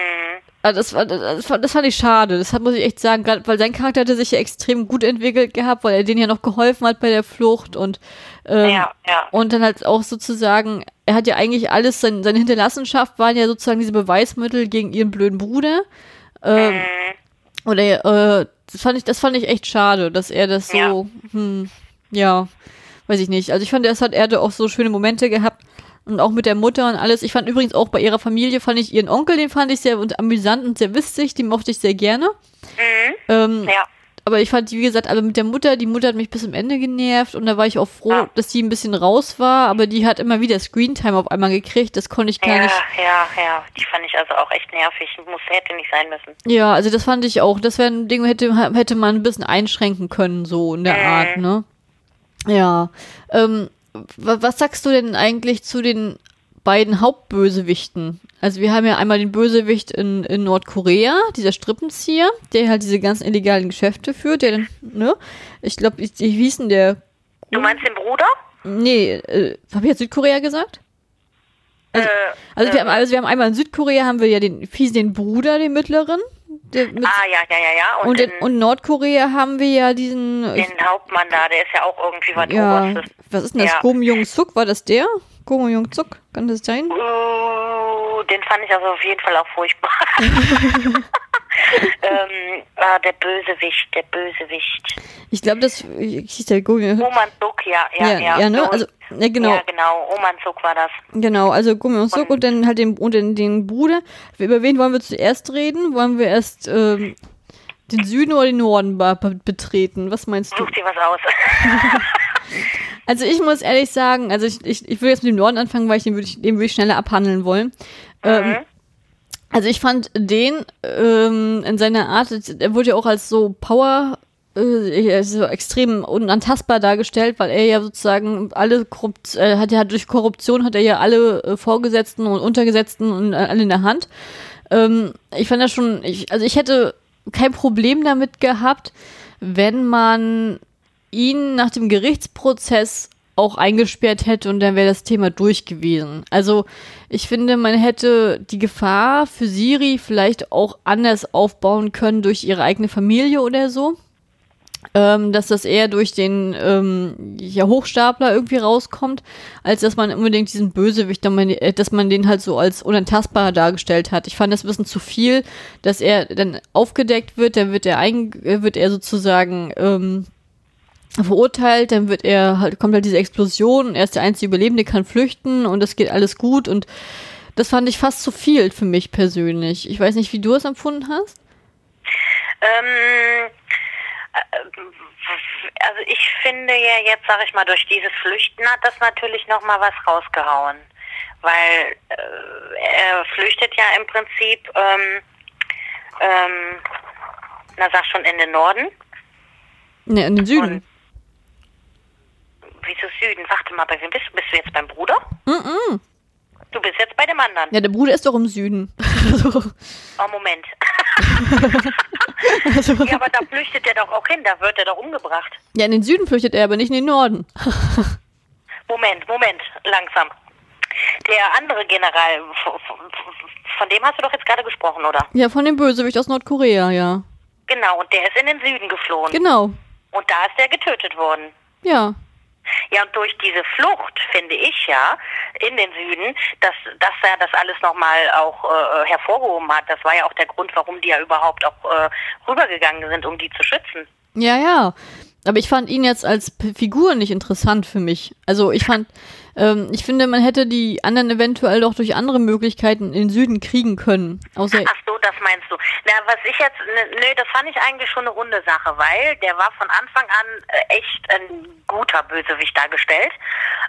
Also das, war, das, fand- das fand ich schade. Das hat, muss ich echt sagen, gerade weil sein Charakter hatte sich ja extrem gut entwickelt gehabt, weil er denen ja noch geholfen hat bei der Flucht und ähm, Ja, ja. und dann halt auch sozusagen, er hat ja eigentlich alles, sein, seine Hinterlassenschaft waren ja sozusagen diese Beweismittel gegen ihren blöden Bruder. Ähm, Hm. oder äh, das fand ich, das fand ich echt schade, dass er das so, Ja. hm, ja, weiß ich nicht. Also ich fand, er hat, er auch so schöne Momente gehabt und auch mit der Mutter und alles. Ich fand übrigens auch bei ihrer Familie, fand ich ihren Onkel, den fand ich sehr und amüsant und sehr witzig, den mochte ich sehr gerne. Mhm. Ähm, Ja. aber ich fand, wie gesagt, aber mit der Mutter, die Mutter hat mich bis zum Ende genervt und da war ich auch froh, Ja. dass die ein bisschen raus war, aber die hat immer wieder Screentime auf einmal gekriegt, das konnte ich gar Ja, nicht. ja, ja. Die fand ich also auch echt nervig. Muss, hätte nicht sein müssen. Ja, also das fand ich auch, das wäre ein Ding, hätte, hätte man ein bisschen einschränken können, so in der Mhm. Art, ne? Ja. Ähm, was sagst du denn eigentlich zu den beiden Hauptbösewichten? Also wir haben ja einmal den Bösewicht in, in Nordkorea, dieser Strippenzieher, der halt diese ganzen illegalen Geschäfte führt, der dann, ne? Ich glaube, wie hieß denn der? Du meinst den Bruder? Nee, äh, habe ich jetzt Südkorea gesagt? Also, Äh, also, wir äh, haben, also wir haben einmal in Südkorea haben wir ja den fiesen den Bruder, den mittleren. Der mit, ah, ja, ja, ja, ja. Und, und, in, und Nordkorea haben wir ja diesen. den Hauptmann da, der ist ja auch irgendwie was ja, Oberstes. was ist denn das? Ja. Gom Jung Suk, war das der? Gom Jung Suk, kann das sein? Uh, den fand ich also auf jeden Fall auch furchtbar. <laughs> <laughs> <laughs> ähm, ah, der Bösewicht, der Bösewicht. Ich glaube, das hieß der Jung Oman Suk, ja, ja, Ja, ja. ja, ne? So- Also, ja, genau. Ja, genau, Oman Suk war das. Genau, also Gum und Suk und dann halt den, und den, den Bruder. Über wen wollen wir zuerst reden? Wollen wir erst ähm, den Süden oder den Norden be be- betreten? Was meinst du? Such dir was aus. <laughs> Also ich muss ehrlich sagen, also ich, ich, ich will jetzt mit dem Norden anfangen, weil ich den würde ich, den würde ich schneller abhandeln wollen. Ähm, Mhm. Also ich fand den ähm, in seiner Art, er wurde ja auch als so Power, äh, so extrem unantastbar dargestellt, weil er ja sozusagen alle korrupt, äh, hat ja durch Korruption hat er ja alle äh, Vorgesetzten und Untergesetzten und äh, alle in der Hand. Ähm, ich fand das schon, ich, also ich hätte kein Problem damit gehabt, wenn man ihn nach dem Gerichtsprozess auch eingesperrt hätte und dann wäre das Thema durch gewesen. Also ich finde, man hätte die Gefahr für Siri vielleicht auch anders aufbauen können durch ihre eigene Familie oder so. Ähm, dass das eher durch den ähm, ja, Hochstapler irgendwie rauskommt, als dass man unbedingt diesen Bösewicht, dass man, äh, den halt so als unantastbar dargestellt hat. Ich fand das ein bisschen zu viel, dass er dann aufgedeckt wird, dann wird er, ein, äh, wird er sozusagen ähm, verurteilt, dann wird er halt, kommt halt diese Explosion und er ist der einzige Überlebende, kann flüchten und es geht alles gut und das fand ich fast zu viel für mich persönlich. Ich weiß nicht, wie du es empfunden hast. Ähm, äh, also ich finde ja jetzt, sag ich mal, durch dieses Flüchten hat das natürlich nochmal was rausgehauen. Weil äh, er flüchtet ja im Prinzip, ähm, ähm, na sag schon in den Norden. Ne, in den Süden. Wieso Süden? Warte mal, bei wem bist du? Bist du jetzt beim Bruder? Mm Du bist jetzt bei dem anderen. Ja, der Bruder ist doch im Süden. also, Oh, Moment. <laughs> also, Ja, aber da flüchtet er doch auch hin, da wird er doch umgebracht. ja, in den Süden flüchtet er, aber nicht in den Norden. Moment, Moment, langsam. Der andere General, von dem hast du doch jetzt gerade gesprochen, oder? Ja, von dem Bösewicht aus Nordkorea, ja. Genau, und der ist in den Süden geflohen. Genau. Und da ist er getötet worden. Ja. Ja, und durch diese Flucht, finde ich ja, in den Süden, dass, dass er das alles nochmal auch äh, hervorgehoben hat. Das war ja auch der Grund, warum die ja überhaupt auch äh, rübergegangen sind, um die zu schützen. Ja, ja. Aber ich fand ihn jetzt als Figur nicht interessant für mich. Also ich fand, ähm, ich finde, man hätte die anderen eventuell doch durch andere Möglichkeiten in den Süden kriegen können. Außer, Ach so, das meinst du. Na, was ich jetzt, nö, das fand ich eigentlich schon eine runde Sache, weil der war von Anfang an äh, echt ein guter Bösewicht dargestellt.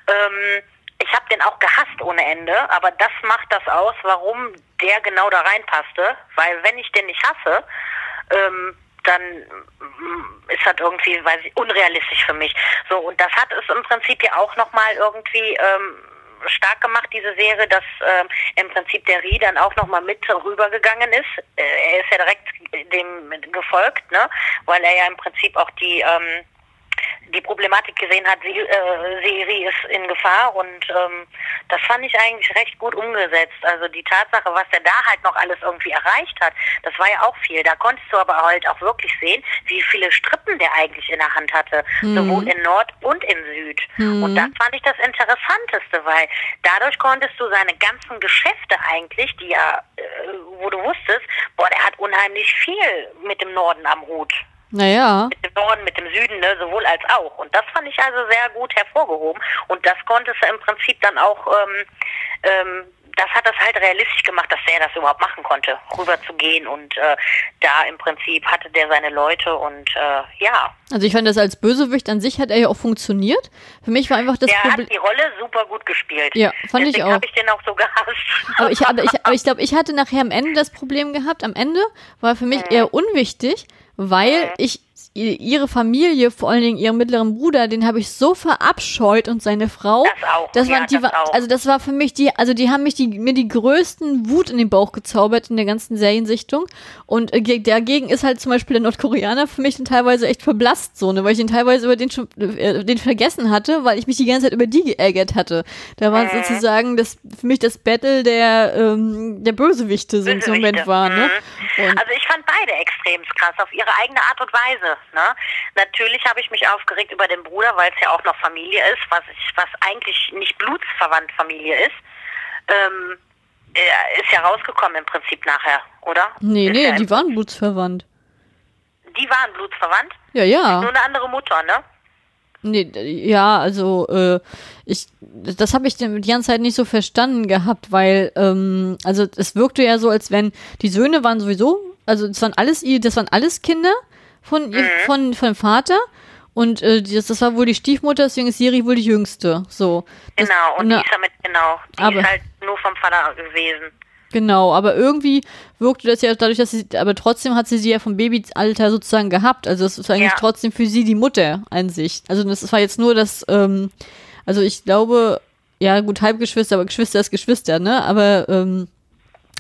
Ähm, ich habe den auch gehasst ohne Ende, aber das macht das aus, warum der genau da reinpasste. Weil wenn ich den nicht hasse, ähm, dann mm, ist das irgendwie, weiß ich, unrealistisch für mich. So, und das hat es im Prinzip ja auch nochmal irgendwie ähm, stark gemacht, diese Serie, dass ähm, im Prinzip der Rie dann auch nochmal mit rübergegangen ist. Äh, er ist ja direkt dem gefolgt, ne? Weil er ja im Prinzip auch die ähm, die Problematik gesehen hat, sie, äh, Siri ist in Gefahr und ähm, das fand ich eigentlich recht gut umgesetzt. Also die Tatsache, was er da halt noch alles irgendwie erreicht hat, das war ja auch viel. Da konntest du aber halt auch wirklich sehen, wie viele Strippen der eigentlich in der Hand hatte, sowohl in Nord und in Süd. Und das fand ich das Interessanteste, weil dadurch konntest du seine ganzen Geschäfte eigentlich, die ja, äh, wo du wusstest, boah, der hat unheimlich viel mit dem Norden am Hut naja. mit dem Norden, mit dem Süden, ne, sowohl als auch. Und das fand ich also sehr gut hervorgehoben. Und das konntest du im Prinzip dann auch, ähm, ähm, das hat das halt realistisch gemacht, dass der das überhaupt machen konnte, rüber zu gehen. Und äh, da im Prinzip hatte der seine Leute und äh, ja, Also ich fand das als Bösewicht an sich hat er ja auch funktioniert. Für mich war einfach das der Problem. hat die Rolle super gut gespielt. Ja, fand ich Deswegen auch. habe ich den auch so gehasst. Aber ich, aber ich, <laughs> aber ich glaube, ich hatte nachher am Ende das Problem gehabt. Am Ende war für mich eher unwichtig, weil ich ihre Familie, vor allen Dingen ihren mittleren Bruder, den habe ich so verabscheut und seine Frau. Das auch. Das ja, waren die, das auch. also das war für mich die, also die haben mich die, mir die größten Wut in den Bauch gezaubert in der ganzen Seriensichtung. Und äh, ge- dagegen ist halt zum Beispiel der Nordkoreaner für mich dann teilweise echt verblasst, so, ne, weil ich ihn teilweise über den schon, äh, den vergessen hatte, weil ich mich die ganze Zeit über die geärgert hatte. Da war Mhm. sozusagen das, für mich das Battle der, ähm, der Bösewichte so im. Moment war, ne? Mhm. Und Also ich fand beide extrem krass, auf ihre eigene Art und Weise. Ne? Natürlich habe ich mich aufgeregt über den Bruder, weil es ja auch noch Familie ist, was, ich, was eigentlich nicht blutsverwandt Familie ist. Ähm, er ist ja rausgekommen im Prinzip nachher, oder? nee, ist nee, ja die waren blutsverwandt. die waren blutsverwandt, Ja, ja. nur eine andere Mutter, ne? Nee, ja, also äh, ich, das habe ich die ganze Zeit nicht so verstanden gehabt, weil ähm, also es wirkte ja so, als wenn die Söhne waren sowieso, also das waren alles das waren alles Kinder von ihr, von von dem Vater und äh, das, das war wohl die Stiefmutter, deswegen ist Siri wohl die jüngste. So. Das, Genau, und na, die ist damit, genau, die aber- ist halt nur vom Vater gewesen. Genau, aber irgendwie wirkte das ja dadurch, dass sie, aber trotzdem hat sie sie ja vom Babyalter sozusagen gehabt. Also es ist eigentlich Ja. trotzdem für sie die Mutter an sich. Also das war jetzt nur das, ähm, also ich glaube, ja gut, Halbgeschwister, aber Geschwister ist Geschwister, ne? Aber ähm,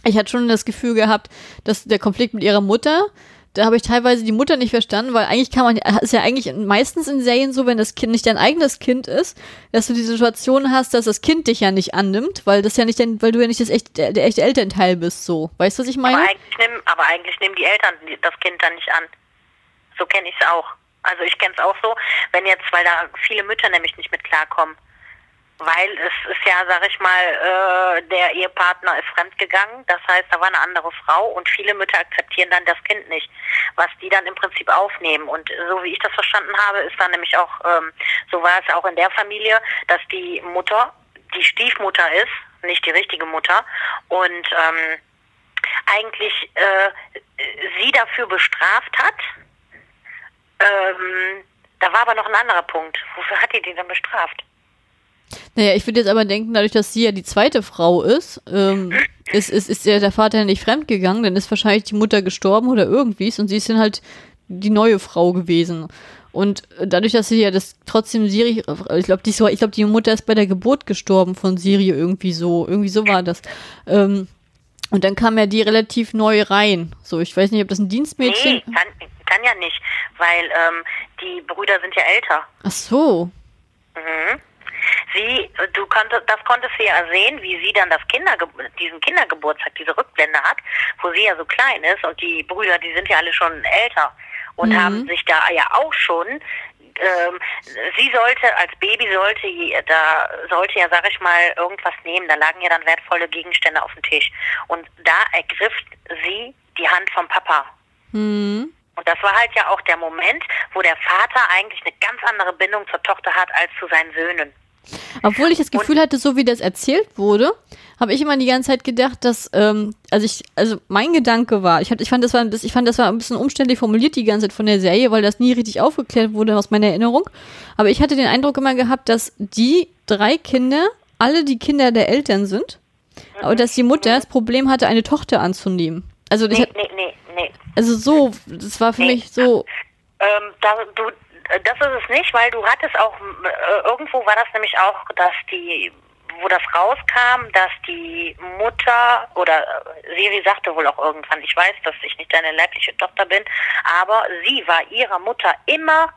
ich hatte schon das Gefühl gehabt, dass der Konflikt mit ihrer Mutter, da habe ich teilweise die Mutter nicht verstanden, weil eigentlich kann man, ist ja eigentlich meistens in Serien so, wenn das Kind nicht dein eigenes Kind ist, dass du die Situation hast, dass das Kind dich ja nicht annimmt, weil das ja nicht dein, weil du ja nicht das echt, der, der echte Elternteil bist, so. Weißt du, was ich meine? Aber eigentlich, nehmen, aber eigentlich nehmen die Eltern das Kind dann nicht an. So kenne ich es auch. Also ich kenne es auch so, wenn jetzt, weil da viele Mütter nämlich nicht mit klarkommen. Weil es ist ja, sag ich mal, äh, der Ehepartner ist fremdgegangen. Das heißt, da war eine andere Frau und viele Mütter akzeptieren dann das Kind nicht, was die dann im Prinzip aufnehmen. Und so wie ich das verstanden habe, ist dann nämlich auch, ähm, so war es auch in der Familie, dass die Mutter die Stiefmutter ist, nicht die richtige Mutter. Und ähm, eigentlich äh, sie dafür bestraft hat. Ähm, da war aber noch ein anderer Punkt. Wofür hat die die dann bestraft? Naja, ich würde jetzt aber denken, dadurch, dass sie ja die zweite Frau ist, ähm, ist, ist, ist ja der Vater nicht fremdgegangen, dann ist wahrscheinlich die Mutter gestorben oder irgendwie und sie ist dann halt die neue Frau gewesen. Und dadurch, dass sie ja das trotzdem Siri, ich glaube, die, so- ich glaub, die Mutter ist bei der Geburt gestorben von Siri irgendwie so, irgendwie so war das. Ähm, und dann kam ja die relativ neu rein. So, ich weiß nicht, ob das ein Dienstmädchen. Nee, kann, kann ja nicht, weil ähm, die Brüder sind ja älter. Ach so. Mhm. Sie, du konntest, das konntest du ja sehen, wie sie dann das Kinderge diesen Kindergeburtstag, diese Rückblende hat, wo sie ja so klein ist und die Brüder, die sind ja alle schon älter und Mhm. haben sich da ja auch schon, ähm, sie sollte als Baby sollte, da sollte ja, sag ich mal, irgendwas nehmen. Da lagen ja dann wertvolle Gegenstände auf dem Tisch und da ergriff sie die Hand vom Papa. Hm. Und das war halt ja auch der Moment, wo der Vater eigentlich eine ganz andere Bindung zur Tochter hat als zu seinen Söhnen. Obwohl ich das Gefühl hatte, so wie das erzählt wurde, habe ich immer die ganze Zeit gedacht, dass, ähm, also ich, also mein Gedanke war, ich, hab, ich fand, das war, das, ich fand, das war ein bisschen umständlich formuliert die ganze Zeit von der Serie, weil das nie richtig aufgeklärt wurde aus meiner Erinnerung. Aber ich hatte den Eindruck immer gehabt, dass die drei Kinder alle die Kinder der Eltern sind, aber dass die Mutter das Problem hatte, eine Tochter anzunehmen. Also, ich, Nee, hab- nee, nee, nee. also so, das war für Nee. mich so, Ähm, da, du, das ist es nicht, weil du hattest auch, äh, irgendwo war das nämlich auch, dass die, wo das rauskam, dass die Mutter, oder äh, Siri sagte wohl auch irgendwann, ich weiß, dass ich nicht deine leibliche Tochter bin, aber sie war ihrer Mutter immer,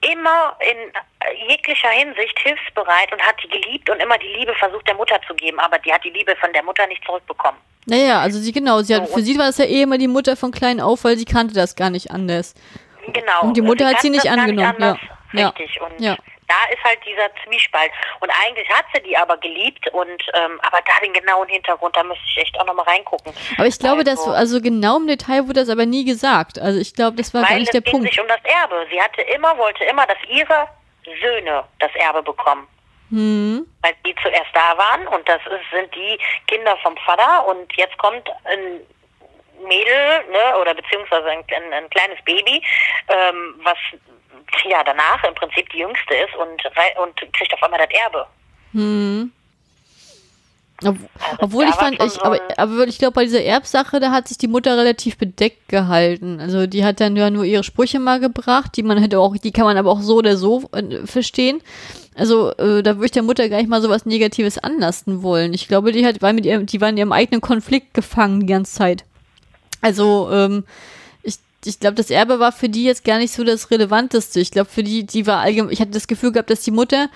immer in äh, jeglicher Hinsicht hilfsbereit und hat die geliebt und immer die Liebe versucht der Mutter zu geben, aber die hat die Liebe von der Mutter nicht zurückbekommen. naja, also sie, genau, sie hat, für sie war das ja eh immer die Mutter von klein auf, weil sie kannte das gar nicht anders. Genau. Und die Mutter hat sie nicht angenommen, ja. Richtig. Und Ja. da ist halt dieser Zwiespalt. Und eigentlich hat sie die aber geliebt und ähm, aber da den genauen Hintergrund, da müsste ich echt auch nochmal reingucken. Aber ich glaube, dass, Also- also genau im Detail wurde das aber nie gesagt. Also ich glaube, das war gar nicht es der ging Punkt. sich um das Erbe. Sie hatte immer, wollte immer, dass ihre Söhne das Erbe bekommen. Hm. Weil die zuerst da waren und das ist, sind die Kinder vom Vater und jetzt kommt ein Mädel, ne, oder beziehungsweise ein, ein, ein kleines Baby, ähm, was ja danach im Prinzip die jüngste ist und, und kriegt auf einmal das Erbe. Hm. Ob, also obwohl ich fand, ich, so aber, aber ich glaube, bei dieser Erbsache, da hat sich die Mutter relativ bedeckt gehalten. Also die hat dann ja nur ihre Sprüche mal gebracht, die man hätte auch, die kann man aber auch so oder so äh, verstehen. Also äh, da würde ich der Mutter gar nicht mal so was Negatives anlasten wollen. Ich glaube, die hat, war mit ihrem, die war in ihrem eigenen Konflikt gefangen die ganze Zeit. Also ähm, ich, ich glaube, das Erbe war für die jetzt gar nicht so das Relevanteste. Ich glaube, für die, die war allgemein, ich hatte das Gefühl gehabt, dass die Mutter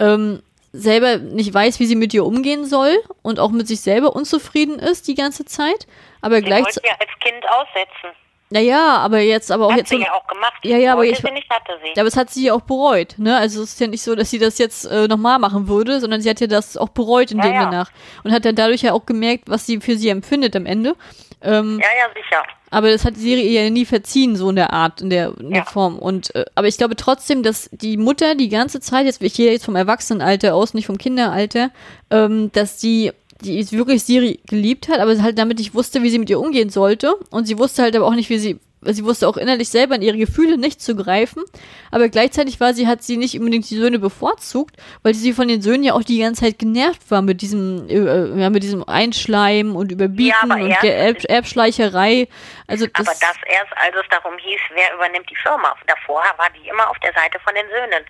ähm, selber nicht weiß, wie sie mit ihr umgehen soll und auch mit sich selber unzufrieden ist die ganze Zeit. Aber gleichzeitig. ja als Kind aussetzen. Naja, aber jetzt, aber auch hat jetzt. Hat sie ja auch gemacht. Ja, ja, aber jetzt. Sie nicht, hatte sie. Ja, aber es hat sie ja auch bereut, ne? Also es ist ja nicht so, dass sie das jetzt äh, nochmal machen würde, sondern sie hat ja das auch bereut in ja, dem ja. danach. Und hat dann dadurch ja auch gemerkt, was sie für sie empfindet am Ende. Ähm, ja, ja, sicher. Aber das hat die Serie ihr ja nie verziehen, so in der Art, in der, in der Form. Und äh, aber ich glaube trotzdem, dass die Mutter die ganze Zeit, jetzt ich gehe jetzt vom Erwachsenenalter aus, nicht vom Kinderalter, ähm, dass die die wirklich Siri geliebt hat, aber halt damit nicht wusste, wie sie mit ihr umgehen sollte. Und sie wusste halt aber auch nicht, wie sie sie wusste auch innerlich selber in ihre Gefühle nicht zu greifen, aber gleichzeitig war sie, hat sie nicht unbedingt die Söhne bevorzugt, weil sie von den Söhnen ja auch die ganze Zeit genervt war mit diesem, äh, ja, mit diesem Einschleimen und Überbieten ja, und Erb Erbschleicherei. Also das aber das erst, als es darum hieß, wer übernimmt die Firma. Davor war die immer auf der Seite von den Söhnen.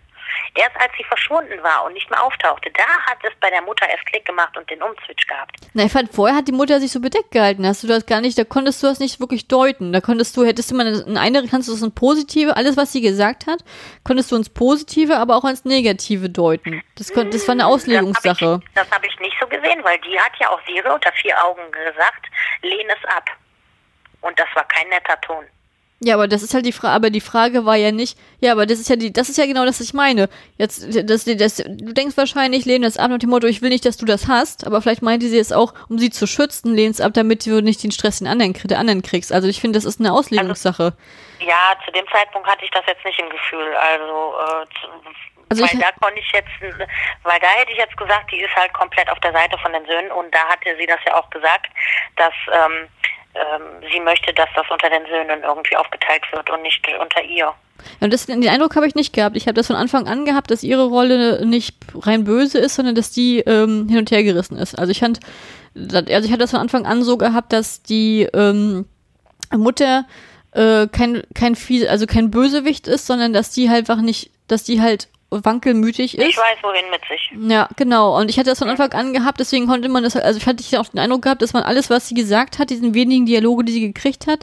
Erst als sie verschwunden war und nicht mehr auftauchte, da hat es bei der Mutter erst Klick gemacht und den Umzwitsch gehabt. Na, ich fand, vorher hat die Mutter sich so bedeckt gehalten. Hast du das gar nicht, da konntest du das nicht wirklich deuten. Da konntest du, hättest du mal in eine, kannst du das ins Positive, alles was sie gesagt hat, konntest du ins Positive, aber auch ins Negative deuten. Das, kon, das war eine Auslegungssache. Das habe ich, hab ich nicht so gesehen, weil die hat ja auch Siri unter vier Augen gesagt, lehn es ab. Und das war kein netter Ton. Ja, aber das ist halt die Frage, aber die Frage war ja nicht, ja, aber das ist ja die, das ist ja genau das, was ich meine. Jetzt, das, das, du denkst wahrscheinlich, lehn das ab nach dem Motto, ich will nicht, dass du das hast, aber vielleicht meinte sie es auch, um sie zu schützen, lehn es ab, damit du nicht den Stress den anderen, der anderen kriegst. Also ich finde, das ist eine Auslegungssache. Also, ja, zu dem Zeitpunkt hatte ich das jetzt nicht im Gefühl. Also, äh, also weil da konnte ich jetzt, weil da hätte ich jetzt gesagt, die ist halt komplett auf der Seite von den Söhnen und da hatte sie das ja auch gesagt, dass ähm, ähm, sie möchte, dass das unter den Söhnen irgendwie aufgeteilt wird und nicht unter ihr. Ja, das, den Eindruck habe ich nicht gehabt. Ich habe das von Anfang an gehabt, dass ihre Rolle nicht rein böse ist, sondern dass die ähm, hin und her gerissen ist. Also ich fand, also ich hatte das von Anfang an so gehabt, dass die ähm, Mutter äh, kein kein viel, also kein Bösewicht ist, sondern dass die halt einfach nicht, dass die halt wankelmütig ist. Ich weiß, wohin mit sich. Ja, genau. Und ich hatte das von Anfang an gehabt, deswegen konnte man das, also ich hatte auch den Eindruck gehabt, dass man alles, was sie gesagt hat, diesen wenigen Dialoge, die sie gekriegt hat,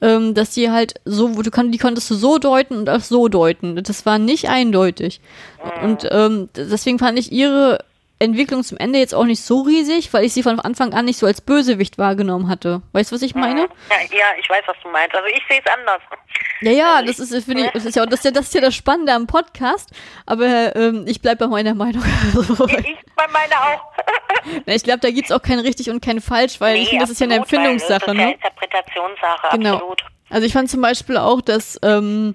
ähm, dass sie halt so, du kann, die konntest du so deuten und auch so deuten. Das war nicht eindeutig. Mhm. Und ähm, deswegen fand ich ihre Entwicklung zum Ende jetzt auch nicht so riesig, weil ich sie von Anfang an nicht so als Bösewicht wahrgenommen hatte. Weißt du, was ich meine? Ja, ja ich weiß, was du meinst. Also ich sehe es anders. Ja, ja, also das ist, finde ich, das ist ja, das ist ja, das ist ja das Spannende am Podcast, aber ähm, ich bleibe bei meiner Meinung. <laughs> Also, ich bei meiner auch. <laughs> ich glaube, da gibt es auch kein richtig und kein falsch, weil nee, ich finde, das ist ja eine Empfindungssache. Das ist ja ne? Interpretationssache, genau. absolut. Also ich fand zum Beispiel auch, dass ähm,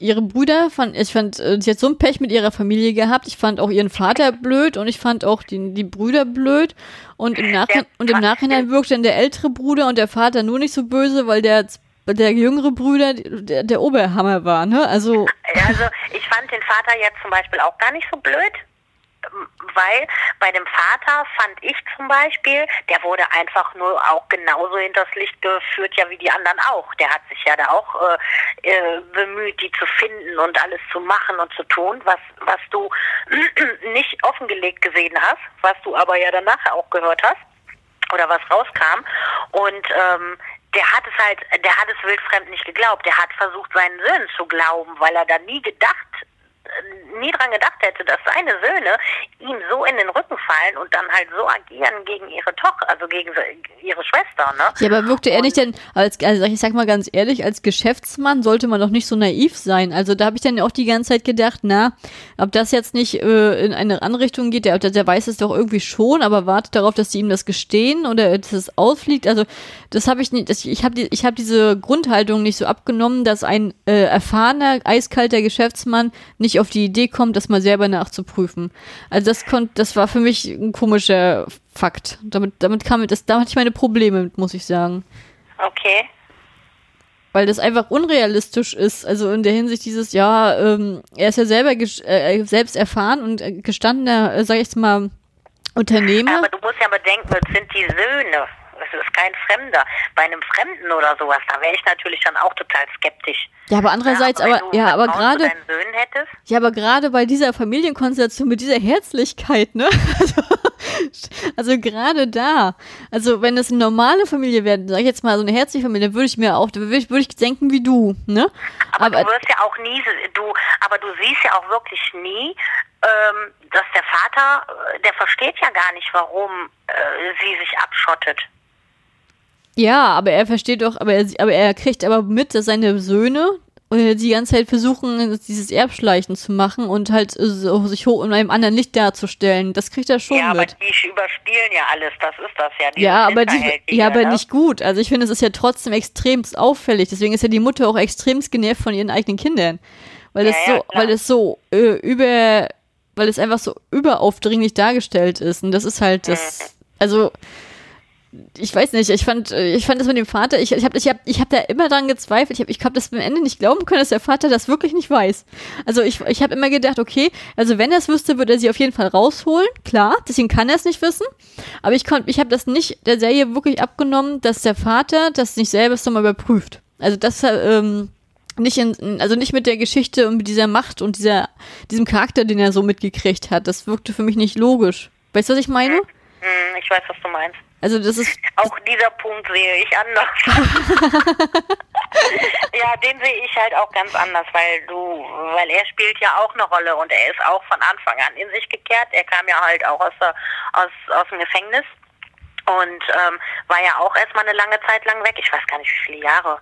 ihre Brüder fand, ich fand, äh, sie hat so ein Pech mit ihrer Familie gehabt. Ich fand auch ihren Vater blöd und ich fand auch die, die Brüder blöd. Und im, Nachhinein, und im Nachhinein wirkte dann der ältere Bruder und der Vater nur nicht so böse, weil der der jüngere Brüder der, der Oberhammer war, ne? Also. Also ich fand den Vater jetzt zum Beispiel auch gar nicht so blöd weil bei dem Vater fand ich zum Beispiel, der wurde einfach nur auch genauso hinters Licht geführt, ja wie die anderen auch. Der hat sich ja da auch äh, äh, bemüht, die zu finden und alles zu machen und zu tun, was, was du <clears throat> nicht offengelegt gesehen hast, was du aber ja danach auch gehört hast oder was rauskam. Und ähm, der hat es halt, der hat es wildfremd nicht geglaubt. Der hat versucht, seinen Söhnen zu glauben, weil er da nie gedacht nie dran gedacht hätte, dass seine Söhne ihm so in den Rücken fallen und dann halt so agieren gegen ihre Tochter, also gegen ihre Schwester, ne? Ja, aber wirkte er nicht denn, als, also ich sag mal ganz ehrlich, als Geschäftsmann sollte man doch nicht so naiv sein. Also da habe ich dann auch die ganze Zeit gedacht, na, ob das jetzt nicht äh, in eine Anrichtung geht, der, der weiß es doch irgendwie schon, aber wartet darauf, dass sie ihm das gestehen oder dass es ausfliegt. Also das habe ich nicht, das, ich habe die, ich hab diese Grundhaltung nicht so abgenommen, dass ein äh, erfahrener, eiskalter Geschäftsmann nicht auf die Idee kommt, das mal selber nachzuprüfen. Also das konnte, das war für mich ein komischer Fakt. Damit, damit kam das, da hatte ich meine Probleme mit, muss ich sagen. Okay. Weil das einfach unrealistisch ist. Also in der Hinsicht dieses, ja, ähm, er ist ja selber äh, selbst erfahren und gestandener, äh, sag ich jetzt mal, Unternehmer? Aber du musst ja bedenken, es sind die Söhne. Es ist kein Fremder. Bei einem Fremden oder sowas, da wäre ich natürlich dann auch total skeptisch. Ja, aber andererseits, ja, aber, aber, ja, aber gerade, ja, aber gerade bei dieser Familienkonstellation mit dieser Herzlichkeit, ne? <laughs> Also, also gerade da, also wenn es eine normale Familie wäre, sag ich jetzt mal so eine herzliche Familie, dann würde ich mir auch, würde ich, würde ich denken wie du, ne? aber, du wirst ja auch nie, du, aber du siehst ja auch wirklich nie, ähm, dass der Vater, äh, der versteht ja gar nicht, warum äh, sie sich abschottet. Ja, aber er versteht doch, aber er, aber er kriegt aber mit, dass seine Söhne äh, die ganze Zeit versuchen, dieses Erbschleichen zu machen und halt äh, so, sich hoch in einem anderen Licht darzustellen. Das kriegt er schon ja, aber mit. die überspielen ja alles, das ist das ja. Ja, aber die, Hinterhältige, ja, aber ne? nicht gut. Also ich finde, es ist ja trotzdem extremst auffällig. Deswegen ist ja die Mutter auch extremst genervt von ihren eigenen Kindern, weil Ja, es ja, so, klar. weil es so äh, über, weil es einfach so überaufdringlich dargestellt ist. Und das ist halt das, also ich weiß nicht, ich fand, äh, ich fand das mit dem Vater, ich, ich habe ich hab, ich hab da immer dran gezweifelt, ich habe ich hab das am Ende nicht glauben können, dass der Vater das wirklich nicht weiß. Also ich, ich habe immer gedacht, okay, also wenn er es wüsste, würde er sie auf jeden Fall rausholen, klar, deswegen kann er es nicht wissen, aber ich konnte, ich habe das nicht der Serie wirklich abgenommen, dass der Vater das nicht selber nochmal überprüft. Also das, ähm, nicht in, also nicht mit der Geschichte und mit dieser Macht und dieser, diesem Charakter, den er so mitgekriegt hat. Das wirkte für mich nicht logisch. Weißt du, was ich meine? Hm, ich weiß, was du meinst. Also das ist, Auch dieser Punkt sehe ich anders. <laughs> ja, den sehe ich halt auch ganz anders, weil du, weil er spielt ja auch eine Rolle und er ist auch von Anfang an in sich gekehrt. Er kam ja halt auch aus, der, aus, aus dem Gefängnis und ähm, war ja auch erstmal eine lange Zeit lang weg. Ich weiß gar nicht, wie viele Jahre.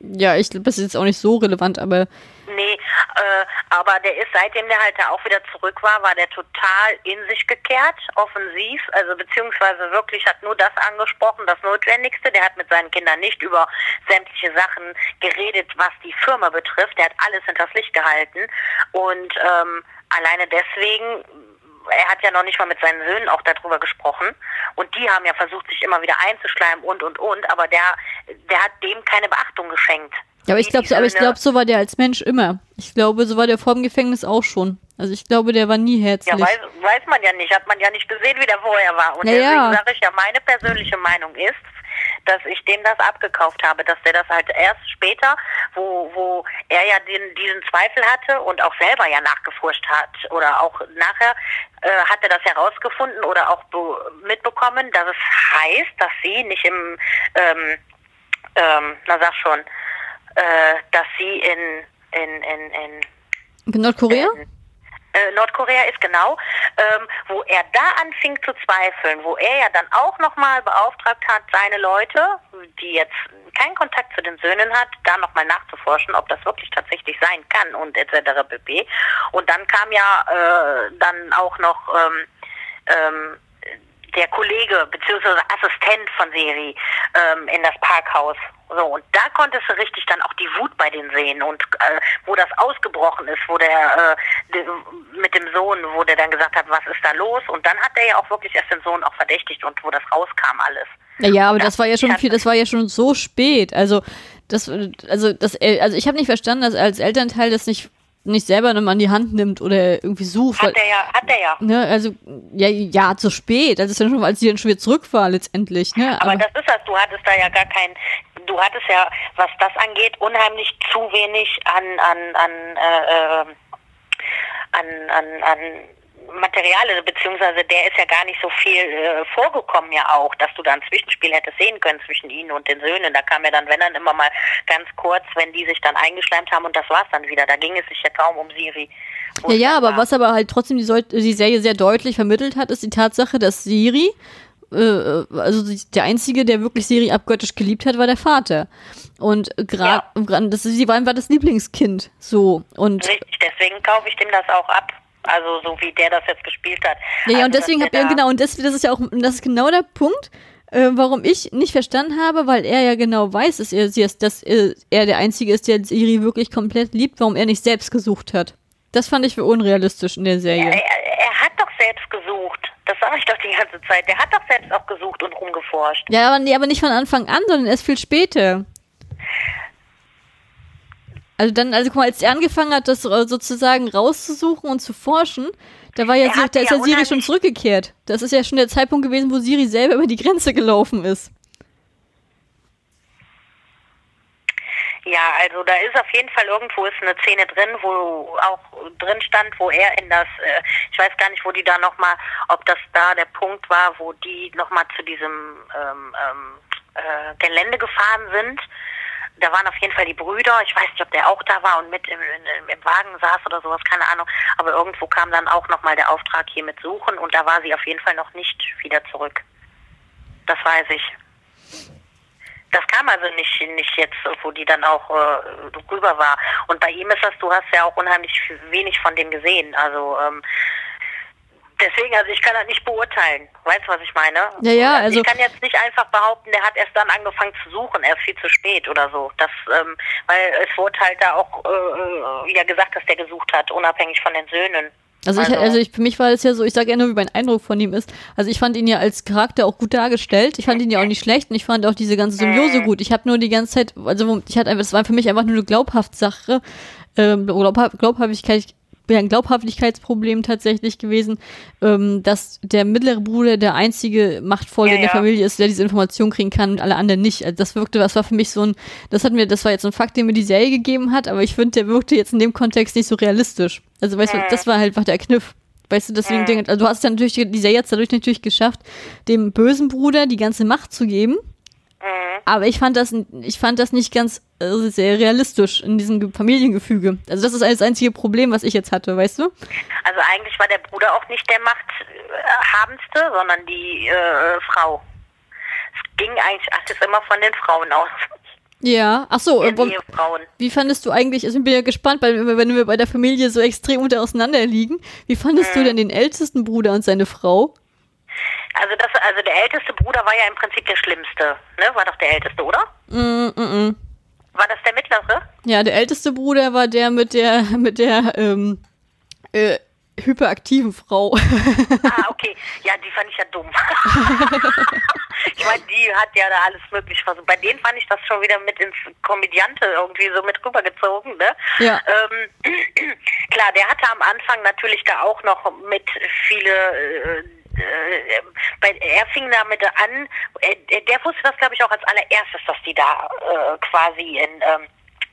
ja, ich glaube, das ist jetzt auch nicht so relevant, aber Nee, äh, aber der ist, seitdem der halt da auch wieder zurück war, war der total in sich gekehrt, offensiv, also beziehungsweise wirklich hat nur das angesprochen, das Notwendigste. Der hat mit seinen Kindern nicht über sämtliche Sachen geredet, was die Firma betrifft. Der hat alles hinters Licht gehalten und ähm, alleine deswegen er hat ja noch nicht mal mit seinen Söhnen auch darüber gesprochen und die haben ja versucht, sich immer wieder einzuschleimen und und und, aber der der hat dem keine Beachtung geschenkt. Ja, aber ich glaube, so, aber ich glaube, so war der als Mensch immer. Ich glaube, so war der vor dem Gefängnis auch schon. Also ich glaube, der war nie herzlich. Ja, weiß, weiß man ja nicht, hat man ja nicht gesehen, wie der vorher war. Und Ja, deswegen ja. sage ich ja, meine persönliche Meinung ist, dass ich dem das abgekauft habe, dass der das halt erst später, wo, wo er ja den, diesen Zweifel hatte und auch selber ja nachgeforscht hat oder auch nachher äh, hat er das herausgefunden oder auch be mitbekommen, dass es heißt, dass sie nicht im, ähm, ähm, na sag schon, dass sie in, in, in, in Nordkorea? äh, Nordkorea ist genau, ähm, wo er da anfing zu zweifeln, wo er ja dann auch nochmal beauftragt hat, seine Leute, die jetzt keinen Kontakt zu den Söhnen hat, da nochmal nachzuforschen, ob das wirklich tatsächlich sein kann und etc. pp. Und dann kam ja äh, dann auch noch ähm, ähm, der Kollege bzw. Assistent von Seri ähm, in das Parkhaus. So, und da konntest du richtig dann auch die Wut bei denen sehen und äh, wo das ausgebrochen ist, wo der äh, mit dem Sohn, wo der dann gesagt hat, was ist da los? Und dann hat er ja auch wirklich erst den Sohn auch verdächtigt und wo das rauskam alles. Naja, aber Ja, das war ja schon viel, das war ja schon so spät. Also das, also das, also ich habe nicht verstanden, dass als Elternteil das nicht nicht selber nochmal an die Hand nimmt oder irgendwie sucht. Weil, Hat er ja, hat er ja. ne, also ja, ja, zu spät. Es ist ja schon, als sie dann schon wieder zurück war letztendlich. Ne? Aber das ist das, du hattest da ja gar kein, du hattest ja, was das angeht, unheimlich zu wenig an, an, an, äh, äh, an, an, an Material, beziehungsweise der ist ja gar nicht so viel äh, vorgekommen ja auch, dass du da ein Zwischenspiel hättest sehen können zwischen ihnen und den Söhnen. Da kam ja dann, wenn dann immer mal ganz kurz, wenn die sich dann eingeschleimt haben und das war's dann wieder. Da ging es sich ja kaum um Siri. Ja, ja, aber war. was aber halt trotzdem die, die Serie sehr deutlich vermittelt hat, ist die Tatsache, dass Siri, äh, also die- der Einzige, der wirklich Siri abgöttisch geliebt hat, war der Vater. Und gerade, das sie war einfach das Lieblingskind. So. Und Richtig, deswegen kaufe ich dem das auch ab. Also so wie der das jetzt gespielt hat. Ja, ja, also, und deswegen dass hab der ja da- genau, und das, das ist ja auch, das ist genau der Punkt, äh, warum ich nicht verstanden habe, weil er ja genau weiß, dass er, sie ist, dass er, er der Einzige ist, der Siri wirklich komplett liebt, warum er nicht selbst gesucht hat. Das fand ich für unrealistisch in der Serie. Er, er, er hat doch selbst gesucht. Das sage ich doch die ganze Zeit. Der hat doch selbst auch gesucht und rumgeforscht. Ja, aber, nee, aber nicht von Anfang an, sondern erst viel später. Also dann, also guck mal, als er angefangen hat, das äh, sozusagen rauszusuchen und zu forschen, Da war ja, Er da ist ja ja Siri schon zurückgekehrt. Das ist ja schon der Zeitpunkt gewesen, wo Siri selber über die Grenze gelaufen ist. Ja, also da ist auf jeden Fall irgendwo ist eine Szene drin, wo auch drin stand, wo er in das, äh, ich weiß gar nicht, wo die da nochmal, ob das da der Punkt war, wo die nochmal zu diesem ähm, ähm, äh, Gelände gefahren sind. Da waren auf jeden Fall die Brüder, ich weiß nicht, ob der auch da war und mit im, im, im Wagen saß oder sowas, keine Ahnung. Aber irgendwo kam dann auch nochmal der Auftrag hier mit Suchen und da war sie auf jeden Fall noch nicht wieder zurück. Das weiß ich. Das kam also nicht, nicht jetzt, wo die dann auch äh, rüber war. Und bei ihm ist das, du hast ja auch unheimlich wenig von dem gesehen. Also ähm, deswegen, also ich kann das nicht beurteilen. Weißt du, was ich meine? Ja, ja, also- ich kann jetzt nicht einfach behaupten, der hat erst dann angefangen zu suchen, erst viel zu spät oder so. Das, ähm, weil es wurde halt da auch äh, äh, ja gesagt, dass der gesucht hat, unabhängig von den Söhnen. Also, ich, Also- also ich, für mich war es ja so, ich sage ja nur, wie mein Eindruck von ihm ist. Also ich fand ihn ja als Charakter auch gut dargestellt. Ich fand ihn ja auch nicht schlecht und ich fand auch diese ganze Symbiose gut. Ich habe nur die ganze Zeit, also ich hatte einfach, es war für mich einfach nur eine Glaubhaftsache, ähm, Glaubha Glaubhaftigkeit, ein Glaubhaftigkeitsproblem tatsächlich gewesen, ähm, dass der mittlere Bruder der einzige Machtvolle Ja, in der ja. Familie ist, der diese Information kriegen kann und alle anderen nicht. Also das wirkte, das war für mich so ein, das hat mir, das war jetzt ein Fakt, den mir die Serie gegeben hat, aber ich finde, der wirkte jetzt in dem Kontext nicht so realistisch. Also weißt du, das war halt einfach der Kniff. Weißt du, deswegen, denk- also du hast dann natürlich, die Serie jetzt dadurch natürlich geschafft, dem bösen Bruder die ganze Macht zu geben. Mhm. Aber ich fand das, ich fand das nicht ganz äh, sehr realistisch in diesem Ge- Familiengefüge. Also das ist das einzige Problem, was ich jetzt hatte, weißt du? Also eigentlich war der Bruder auch nicht der Machthabendste, sondern die äh, Frau. Es ging eigentlich alles immer von den Frauen aus. Ja, ach so, äh, wie fandest du eigentlich, also ich bin ja gespannt, weil wenn wir bei der Familie so extrem unter auseinander liegen, wie fandest Mhm. du denn den ältesten Bruder und seine Frau? Also das, also der älteste Bruder war ja im Prinzip der schlimmste, ne? War doch der älteste, oder? Mm, mm, mm. War das der mittlere? Ja, der älteste Bruder war der mit der, mit der, ähm, äh, hyperaktiven Frau. Ah, <laughs> okay. Ja, die fand ich ja dumm. <laughs> ich meine, die hat ja da alles mögliche versucht. Bei denen fand ich das schon wieder mit ins Komödiante irgendwie so mit rübergezogen, ne? Ja. Ähm, <clears throat> klar, der hatte am Anfang natürlich da auch noch mit viele äh, äh, bei, er fing damit an, äh, der wusste das glaube ich auch als allererstes, dass die da äh, quasi in ähm,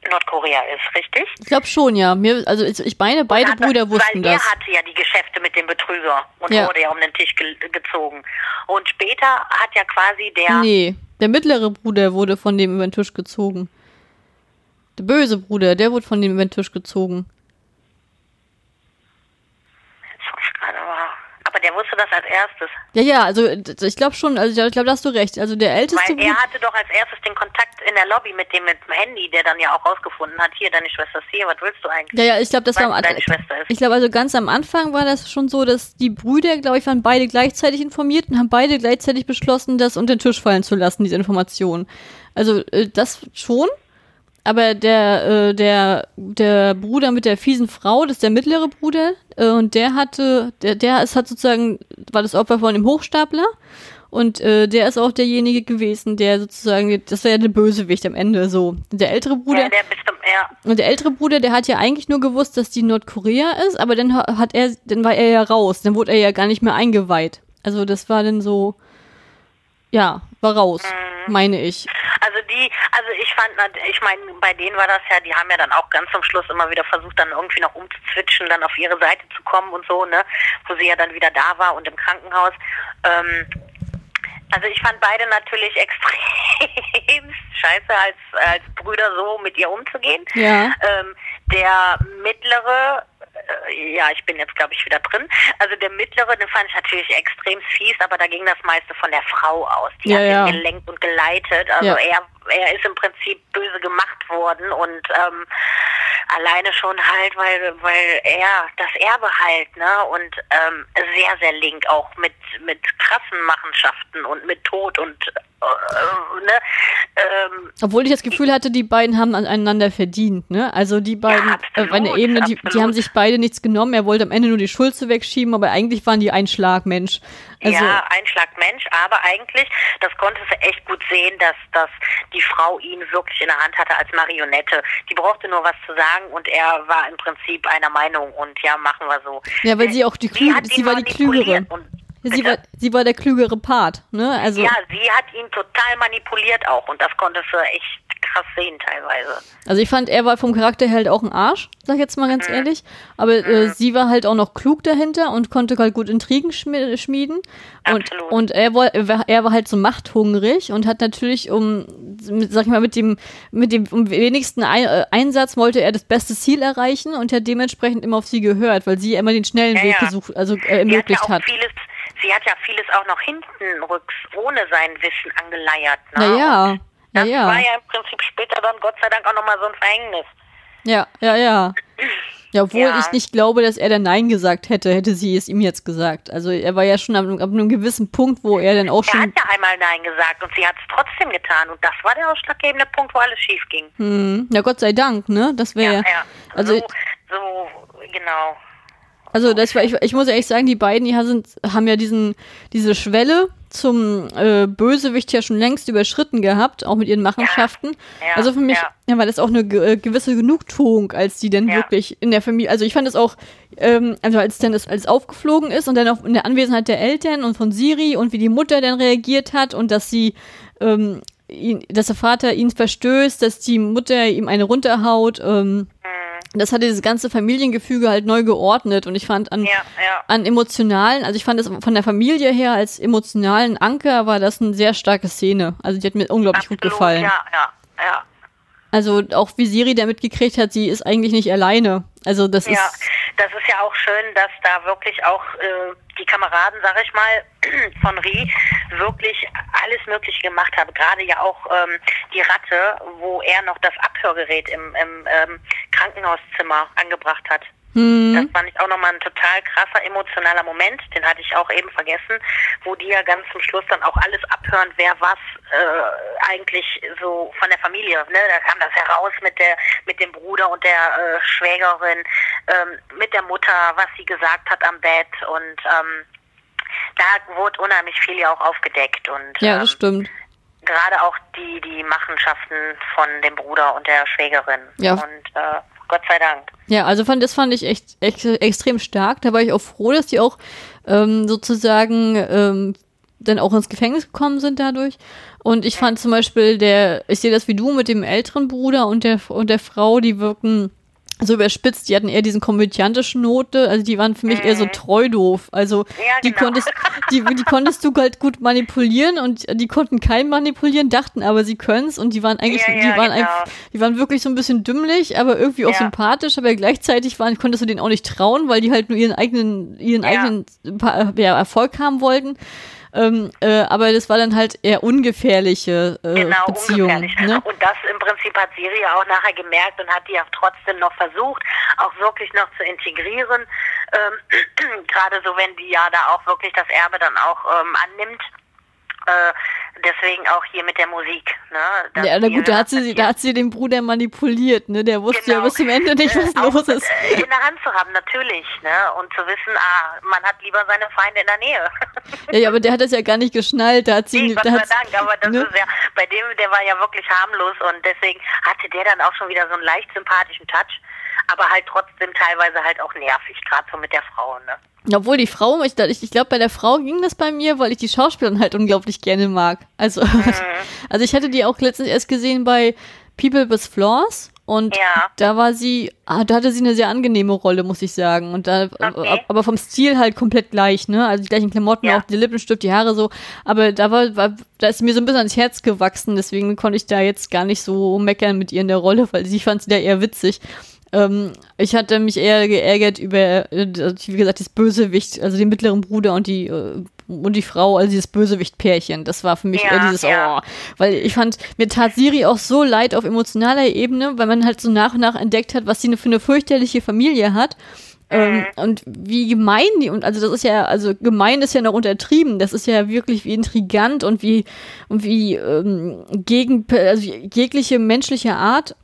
Nordkorea ist, richtig? Ich glaube schon, ja. Mir, also ich meine, beide Hat- Brüder wussten weil das. er hatte ja die Geschäfte mit dem Betrüger und Ja. wurde ja um den Tisch ge gezogen. Und später hat ja quasi der Nee, der mittlere Bruder wurde von dem über den Tisch gezogen. Der böse Bruder, der wurde von dem über den Tisch gezogen. Jetzt guck ich gerade mal. Aber der wusste das als erstes. Ja, ja, also ich glaube schon, also ich glaube, da hast du recht. Also der älteste Weil er hatte doch als erstes den Kontakt in der Lobby mit dem mit dem Handy, der dann ja auch rausgefunden hat, hier, deine Schwester ist hier, was willst du eigentlich? Ja, ja, ich glaube, das war am Anfang. Ich glaube, also ganz am Anfang war das schon so, dass die Brüder, glaube ich, waren beide gleichzeitig informiert und haben beide gleichzeitig beschlossen, das unter den Tisch fallen zu lassen, diese Informationen. Also äh, das schon. Aber der, äh, der, der Bruder mit der fiesen Frau, das ist der mittlere Bruder, und der hatte, der, der ist hat sozusagen, war das Opfer von dem Hochstapler. Und äh, der ist auch derjenige gewesen, der sozusagen, das war ja der Bösewicht am Ende so. Der ältere Bruder. ja, der zum, ja, Und der ältere Bruder, der hat ja eigentlich nur gewusst, dass die Nordkorea ist, aber dann ha- hat er, dann war er ja raus, dann wurde er ja gar nicht mehr eingeweiht. Also das war dann so, ja, war raus, meine ich. Also die, also ich fand, ich meine, bei denen war das ja, die haben ja dann auch ganz zum Schluss immer wieder versucht, dann irgendwie noch umzuzwitschen, dann auf ihre Seite zu kommen und so, ne, wo sie ja dann wieder da war und im Krankenhaus. Ähm, also ich fand beide natürlich <laughs> extrem scheiße, als, als Brüder so mit ihr umzugehen. Ja. Ähm, der mittlere, äh, ja, ich bin jetzt glaube ich wieder drin. Also der mittlere, den fand ich natürlich extrem fies, aber da ging das meiste von der Frau aus. Die Ja, hat ja. ihn gelenkt und geleitet. Also Ja. er, er ist im Prinzip böse gemacht worden und ähm, alleine schon halt, weil weil er das Erbe halt, ne, und ähm, sehr sehr link auch mit mit krassen Machenschaften und mit Tod und äh, ne, ähm, Obwohl ich das Gefühl hatte, die beiden haben aneinander verdient, ne? Also die beiden, absolut, äh, auf einer Ebene, die, die absolut. haben sich beide nichts genommen. Er wollte am Ende nur die Schuld zu wegschieben, aber eigentlich waren die ein Schlagmensch. Also, ja, Einschlagmensch, aber eigentlich, das konntest du echt gut sehen, dass, dass die Frau ihn wirklich in der Hand hatte als Marionette. Die brauchte nur was zu sagen und er war im Prinzip einer Meinung und ja, machen wir so. ja, weil sie auch die Sie Klüge, sie ihn war die Klügere. Sie war, sie war der klügere Part, ne? Also, ja, sie hat ihn total manipuliert auch und das konntest du echt krass sehen teilweise. also ich fand, er war vom Charakter her halt auch ein Arsch, sag ich jetzt mal Mhm. ganz ehrlich. Aber äh, sie war halt auch noch klug dahinter und konnte halt gut Intrigen schmi- schmieden. Und, Absolut. und er, war, er war- halt so machthungrig und hat natürlich um, sag ich mal, mit dem, mit dem um wenigsten äh, Einsatz wollte er das beste Ziel erreichen und hat dementsprechend immer auf sie gehört, weil sie immer den schnellen Ja, Weg ja. gesucht, also äh, Sie hat ja ermöglicht hat. vieles, sie hat ja vieles auch noch hintenrücks ohne sein Wissen angeleiert. Ne? Naja, Und Das naja. war ja im Prinzip später dann Gott sei Dank auch nochmal so ein Verhängnis. Ja, ja, ja. Ja, obwohl Ja. ich nicht glaube, dass er dann Nein gesagt hätte, hätte sie es ihm jetzt gesagt. Also er war ja schon ab, ab einem gewissen Punkt, wo er dann auch Er schon. hat ja einmal Nein gesagt und sie hat es trotzdem getan und das war der ausschlaggebende Punkt, wo alles schief ging. Hm, ja, Gott sei Dank, ne? Das wäre. Ja, ja. Also, so, so, genau. also das war, ich, ich muss ehrlich sagen, die beiden, die sind, haben ja diesen, diese Schwelle zum äh, Bösewicht ja schon längst überschritten gehabt, auch mit ihren Machenschaften. Ja, also für mich ja. ja. war das auch eine ge äh, gewisse Genugtuung, als die dann Ja. wirklich in der Familie, also ich fand es auch, ähm, also als dann das alles aufgeflogen ist und dann auch in der Anwesenheit der Eltern und von Siri und wie die Mutter dann reagiert hat und dass sie, ähm, ihn, dass der Vater ihn verstößt, dass die Mutter ihm eine runterhaut, ähm, Mhm. Das hat dieses ganze Familiengefüge halt neu geordnet und ich fand an, Ja, ja. an emotionalen, also ich fand es von der Familie her als emotionalen Anker war das eine sehr starke Szene. Also die hat mir unglaublich gut Absolut, gefallen. Ja, ja, ja. Also auch wie Siri da mitgekriegt hat, sie ist eigentlich nicht alleine. Also das Ja, ist das ist ja auch schön, dass da wirklich auch äh, die Kameraden, sag ich mal, <clears throat> von Rie wirklich alles Mögliche gemacht haben. Gerade ja auch ähm, die Ratte, wo er noch das Abhörgerät im, im ähm, Krankenhauszimmer angebracht hat. Hm, Das fand ich auch nochmal ein total krasser emotionaler Moment, den hatte ich auch eben vergessen, wo die ja ganz zum Schluss dann auch alles abhören, wer was äh, eigentlich so von der Familie, ne? Da kam das heraus mit der, mit dem Bruder und der äh, Schwägerin, ähm, mit der Mutter, was sie gesagt hat am Bett und ähm, da wurde unheimlich viel ja auch aufgedeckt und ja, ähm, das stimmt. gerade auch die, die Machenschaften von dem Bruder und der Schwägerin. Ja. Und äh, Gott sei Dank. Ja, also fand, das fand ich echt, echt extrem stark. Da war ich auch froh, dass die auch ähm, sozusagen ähm, dann auch ins Gefängnis gekommen sind dadurch. Und ich fand zum Beispiel der, ich sehe das wie du mit dem älteren Bruder und der und der Frau, die wirken so überspitzt, die hatten eher diesen komödiantischen Note, also die waren für mich eher so treu doof. Also Mhm. Ja, die genau. konntest, die, die konntest du halt gut manipulieren und die konnten keinen manipulieren, dachten aber sie können's und die waren eigentlich, Ja, ja, die waren genau. einfach, die waren wirklich so ein bisschen dümmlich, aber irgendwie auch sympathisch, aber gleichzeitig waren, konntest du denen auch nicht trauen, weil die halt nur ihren eigenen, ihren eigenen ja, Erfolg haben wollten. Ähm, äh, aber das war dann halt eher ungefährliche äh, Genau, Beziehungen. ungefährlich. Ne? <laughs> Und das im Prinzip hat Siri ja auch nachher gemerkt und hat die ja trotzdem noch versucht, auch wirklich noch zu integrieren. Ähm, <clears throat> Gerade so, wenn die ja da auch wirklich das Erbe dann auch ähm, annimmt. Äh, deswegen auch hier mit der Musik. Ne? Ja, na gut, da hat sie, da hat sie den Bruder manipuliert, ne? Der wusste ja Genau. bis zum Ende nicht, was Äh, auch los ist. äh, In der Hand zu haben, natürlich. Ne? Und zu wissen, ah, man hat lieber seine Feinde in der Nähe. <laughs> Ja, ja, aber der hat das ja gar nicht geschnallt. Da hat sie, Nee, Gott da sei Dank, aber das ne? ist ja, bei dem, der war ja wirklich harmlos und deswegen hatte der dann auch schon wieder so einen leicht sympathischen Touch, aber halt trotzdem teilweise halt auch nervig, gerade so mit der Frau, ne? Obwohl die Frau, ich, ich, ich glaube, bei der Frau ging das bei mir, weil ich die Schauspielerin halt unglaublich gerne mag. Also, Mhm. <laughs> also ich hatte die auch letztens erst gesehen bei People with Flaws und Ja. da war sie, ah, da hatte sie eine sehr angenehme Rolle, muss ich sagen. Und da, Okay. aber vom Stil halt komplett gleich, ne? Also die gleichen Klamotten, Ja. auch die Lippenstift, die Haare so. Aber da war, war, da ist mir so ein bisschen ans Herz gewachsen, deswegen konnte ich da jetzt gar nicht so meckern mit ihr in der Rolle, weil sie fand sie da eher witzig. Ähm, ich hatte mich eher geärgert über, äh, wie gesagt, das Bösewicht, also den mittleren Bruder und die äh, und die Frau, also dieses Bösewicht-Pärchen. Das war für mich Ja, eher dieses, ja. oh, weil ich fand, mir tat Siri auch so leid auf emotionaler Ebene, weil man halt so nach und nach entdeckt hat, was sie für eine fürchterliche Familie hat. Ähm, und wie gemein die, und also das ist ja, also gemein ist ja noch untertrieben, das ist ja wirklich wie intrigant und wie, und wie ähm, gegen, also jegliche menschliche Art,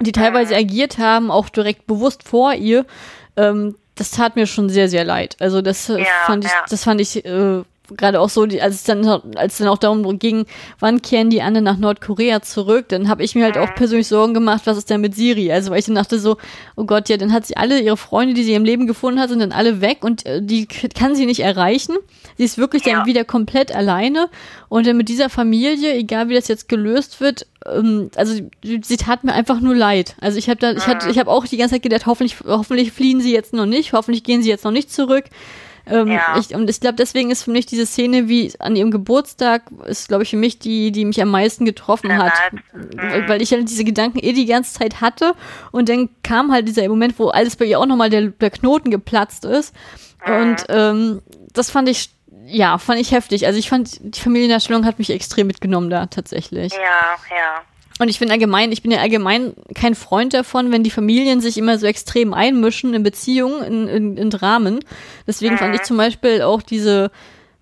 die teilweise agiert haben, auch direkt bewusst vor ihr, ähm, das tat mir schon sehr, sehr leid. Also das äh, Ja, fand ich, ja. das fand ich äh, gerade auch so, die, als es dann, als es dann auch darum ging, wann kehren die anderen nach Nordkorea zurück, dann habe ich mir halt auch persönlich Sorgen gemacht, was ist denn mit Siri? Also weil ich dann dachte so, oh Gott, ja, dann hat sie alle ihre Freunde, die sie im Leben gefunden hat, sind dann alle weg und äh, die kann sie nicht erreichen. Sie ist wirklich Ja. dann wieder komplett alleine und dann mit dieser Familie, egal wie das jetzt gelöst wird, ähm, also sie, sie tat mir einfach nur leid. Also ich habe da, ich hatte, ich habe auch die ganze Zeit gedacht, hoffentlich, hoffentlich fliehen sie jetzt noch nicht, hoffentlich gehen sie jetzt noch nicht zurück. Ähm, Ja. ich, und ich glaube, deswegen ist für mich diese Szene wie an ihrem Geburtstag, ist, glaube ich, für mich die, die mich am meisten getroffen hat. leid. Weil, ich halt diese Gedanken eh die ganze Zeit hatte. Und dann kam halt dieser Moment, wo alles bei ihr auch nochmal der, der Knoten geplatzt ist. Und ähm, das fand ich, ja, fand ich heftig. Also ich fand, die Familiendarstellung hat mich extrem mitgenommen da tatsächlich. Ja, ja. Und ich bin allgemein, ich bin ja allgemein kein Freund davon, wenn die Familien sich immer so extrem einmischen in Beziehungen, in, in, in Dramen. Deswegen fand ich zum Beispiel auch diese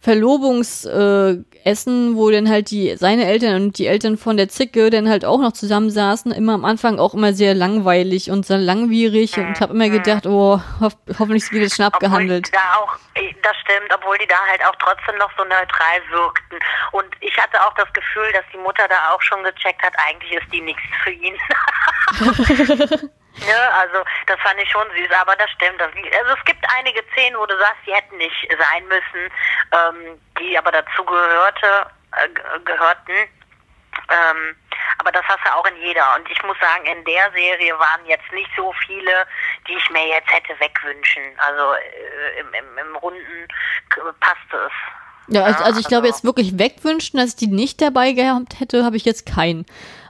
Verlobungsessen, äh, wo dann halt die, seine Eltern und die Eltern von der Zicke dann halt auch noch zusammensaßen, immer am Anfang auch immer sehr langweilig und sehr langwierig und habe immer gedacht, oh, hoff, hoffentlich wird es schon abgehandelt. da auch, äh, das stimmt, obwohl die da halt auch trotzdem noch so neutral wirkten. Und ich hatte auch das Gefühl, dass die Mutter da auch schon gecheckt hat, eigentlich ist die nichts für ihn. <laughs> <laughs> <laughs> ne, also das fand ich schon süß, aber das stimmt. Also es gibt einige Szenen, wo du sagst, die hätten nicht sein müssen, ähm, die aber dazu gehörte, äh, ge- gehörten. Ähm, aber das hast du auch in jeder. Und ich muss sagen, in der Serie waren jetzt nicht so viele, die ich mir jetzt hätte wegwünschen. Also äh, im, im, im Runden passte es. Ja, also, also ich glaube also- jetzt wirklich wegwünschen, dass ich die nicht dabei gehabt hätte, habe ich jetzt keinen.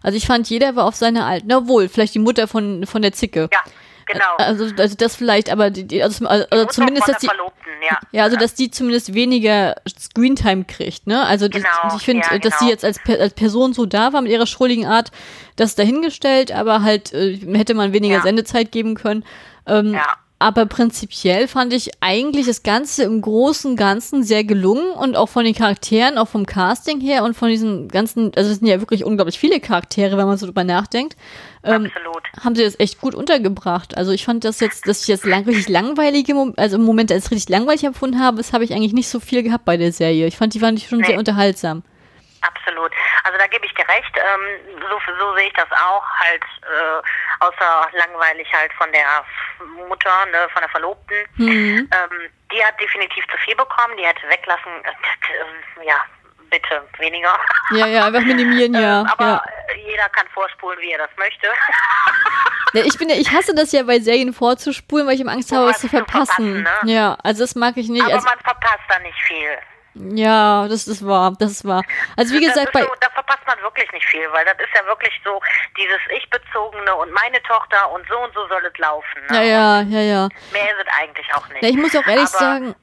Also ich fand, jeder war auf seine alten, na wohl, vielleicht die Mutter von, von der Zicke. Ja, genau. Also, also das vielleicht, aber die, die- also, also Mutter zumindest, dass die, ja. ja, also dass die zumindest weniger Screentime kriegt, ne? Also das, Genau, ich finde, ja, dass sie genau. jetzt als, als Person so da war mit ihrer schrulligen Art, das dahingestellt, aber halt äh, hätte man weniger Ja. Sendezeit geben können. Ähm, Ja. Aber prinzipiell fand ich eigentlich das Ganze im Großen und Ganzen sehr gelungen und auch von den Charakteren, auch vom Casting her und von diesen ganzen, also es sind ja wirklich unglaublich viele Charaktere, wenn man so drüber nachdenkt. Ähm, Absolut. haben sie das echt gut untergebracht. Also ich fand das jetzt, dass ich jetzt lang, richtig langweilige, Mom also im Moment als richtig langweilig empfunden habe, das habe ich eigentlich nicht so viel gehabt bei der Serie. Ich fand die fand ich schon Nee. sehr unterhaltsam. Absolut. Also da gebe ich dir recht. Ähm, so, so sehe ich das auch. Halt äh, außer langweilig halt von der Mutter, ne, von der Verlobten. Mhm. Ähm, die hat definitiv zu viel bekommen. Die hätte weglassen. Äh, ja, bitte weniger. Ja, ja, einfach minimieren, <laughs> ja. ähm, aber ja. äh, jeder kann vorspulen, wie er das möchte. ja. Ich bin ja, ich hasse das ja bei Serien vorzuspulen, weil ich immer Angst habe, was zu verpassen. verpassen, ne? Ja, also das mag ich nicht. aber Also, man verpasst da nicht viel. Ja, das ist wahr, das ist wahr. Also wie gesagt, bei so, da verpasst man wirklich nicht viel, weil das ist ja wirklich so dieses Ich-Bezogene und meine Tochter und so und so soll es laufen. Ne? ja, ja, ja, ja. Mehr ist es eigentlich auch nicht. Ja, ich muss auch ehrlich Aber sagen,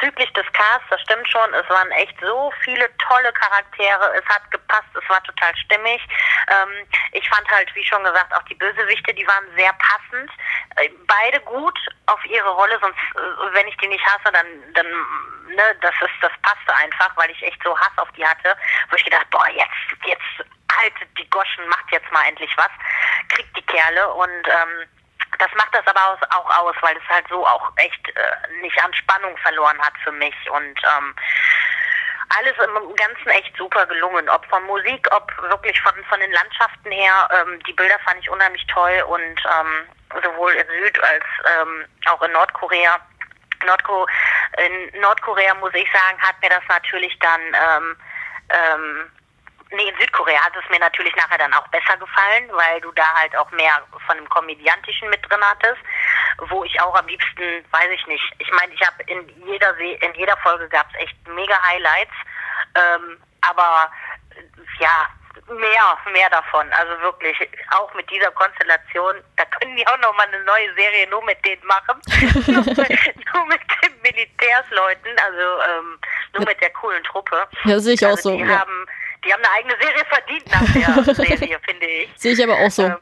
Bezüglich des Casts, das stimmt schon, es waren echt so viele tolle Charaktere, es hat gepasst, es war total stimmig. Ähm, ich fand halt, wie schon gesagt, auch die Bösewichte, die waren sehr passend. Äh, beide gut auf ihre Rolle, sonst, äh, wenn ich die nicht hasse, dann, dann, ne, das ist, das passte einfach, weil ich echt so Hass auf die hatte, wo ich gedacht, boah, jetzt, jetzt haltet die Goschen, macht jetzt mal endlich was, kriegt die Kerle. Und, ähm, das macht das aber auch aus, weil es halt so auch echt äh, nicht an Spannung verloren hat für mich und ähm, alles im Ganzen echt super gelungen. Ob von Musik, ob wirklich von, von den Landschaften her. Ähm, die Bilder fand ich unheimlich toll und ähm, sowohl in Süd- als ähm, auch in Nordkorea. Nordko in Nordkorea, muss ich sagen, hat mir das natürlich dann ähm, ähm, Nee, in Südkorea hat es mir natürlich nachher dann auch besser gefallen, weil du da halt auch mehr von dem Komödiantischen mit drin hattest, wo ich auch am liebsten, weiß ich nicht. Ich meine, ich habe in jeder Se in jeder Folge gab es echt mega Highlights, ähm, aber ja, mehr, mehr davon. Also wirklich, auch mit dieser Konstellation, da können die auch noch mal eine neue Serie nur mit denen machen. <laughs> nur, mit, nur mit den Militärsleuten, also ähm, nur mit der coolen Truppe. Ja, sehe ich auch also so, Die ja. haben, die haben eine eigene Serie verdient nach der <laughs> Serie, finde ich. sehe ich aber auch so. Ähm,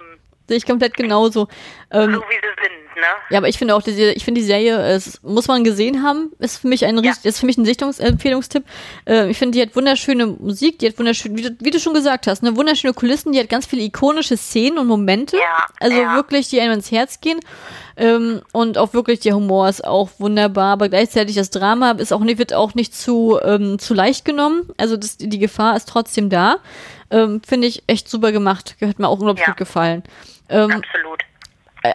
sehe ich komplett genauso. Ähm, so wie sie sind, ne? Ja, aber ich finde auch, die, Serie- ich finde die Serie, es muss man gesehen haben, ist für mich ein, Ja. ist für mich ein Sichtungsempfehlungstipp. Äh, ich finde, die hat wunderschöne Musik, die hat wunderschön, wie du, wie du schon gesagt hast, ne, wunderschöne Kulissen, die hat ganz viele ikonische Szenen und Momente. Ja, also ja. wirklich, die einem ins Herz gehen. Ähm, und auch wirklich der Humor ist auch wunderbar, aber gleichzeitig das Drama ist auch nicht, wird auch nicht zu, ähm, zu leicht genommen. Also das, die Gefahr ist trotzdem da. Ähm, Finde ich echt super gemacht. Hat mir auch unglaublich Ja. gut gefallen. Ähm, Absolut.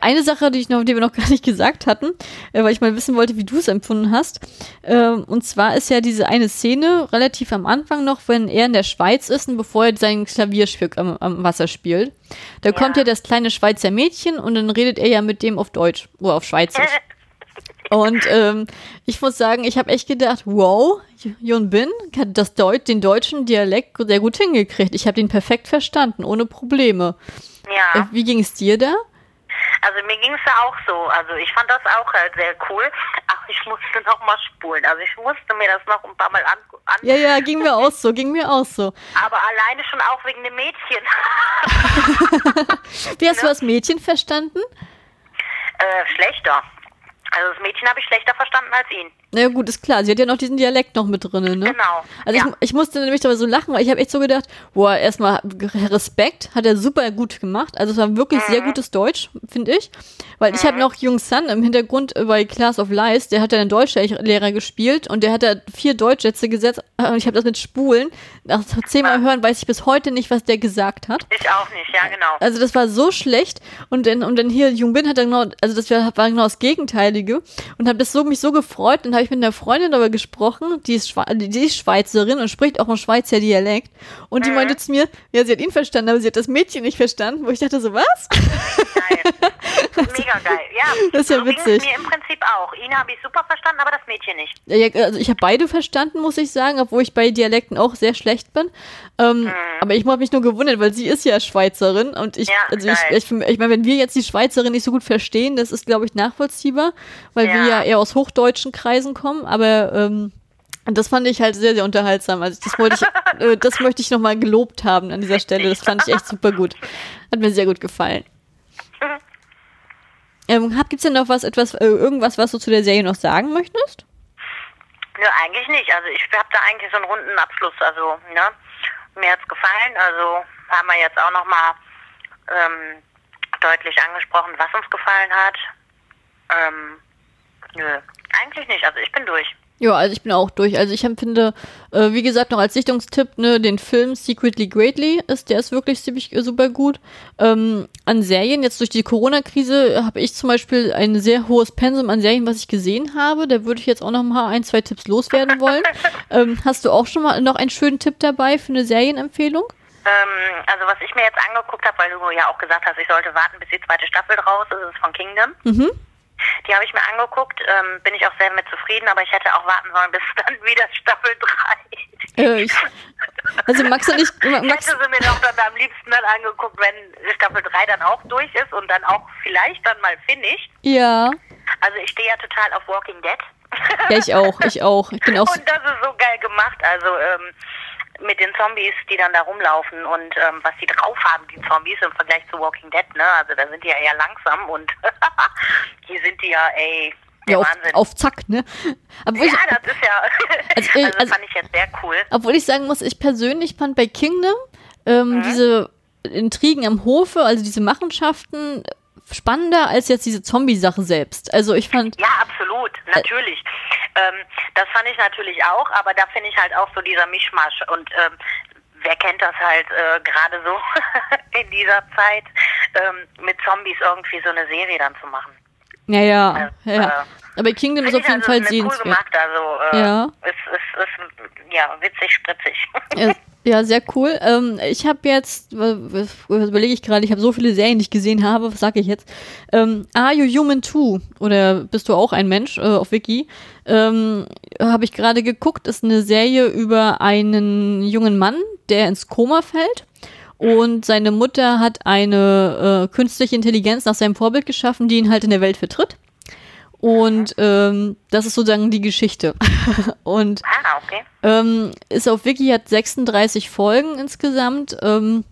Eine Sache, die ich noch, die wir noch <laughs> gar nicht gesagt hatten, äh, weil ich mal wissen wollte, wie du es empfunden hast. Ähm, und zwar ist ja diese eine Szene relativ am Anfang noch, wenn er in der Schweiz ist und bevor er sein Klavierstück am, am Wasser spielt. Da kommt ja das kleine Schweizer Mädchen und dann redet er ja mit dem auf Deutsch oder auf Schweizerisch. <laughs> Und ähm, ich muss sagen, ich habe echt gedacht, wow, Jon Bin hat das Deut den deutschen Dialekt sehr gut hingekriegt. Ich habe den perfekt verstanden, ohne Probleme. Äh, Ja. wie ging es dir da? Also mir ging es ja auch so. Also ich fand das auch halt sehr cool. Ach, ich musste noch mal spulen. Also ich musste mir das noch ein paar Mal an. an Ja, ja, ging mir auch so, ging mir auch so. Aber alleine schon auch wegen dem Mädchen. <laughs> Wie hast du das Mädchen verstanden? äh, schlechter. Also das Mädchen habe ich schlechter verstanden als ihn. Na ja, gut, ist klar. Sie hat ja noch diesen Dialekt noch mit drin, ne? Genau. Also ja. ich, ich musste nämlich dabei so lachen, weil ich habe echt so gedacht, boah, erstmal Respekt, hat er super gut gemacht. Also es war wirklich Mhm. sehr gutes Deutsch, finde ich. Weil ich habe noch Jung Sun im Hintergrund äh, bei Class of Lies, der hat ja einen Deutschlehrer gespielt und der hat da vier Deutschsätze gesetzt und ich habe das mit Spulen. Nach zehnmal hören weiß ich bis heute nicht, was der gesagt hat. ich auch nicht, ja genau. Also das war so schlecht und dann und dann hier Jung Bin hat dann genau, also das war, war genau das Gegenteilige und habe das so mich so gefreut. Dann habe ich mit einer Freundin darüber gesprochen, die ist, Schwe die ist Schweizerin und spricht auch ein Schweizer Dialekt und die meinte zu mir, ja sie hat ihn verstanden, aber sie hat das Mädchen nicht verstanden, wo ich dachte so was? Geil. <laughs> <laughs> Mega geil. Ja, Das ist ja so witzig. mir im Prinzip auch. Ihn habe ich super verstanden, aber das Mädchen nicht. Ja, also ich habe beide verstanden, muss ich sagen, obwohl ich bei Dialekten auch sehr schlecht bin. Ähm, Aber ich habe mich nur gewundert, weil sie ist ja Schweizerin und ich, Ja, also ich, geil. ich, ich meine, wenn wir jetzt die Schweizerin nicht so gut verstehen, das ist, glaube ich, nachvollziehbar, weil wir Ja. ja eher aus hochdeutschen Kreisen kommen, aber ähm, das fand ich halt sehr, sehr unterhaltsam. Also das wollte ich, <laughs> äh, das möchte ich nochmal gelobt haben an dieser Stelle. Das fand ich echt super gut. Hat mir sehr gut gefallen. Ähm, hab, gibt's denn noch was, etwas, äh, irgendwas, was du zu der Serie noch sagen möchtest? Nö, eigentlich nicht. Also ich habe da eigentlich so einen runden Abschluss. Also, ne? Mir hat's gefallen. Also haben wir jetzt auch nochmal ähm, deutlich angesprochen, was uns gefallen hat. Ähm, nö, eigentlich nicht. Also ich bin durch. Ja, also ich bin auch durch. Also ich empfinde, äh, wie gesagt, noch als Sichtungstipp, ne, den Film Secretly Greatly ist, der ist wirklich ziemlich äh, super gut. Ähm, an Serien, jetzt durch die Corona-Krise habe ich zum Beispiel ein sehr hohes Pensum an Serien, was ich gesehen habe. Da würde ich jetzt auch noch mal ein, zwei Tipps loswerden wollen. <laughs> ähm, hast du auch schon mal noch einen schönen Tipp dabei für eine Serienempfehlung? Ähm, also was ich mir jetzt angeguckt habe, weil du ja auch gesagt hast, ich sollte warten, bis die zweite Staffel draus ist, ist von Kingdom. Mhm. Die habe ich mir angeguckt, ähm, bin ich auch sehr mit zufrieden, aber ich hätte auch warten sollen bis <laughs> dann wieder Staffel 3. Äh, ich, also Max und ich, Ich Max, hätte sie mir doch dann am liebsten dann angeguckt, wenn Staffel 3 dann auch durch ist und dann auch vielleicht dann mal finished. ja, Also ich stehe ja total auf Walking Dead. ja, ich auch, ich auch. Ich bin auch, <laughs> Und das ist so geil gemacht. Also ähm, mit den Zombies, die dann da rumlaufen und ähm, was die drauf haben, die Zombies im Vergleich zu Walking Dead, ne? Also da sind die ja eher langsam und <laughs> hier sind die ja, ey, der ja, auf, Wahnsinn. auf Zack, ne? Ich, ja, das ist ja. <laughs> Also, <laughs> Also, also- fand ich jetzt sehr cool. Obwohl ich sagen muss, ich persönlich fand bei Kingdom ähm, Mhm. diese Intrigen am Hofe, also diese Machenschaften, spannender als jetzt diese Zombie-Sache selbst. Also ich fand, Ja, absolut, natürlich. Ähm, das fand ich natürlich auch, aber da finde ich halt auch so dieser Mischmasch und ähm, wer kennt das halt äh, gerade so <laughs> in dieser Zeit, ähm, mit Zombies irgendwie so eine Serie dann zu machen. ja, ja, Äh, ja. Aber Kingdom ist auf jeden ich Fall also eine sehenswert. Cool gemacht, also äh, Ja. ist, ist, ist ja witzig, spritzig. Ja, <laughs> ja, sehr cool. Ähm, ich habe jetzt, was, was überlege ich gerade, ich habe so viele Serien, die ich gesehen habe, was sage ich jetzt? Ähm, Are You Human Too? Oder bist du auch ein Mensch äh, auf Wiki? Ähm, habe ich gerade geguckt, ist eine Serie über einen jungen Mann, der ins Koma fällt. Und seine Mutter hat eine äh, künstliche Intelligenz nach seinem Vorbild geschaffen, die ihn halt in der Welt vertritt. Und ähm, das ist sozusagen die Geschichte. <laughs> Und ah, okay. ähm, ist auf Wiki, hat 36 Folgen insgesamt. Ähm,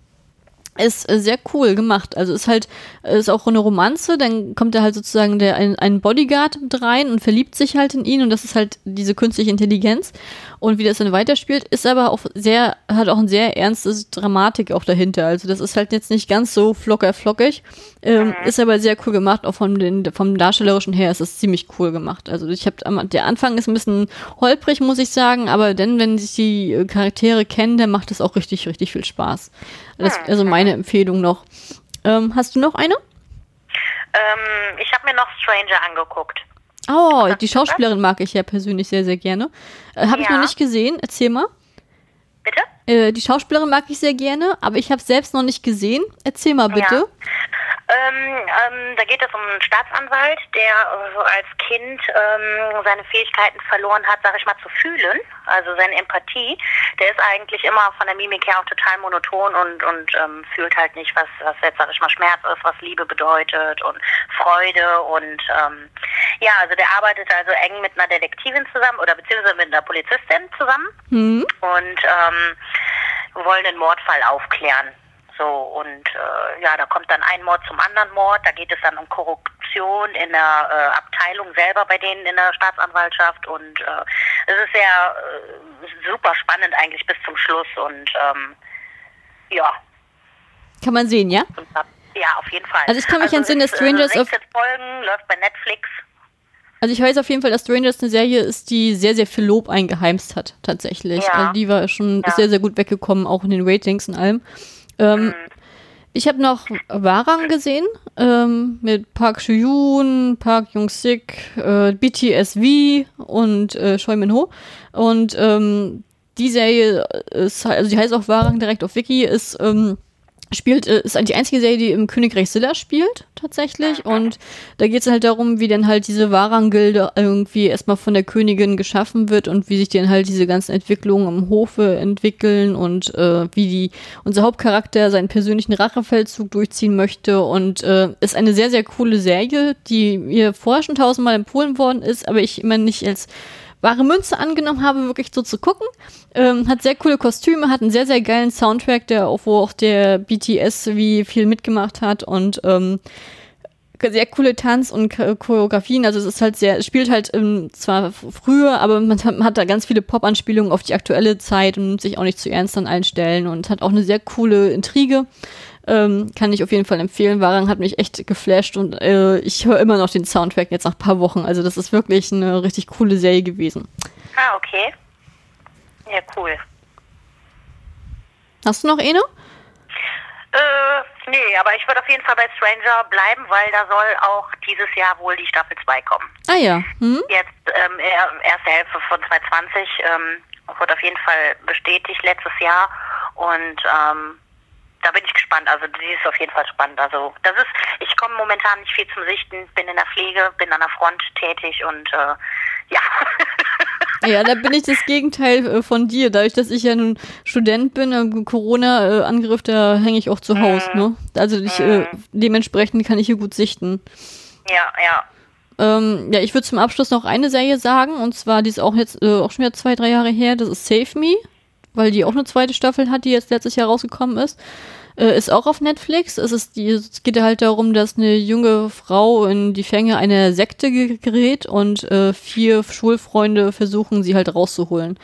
ist äh, sehr cool gemacht. Also ist halt, ist auch eine Romanze, dann kommt da halt sozusagen der, ein, ein Bodyguard mit rein und verliebt sich halt in ihn und das ist halt diese künstliche Intelligenz. Und wie das dann weiterspielt, ist aber auch sehr, hat auch ein sehr ernstes Dramatik auch dahinter. Also das ist halt jetzt nicht ganz so flocker flockig, ähm, mhm. ist aber sehr cool gemacht, auch vom, den, vom Darstellerischen her ist es ziemlich cool gemacht. Also ich habe der Anfang ist ein bisschen holprig, muss ich sagen, aber dann, wenn sich die äh, Charaktere kennen, dann macht es auch richtig, richtig viel Spaß. Das, also meine Empfehlung noch. Ähm, hast du noch eine? Ähm, ich habe mir noch Stranger angeguckt. Oh, die Schauspielerin mag ich ja persönlich sehr, sehr gerne. Äh, habe ja. ich noch nicht gesehen. Erzähl mal. Bitte? Äh, die Schauspielerin mag ich sehr gerne, aber ich habe selbst noch nicht gesehen. Erzähl mal bitte. Ja. Ähm, ähm, da geht es um einen Staatsanwalt, der so als Kind ähm, seine Fähigkeiten verloren hat, sag ich mal, zu fühlen, also seine Empathie. Der ist eigentlich immer von der Mimik her auch total monoton und, und ähm, fühlt halt nicht, was, was jetzt, sag ich mal, Schmerz ist, was Liebe bedeutet und Freude und ähm, ja, also der arbeitet also eng mit einer Detektivin zusammen oder beziehungsweise mit einer Polizistin zusammen mhm. und ähm, wollen den Mordfall aufklären. So, und äh, ja, da kommt dann ein Mord zum anderen Mord. Da geht es dann um Korruption in der äh, Abteilung selber bei denen in der Staatsanwaltschaft. Und äh, es ist sehr äh, super spannend eigentlich bis zum Schluss. Und ähm, ja. Kann man sehen, ja? Ja, auf jeden Fall. Also ich kann mich also entsinnen, dass Strangers äh, 16 Folgen läuft bei Netflix. Also ich weiß auf jeden Fall, dass Strangers eine Serie ist, die sehr, sehr viel Lob eingeheimst hat, tatsächlich. Ja. Also die war schon ja. sehr, sehr gut weggekommen, auch in den Ratings und allem. Ähm, ich habe noch Warang gesehen ähm, mit Park Soo-yoon, Park Jung-sik, äh, BTSV und äh, Choi Min-ho. Und ähm, die Serie ist, also die heißt auch Warang direkt auf Wiki, ist ähm, spielt, äh, ist die einzige Serie, die im Königreich Silla spielt, tatsächlich. Und da geht es halt darum, wie dann halt diese Warang-Gilde irgendwie erstmal von der Königin geschaffen wird und wie sich dann halt diese ganzen Entwicklungen im Hofe entwickeln und äh, wie die unser Hauptcharakter seinen persönlichen Rachefeldzug durchziehen möchte. Und äh, ist eine sehr, sehr coole Serie, die mir vorher schon tausendmal empfohlen worden ist, aber ich immer nicht als wahre Münze angenommen habe, wirklich so zu gucken. Ähm, hat sehr coole Kostüme, hat einen sehr, sehr geilen Soundtrack, der, wo auch der BTS wie viel mitgemacht hat und ähm, sehr coole Tanz- und Choreografien. Also es ist halt sehr, es spielt halt ähm, zwar früher, aber man hat, man hat da ganz viele Pop-Anspielungen auf die aktuelle Zeit und sich auch nicht zu ernst an allen Stellen und hat auch eine sehr coole Intrige. Ähm, kann ich auf jeden Fall empfehlen. Warang hat mich echt geflasht und äh, ich höre immer noch den Soundtrack jetzt nach ein paar Wochen. Also das ist wirklich eine richtig coole Serie gewesen. Ah, okay. Ja, cool. Hast du noch eine? Äh, nee, aber ich würde auf jeden Fall bei Stranger bleiben, weil da soll auch dieses Jahr wohl die Staffel 2 kommen. Ah ja. Hm? Jetzt ähm, erste Hälfte von 2020 ähm, wurde auf jeden Fall bestätigt letztes Jahr und ähm, da bin ich gespannt. Also die ist auf jeden Fall spannend. Also das ist, ich komme momentan nicht viel zum Sichten, bin in der Pflege, bin an der Front tätig und äh, ja. <laughs> Ja, da bin ich das Gegenteil äh, von dir. Dadurch, dass ich ja nun Student bin, im Corona-Angriff, da hänge ich auch zu Hause. Mhm. Ne? Also ich, äh, mhm. dementsprechend kann ich hier gut sichten. Ja, ja. Ähm, ja, ich würde zum Abschluss noch eine Serie sagen, und zwar, die ist auch jetzt äh, auch schon wieder zwei, drei Jahre her, das ist Save Me weil die auch eine zweite Staffel hat, die jetzt letztes Jahr rausgekommen ist. Äh, ist auch auf Netflix. Es, ist die, es geht halt darum, dass eine junge Frau in die Fänge einer Sekte gerät und äh, vier Schulfreunde versuchen, sie halt rauszuholen.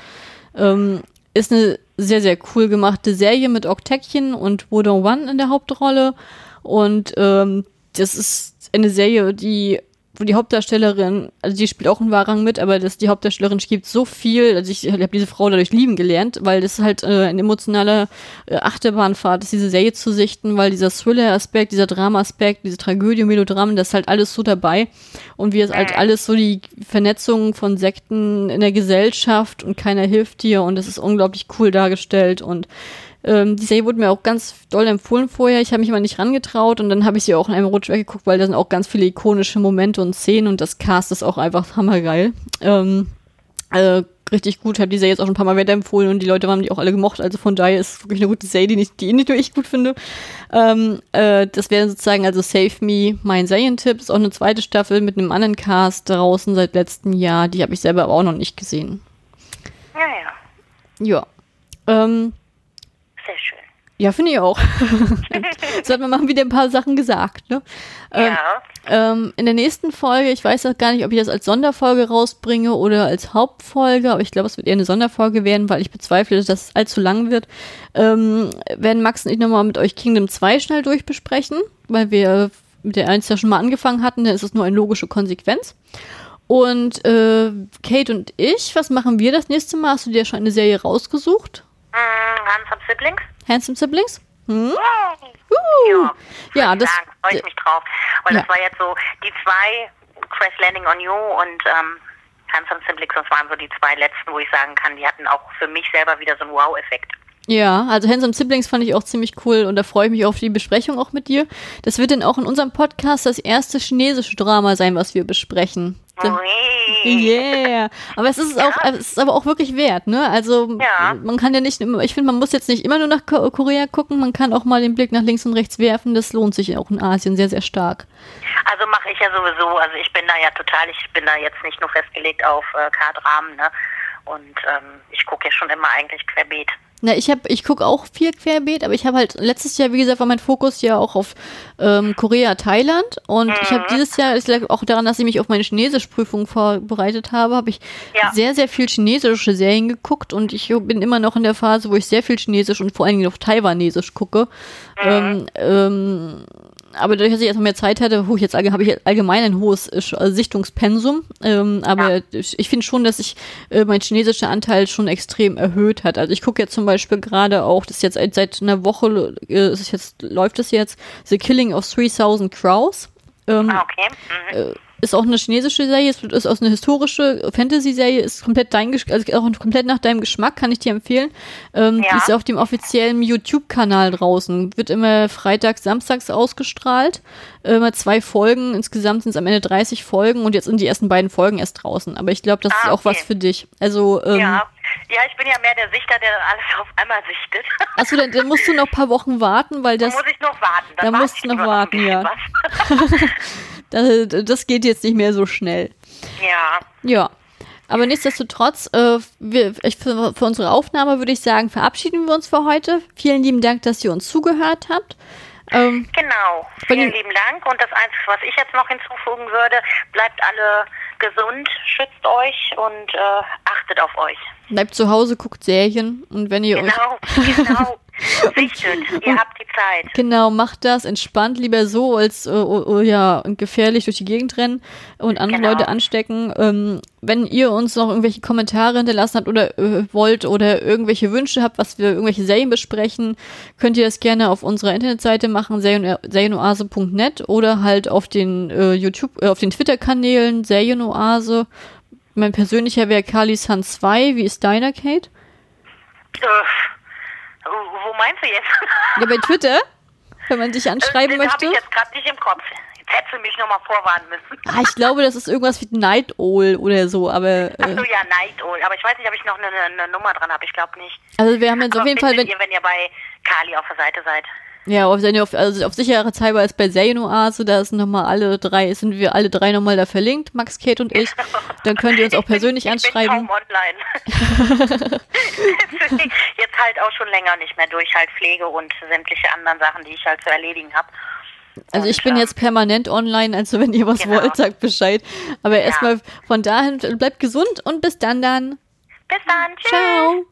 Ähm, ist eine sehr, sehr cool gemachte Serie mit Octekchen und Wodong One in der Hauptrolle. Und ähm, das ist eine Serie, die wo die Hauptdarstellerin, also die spielt auch einen Warang mit, aber das, die Hauptdarstellerin gibt so viel, also ich, ich habe diese Frau dadurch lieben gelernt, weil das halt äh, ein emotionaler äh, Achterbahnfahrt ist, diese Serie zu sichten, weil dieser Thriller-Aspekt, dieser Drama-Aspekt, diese Tragödie, Melodram, das ist halt alles so dabei. Und wie es halt alles so die Vernetzung von Sekten in der Gesellschaft und keiner hilft dir und das ist unglaublich cool dargestellt und ähm, die Serie wurde mir auch ganz doll empfohlen vorher. Ich habe mich immer nicht rangetraut und dann habe ich sie auch in einem Rutsch weggeguckt, weil da sind auch ganz viele ikonische Momente und Szenen und das Cast ist auch einfach hammergeil. Ähm, äh, richtig gut. Habe die Serie jetzt auch schon ein paar Mal weiterempfohlen und die Leute haben die auch alle gemocht. Also von daher ist es wirklich eine gute Serie, die nicht, die nicht nur ich gut finde. Ähm, äh, das wäre sozusagen also Save Me, mein Serientipp. Ist auch eine zweite Staffel mit einem anderen Cast draußen seit letztem Jahr. Die habe ich selber aber auch noch nicht gesehen. Ja, ja. Ja. Ähm, sehr schön. Ja, finde ich auch. <laughs> so hat man mal wieder ein paar Sachen gesagt, ne? Ähm, Ja. ähm, in der nächsten Folge, ich weiß auch gar nicht, ob ich das als Sonderfolge rausbringe oder als Hauptfolge, aber ich glaube, es wird eher eine Sonderfolge werden, weil ich bezweifle, dass es allzu lang wird. Ähm, werden Max und ich nochmal mit euch Kingdom 2 schnell durchbesprechen, weil wir mit der 1 ja schon mal angefangen hatten, dann ist es nur eine logische Konsequenz. Und äh, Kate und ich, was machen wir das nächste Mal? Hast du dir schon eine Serie rausgesucht? Mm, Handsome Siblings? Handsome Siblings? Hm? Ja. Ja, ich das, freue ich mich drauf. Weil Ja. das war jetzt so die zwei, Crash Landing on You und ähm, Handsome Siblings, das waren so die zwei letzten, wo ich sagen kann, die hatten auch für mich selber wieder so einen Wow-Effekt. Ja, also Handsome Siblings fand ich auch ziemlich cool und da freue ich mich auf die Besprechung auch mit dir. Das wird dann auch in unserem Podcast das erste chinesische Drama sein, was wir besprechen. Ui. Yeah, aber es ist auch, es ist aber auch wirklich wert, ne? Also Ja. man kann ja nicht, ich finde, man muss jetzt nicht immer nur nach Ko- Korea gucken, man kann auch mal den Blick nach links und rechts werfen. Das lohnt sich auch in Asien sehr, sehr stark. Also mache ich ja sowieso, also ich bin da ja total, ich bin da jetzt nicht nur festgelegt auf äh, K-Dramen, ne? Und ähm, ich gucke ja schon immer eigentlich querbeet. Na, ich habe, ich gucke auch viel querbeet, aber ich habe halt letztes Jahr, wie gesagt, war mein Fokus ja auch auf ähm, Korea, Thailand und ich habe dieses Jahr, es lag auch daran, dass ich mich auf meine Chinesischprüfung vorbereitet habe, habe ich Ja. sehr, sehr viel chinesische Serien geguckt und ich bin immer noch in der Phase, wo ich sehr viel Chinesisch und vor allen Dingen auf Taiwanesisch gucke. Ähm, ähm, aber dadurch, dass ich erstmal mehr Zeit hatte, hu, jetzt habe ich allgemein ein hohes äh, äh, Sichtungspensum. Ähm, aber ich, ich finde schon, dass sich äh, mein chinesischer Anteil schon extrem erhöht hat. Also ich gucke jetzt zum Beispiel gerade auch, das ist jetzt seit, einer Woche, äh, ist jetzt, läuft es jetzt, The Killing of 3000 Crows. Ähm, Ah, okay. Mhm. äh, ist auch eine chinesische Serie, ist, ist auch eine historische Fantasy-Serie, ist komplett dein also auch komplett nach deinem Geschmack, kann ich dir empfehlen. Ähm, Ja. Die ist auf dem offiziellen YouTube-Kanal draußen. Wird immer freitags, samstags ausgestrahlt. Immer zwei Folgen, insgesamt sind es am Ende 30 Folgen und jetzt sind die ersten beiden Folgen erst draußen. Aber ich glaube, das Ah, ist auch okay. was für dich. Also, ähm, Ja. ja, ich bin ja mehr der Sichter, der alles auf einmal sichtet. achso, dann, dann musst du noch ein paar Wochen warten, weil Da das, muss ich noch warten. da Dann musst du noch warten, ja. <laughs> <laughs> das, das geht jetzt nicht mehr so schnell. ja. Ja. Aber nichtsdestotrotz, äh, wir, ich, für, für unsere Aufnahme würde ich sagen, verabschieden wir uns für heute. Vielen lieben Dank, dass ihr uns zugehört habt. Ähm, Genau. Vielen lieben Dank. Und das Einzige, was ich jetzt noch hinzufügen würde, bleibt alle gesund, schützt euch und äh, achtet auf euch. bleibt zu Hause, guckt Serien und wenn ihr euch <laughs> Genau, genau. <laughs> Sichtet, ihr habt die Zeit. Genau, macht das, entspannt lieber so, als äh, oh, oh, ja, gefährlich durch die Gegend rennen und andere Genau. Leute anstecken. Ähm, wenn ihr uns noch irgendwelche Kommentare hinterlassen habt oder äh, wollt oder irgendwelche Wünsche habt, was wir irgendwelche Serien besprechen, könnt ihr das gerne auf unserer Internetseite machen, serien- serienoase.net oder halt auf den äh, YouTube, äh, auf den Twitter-Kanälen Serienoase. Mein persönlicher wäre Kali Sun 2. Wie ist deiner, Kate? Äh, wo meinst du jetzt? <laughs> Ja, bei Twitter, wenn man dich anschreiben Den habe möchte. ich jetzt gerade nicht im Kopf. Jetzt hättest du mich nochmal vorwarnen müssen. Ah, ich glaube, das ist irgendwas wie Night Owl oder so, aber Ach äh, so, ja, Night Owl. Aber ich weiß nicht, ob ich noch eine, eine Nummer dran habe. Ich glaube nicht. also wir haben jetzt Aber auf jeden Fall, wenn, ihr, wenn ihr bei Kali auf der Seite seid. Ja, auf, auf, also auf Sicherheitshalber ist bei Serienoase, da sind nochmal alle drei, sind wir alle drei nochmal da verlinkt, Max, Kate und ich. Dann könnt ihr uns auch Ich bin- persönlich ich anschreiben. Bin kaum online. <laughs> Jetzt halt auch schon länger nicht mehr durch halt Pflege und sämtliche anderen Sachen, die ich halt zu erledigen habe. Also ich bin ähm, jetzt permanent online, also wenn ihr was Genau. wollt, sagt Bescheid. Aber erstmal von dahin, bleibt gesund und bis dann dann. Bis dann. Tschüss. Ciao.